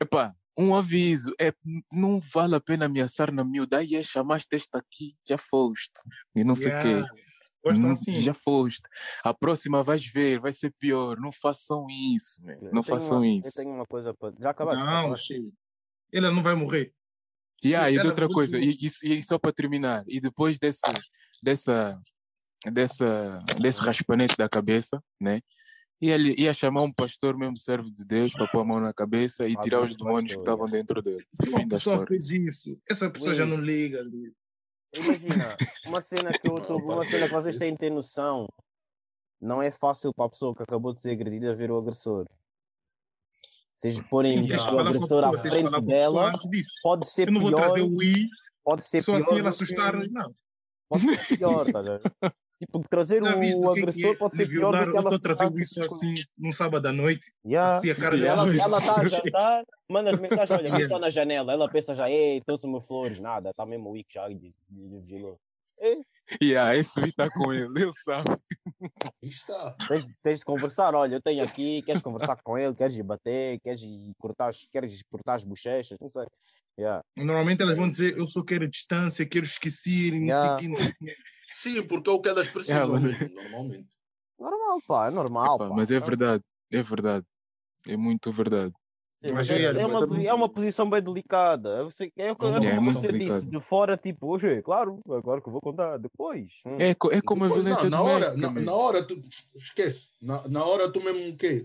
[SPEAKER 2] epá, um aviso, é, não vale a pena ameaçar na miúda, aí é, chamaste esta aqui, já foste, e não sei o quê.
[SPEAKER 4] Gostam
[SPEAKER 2] Não-
[SPEAKER 4] assim.
[SPEAKER 2] Já foste. A próxima vais ver, vai ser pior. Não façam isso, man. Não façam
[SPEAKER 1] uma-
[SPEAKER 2] isso.
[SPEAKER 1] Eu tenho uma coisa para. Já acabaste?
[SPEAKER 4] Não. Ela não vai morrer.
[SPEAKER 2] Yeah, e de
[SPEAKER 4] ela
[SPEAKER 2] outra coisa, e, isso- e só para terminar, e depois desse, dessa, dessa, desse raspanete da cabeça, né? Ia, ia chamar um pastor mesmo servo de Deus para pôr a mão na cabeça e
[SPEAKER 1] Ah,
[SPEAKER 2] tirar os demônios que
[SPEAKER 1] pastor,
[SPEAKER 2] estavam dentro dele.
[SPEAKER 4] Se uma
[SPEAKER 2] Fim da
[SPEAKER 4] pessoa fez isso, essa pessoa já não liga. liga.
[SPEAKER 1] Imagina, (laughs) uma cena que eu tô- uma cena que vocês têm de ter noção. Não é fácil para a pessoa que acabou de ser agredida ver o agressor. Vocês porem
[SPEAKER 4] de
[SPEAKER 1] o agressor à
[SPEAKER 4] de
[SPEAKER 1] frente dela, pode ser
[SPEAKER 4] Eu não vou
[SPEAKER 1] pior,
[SPEAKER 4] trazer o I,
[SPEAKER 1] pode ser
[SPEAKER 4] só
[SPEAKER 1] pior.
[SPEAKER 4] assim ela assustar.
[SPEAKER 1] que-
[SPEAKER 4] Não.
[SPEAKER 1] Pode ser pior, tá? (laughs) Tipo, trazer o
[SPEAKER 4] é
[SPEAKER 1] agressor
[SPEAKER 4] é
[SPEAKER 1] pode
[SPEAKER 4] de
[SPEAKER 1] ser pior do que
[SPEAKER 4] Eu
[SPEAKER 1] ela
[SPEAKER 4] estou a trazer
[SPEAKER 1] ficar,
[SPEAKER 4] isso assim, num sábado à noite.
[SPEAKER 1] Yeah.
[SPEAKER 4] Assim, a cara
[SPEAKER 2] Yeah.
[SPEAKER 4] dela.
[SPEAKER 1] Ela está a jantar, manda as (laughs) mensagens, olha,
[SPEAKER 4] Yeah.
[SPEAKER 1] só na janela. Ela pensa já, ei, trouxe-me flores, nada, está mesmo o Wick já lhe lhe vigilou. Ei,
[SPEAKER 2] Yeah, esse está com ele, ele sabe.
[SPEAKER 3] Está.
[SPEAKER 1] Tens, tens de conversar, olha, eu tenho aqui, queres conversar com ele, queres ir bater, queres ir cortar, as- queres cortar as bochechas, não sei. Yeah.
[SPEAKER 4] Normalmente elas vão dizer, eu só quero distância, quero esquecer, não
[SPEAKER 1] Yeah.
[SPEAKER 4] sei que.
[SPEAKER 3] Sim, porque é o que elas precisam
[SPEAKER 2] Yeah, mas-
[SPEAKER 3] normalmente.
[SPEAKER 1] Normal, pá, é normal.
[SPEAKER 2] Epá,
[SPEAKER 1] pá.
[SPEAKER 2] mas é verdade, é verdade. É muito verdade.
[SPEAKER 4] Mas
[SPEAKER 1] é,
[SPEAKER 4] é,
[SPEAKER 1] é uma,
[SPEAKER 3] também-
[SPEAKER 1] é uma posição bem delicada. Você, é, o que- é,
[SPEAKER 3] É, é
[SPEAKER 1] você disse, de fora, tipo, hoje, claro, agora que eu vou contar, depois. Hum.
[SPEAKER 2] É, é como a
[SPEAKER 3] Depois,
[SPEAKER 2] violência
[SPEAKER 3] não, na hora, na,
[SPEAKER 2] man.
[SPEAKER 3] na hora, tu esquece. Na, na hora tu mesmo o quê?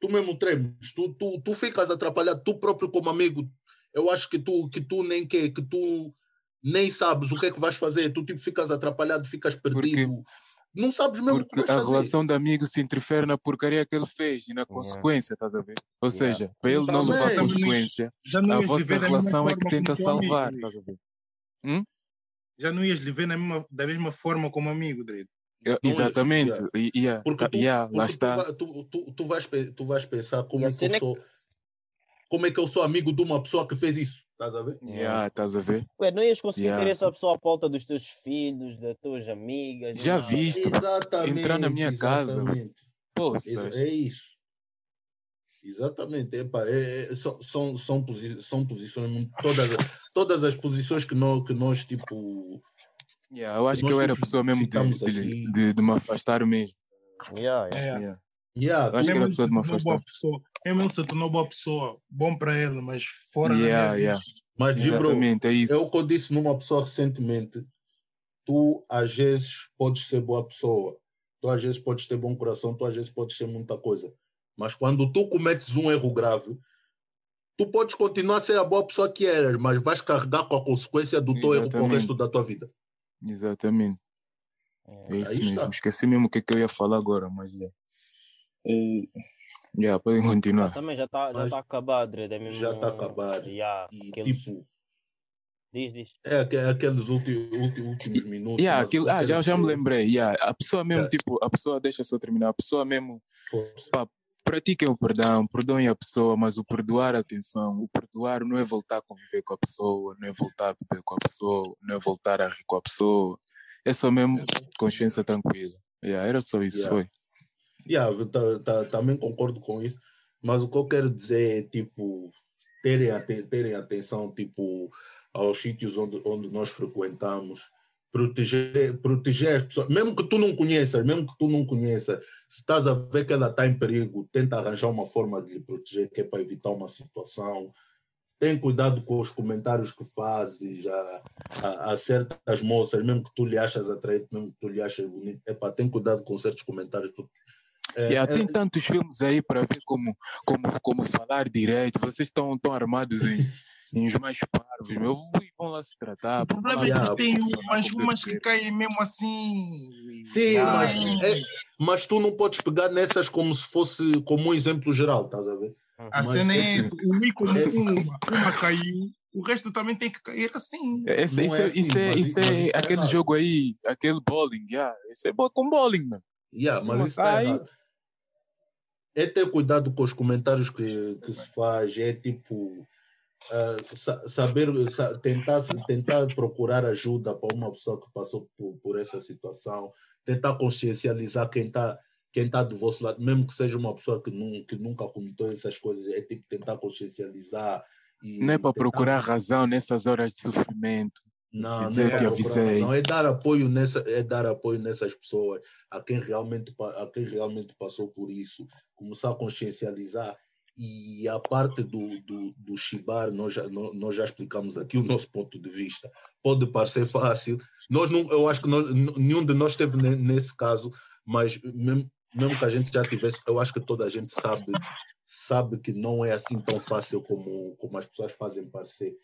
[SPEAKER 3] Tu mesmo tremes, tu, tu, tu ficas atrapalhado, tu próprio como amigo. Eu acho que tu, que tu nem quer, que tu nem sabes o que é que vais fazer, tu tipo ficas atrapalhado, ficas perdido. Não sabes mesmo o que
[SPEAKER 2] Porque a
[SPEAKER 3] fazer.
[SPEAKER 2] relação de amigo se interfere na porcaria que ele fez e na consequência, estás a ver? Ou
[SPEAKER 1] Yeah.
[SPEAKER 2] seja, para ele não levar consequência,
[SPEAKER 4] Já não
[SPEAKER 2] a vossa relação é que tenta
[SPEAKER 4] amigo,
[SPEAKER 2] salvar,
[SPEAKER 4] Dre.
[SPEAKER 2] estás a ver?
[SPEAKER 4] Já não ias viver na mesma, da mesma forma como amigo, Dre.
[SPEAKER 2] É, Exatamente.
[SPEAKER 3] yeah.
[SPEAKER 2] E, yeah,
[SPEAKER 3] Porque
[SPEAKER 2] tá-
[SPEAKER 3] tu,
[SPEAKER 2] yeah, lá
[SPEAKER 3] porque tu,
[SPEAKER 2] está.
[SPEAKER 3] tu, tu, tu vais, tu vais pensar como é, que
[SPEAKER 1] cena é
[SPEAKER 3] eu sou, como é que eu sou amigo de uma pessoa que fez isso. Estás a ver?
[SPEAKER 2] Yeah, estás a ver?
[SPEAKER 1] Ué, não ias conseguir
[SPEAKER 2] Yeah.
[SPEAKER 1] ter essa pessoa à volta dos teus filhos, das tuas amigas.
[SPEAKER 2] Já
[SPEAKER 1] nada.
[SPEAKER 2] viste?
[SPEAKER 3] Exatamente.
[SPEAKER 2] Entrar na minha casa,
[SPEAKER 3] exatamente.
[SPEAKER 2] Poças.
[SPEAKER 3] Exa- É isso. Exatamente. Epá, é, é- são, são, são, posi- são posições, muito- todas, todas as posições que nós, que nós tipo.
[SPEAKER 2] Yeah, eu acho que
[SPEAKER 3] nós
[SPEAKER 2] eu era a
[SPEAKER 3] tipo,
[SPEAKER 2] pessoa mesmo de, de, de, de me afastar mesmo.
[SPEAKER 1] Yeah, yeah.
[SPEAKER 4] É.
[SPEAKER 2] Yeah.
[SPEAKER 3] Yeah,
[SPEAKER 2] Eu acho que era a pessoa de me
[SPEAKER 4] boa
[SPEAKER 2] afastar.
[SPEAKER 4] Pessoa. Mesmo se tornou boa pessoa. Bom para ele, mas fora
[SPEAKER 2] Yeah,
[SPEAKER 4] da minha
[SPEAKER 2] yeah.
[SPEAKER 4] vista.
[SPEAKER 3] Mas, Gibro,
[SPEAKER 2] Exatamente, é
[SPEAKER 3] é o
[SPEAKER 2] isso.
[SPEAKER 3] que eu disse numa pessoa recentemente. Tu, às vezes, podes ser boa pessoa. Tu, às vezes, podes ter bom coração. Tu, às vezes, podes ser muita coisa. Mas quando tu cometes um erro grave, tu podes continuar a ser a boa pessoa que eras, mas vais carregar com a consequência do teu erro para o
[SPEAKER 2] Exatamente.
[SPEAKER 3] resto da tua vida.
[SPEAKER 2] Exatamente. É isso
[SPEAKER 3] Aí
[SPEAKER 2] mesmo.
[SPEAKER 3] está.
[SPEAKER 2] Esqueci mesmo o que, é que eu ia falar agora, mas. Yeah. É... Yeah, podem continuar.
[SPEAKER 1] Também já está já
[SPEAKER 3] Mas-
[SPEAKER 1] tá acabado, é mesmo...
[SPEAKER 3] Já está acabado.
[SPEAKER 1] Yeah,
[SPEAKER 3] E,
[SPEAKER 1] aqueles...
[SPEAKER 3] tipo,
[SPEAKER 1] Diz, diz.
[SPEAKER 3] é aque- aqueles últimos, últimos minutos.
[SPEAKER 2] Yeah, aquilo, ah, já, já me lembrei. Yeah, a pessoa mesmo,
[SPEAKER 3] Yeah.
[SPEAKER 2] tipo, a pessoa, deixa só terminar, a pessoa mesmo
[SPEAKER 3] Força.
[SPEAKER 2] pratiquem o perdão, perdoem a pessoa, mas o perdoar, atenção, o perdoar não é voltar a conviver com a pessoa, não é voltar a beber com a pessoa, não é voltar a rir com a pessoa. É só mesmo consciência tranquila. Yeah, era só isso,
[SPEAKER 3] Yeah.
[SPEAKER 2] foi.
[SPEAKER 3] Yeah, tá- também concordo com isso, mas o que eu quero dizer é tipo terem, terem atenção tipo aos sítios onde, onde nós frequentamos, proteger, proteger as pessoas, mesmo que tu não conheças, mesmo que tu não conheças, se estás a ver que ela está em perigo, tenta arranjar uma forma de lhe proteger, que é para evitar uma situação. Tem cuidado com os comentários que fazes a, a, a certas moças, mesmo que tu lhe achas atraente, mesmo que tu lhe achas bonito. Epá, tem cuidado com certos comentários. é,
[SPEAKER 2] Yeah,
[SPEAKER 3] é-
[SPEAKER 2] tem tantos filmes aí para ver como, como, como falar direito. Vocês estão tão armados em, (laughs) em os mais parvos, meu. Vão lá se tratar.
[SPEAKER 4] O problema é que tem umas, umas que caem mesmo assim.
[SPEAKER 3] Sim,
[SPEAKER 1] Ah,
[SPEAKER 3] mas,
[SPEAKER 4] Ai,
[SPEAKER 3] é- mas tu não podes pegar nessas como se fosse como um exemplo geral, estás a ver?
[SPEAKER 4] A
[SPEAKER 3] mas
[SPEAKER 4] cena é
[SPEAKER 3] é-
[SPEAKER 4] essa. O I como
[SPEAKER 3] é-
[SPEAKER 4] uma, uma caiu, o resto também tem que cair assim.
[SPEAKER 2] Esse, isso,
[SPEAKER 3] é
[SPEAKER 2] é,
[SPEAKER 3] assim,
[SPEAKER 2] isso, é,
[SPEAKER 3] mas
[SPEAKER 2] isso é
[SPEAKER 3] é
[SPEAKER 2] aquele jogo aí, aquele bowling, yeah. Isso é bom com bowling, mano.
[SPEAKER 3] Yeah, mas isso está errado. É ter cuidado com os comentários que, que se faz, é tipo sa- saber, sa- tentar, tentar procurar ajuda para uma pessoa que passou por, por essa situação, tentar consciencializar quem está quem tá do vosso lado, mesmo que seja uma pessoa que, nun- que nunca cometeu essas coisas, é tipo tentar consciencializar E
[SPEAKER 2] Não é para
[SPEAKER 3] tentar-
[SPEAKER 2] procurar razão nessas horas de sofrimento.
[SPEAKER 3] Não,
[SPEAKER 2] dizer
[SPEAKER 3] não
[SPEAKER 4] que
[SPEAKER 3] é
[SPEAKER 2] avisei.
[SPEAKER 3] razão, é dar apoio nessa, é dar apoio nessas pessoas, a quem realmente a quem realmente passou por isso, começar a consciencializar e a parte do, do, do chibar, nós já, nó- nós já explicamos aqui o nosso ponto de vista. Pode parecer fácil, nós não, eu acho que nós, nenhum de nós esteve ne- nesse caso, mas mesmo, mesmo que a gente já tivesse, eu acho que toda a gente sabe, sabe que não é assim tão fácil como, como as pessoas fazem parecer.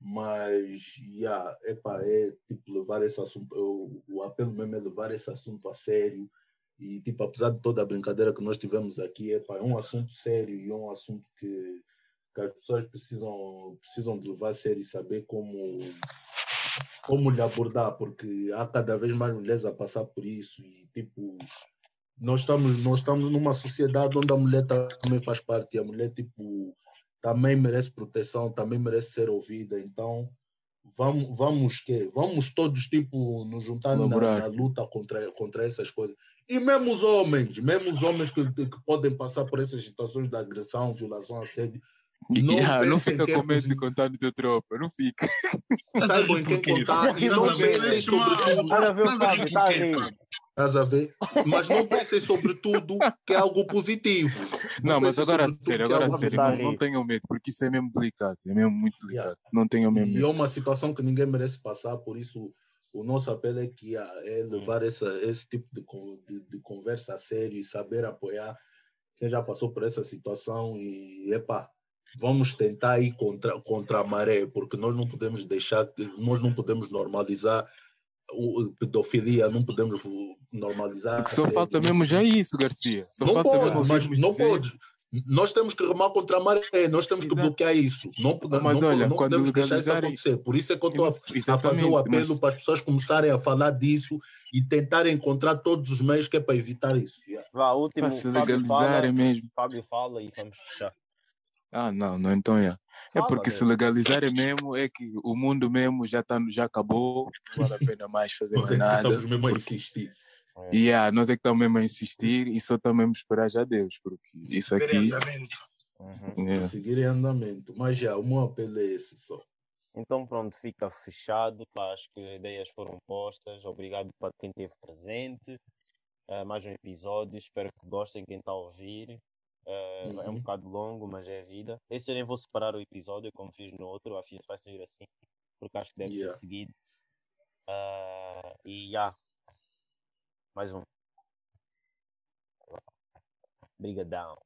[SPEAKER 3] Mas, yeah, epa, é tipo levar esse assunto, o apelo mesmo é levar esse assunto a sério. E, tipo, apesar de toda a brincadeira que nós tivemos aqui, epa, é um assunto sério e é um assunto que, que as pessoas precisam, precisam de levar a sério e saber como, como lhe abordar, porque há cada vez mais mulheres a passar por isso. E, tipo, nós estamos, nós estamos numa sociedade onde a mulher também faz parte a mulher, tipo, também merece proteção, também merece ser ouvida. Então, vamos, vamos que vamos todos tipo nos juntar na, na luta contra, contra essas coisas. E mesmo os homens, mesmo os homens que, que podem passar por essas situações de agressão, violação, assédio, Não
[SPEAKER 2] yeah, não fica
[SPEAKER 3] é
[SPEAKER 2] com medo de contar no teu tropa, não fica.
[SPEAKER 3] saibam em quem contar e não pensem
[SPEAKER 4] deixa-me lá.
[SPEAKER 3] sobretudo,
[SPEAKER 1] Estás a ver o
[SPEAKER 4] Estás a
[SPEAKER 1] Fábio, está a rir.
[SPEAKER 3] Estás a ver? Mas não pensem sobretudo que é algo positivo.
[SPEAKER 2] Não, mas
[SPEAKER 3] pensem
[SPEAKER 2] agora a sério,
[SPEAKER 3] é
[SPEAKER 2] agora a
[SPEAKER 3] algo
[SPEAKER 2] sério, não, não tenham medo, porque isso é mesmo delicado, é mesmo muito
[SPEAKER 3] Yeah.
[SPEAKER 2] delicado. Não tenham mesmo
[SPEAKER 3] E é
[SPEAKER 2] medo.
[SPEAKER 3] uma situação que ninguém merece passar, por isso o nosso apelo é que ah, é levar essa, esse tipo de, de, de conversa a sério e saber apoiar quem já passou por essa situação e epá, vamos tentar ir contra, contra a maré, porque nós não podemos deixar, nós não podemos normalizar o, pedofilia, não podemos normalizar.
[SPEAKER 2] Porque só
[SPEAKER 3] assédio,
[SPEAKER 2] falta mesmo já isso, Garcia. Só
[SPEAKER 3] não
[SPEAKER 2] falta
[SPEAKER 3] pode,
[SPEAKER 2] mesmo
[SPEAKER 3] mas não
[SPEAKER 2] dizer.
[SPEAKER 3] pode. Nós temos que remar contra a maré, nós temos que
[SPEAKER 2] Exato.
[SPEAKER 3] bloquear isso. Não, pode-
[SPEAKER 2] Mas
[SPEAKER 3] não,
[SPEAKER 2] olha,
[SPEAKER 3] não
[SPEAKER 2] quando
[SPEAKER 3] podemos deixar isso acontecer. Por isso é que eu estou a, a fazer o apelo
[SPEAKER 2] mas-
[SPEAKER 3] para as pessoas começarem a falar disso e tentarem encontrar todos os meios que é para evitar isso. Yeah.
[SPEAKER 1] Vá, último,
[SPEAKER 2] Para se
[SPEAKER 1] Fábio
[SPEAKER 2] legalizarem
[SPEAKER 1] fala,
[SPEAKER 2] mesmo.
[SPEAKER 1] Fábio fala e vamos fechar.
[SPEAKER 2] Ah, não, não, então é. É
[SPEAKER 1] Fala
[SPEAKER 2] porque se
[SPEAKER 1] mesmo.
[SPEAKER 2] legalizarem mesmo, é que o mundo mesmo já, tá, já acabou, não vale a pena mais fazer mais
[SPEAKER 3] é
[SPEAKER 2] nada.
[SPEAKER 3] estamos mesmo a
[SPEAKER 2] porque-
[SPEAKER 3] insistir.
[SPEAKER 1] É.
[SPEAKER 2] E yeah, nós é que estamos mesmo a insistir e só estamos mesmo a esperar já Deus, porque isso aqui.
[SPEAKER 1] Uhum.
[SPEAKER 2] yeah.
[SPEAKER 3] Seguir em andamento. Mas já, o meu apelo é esse só.
[SPEAKER 1] Então pronto, fica fechado. Pá, acho que ideias foram postas. Obrigado para quem esteve presente. Ah, mais um episódio. Espero que gostem quem está a ouvir. Ah, É um
[SPEAKER 3] Uhum.
[SPEAKER 1] bocado longo, mas é a vida. Esse eu nem vou separar o episódio como fiz no outro. Acho que vai sair assim, porque acho que deve
[SPEAKER 3] Yeah.
[SPEAKER 1] ser seguido. Ah, e já. Mais um. Brigadão.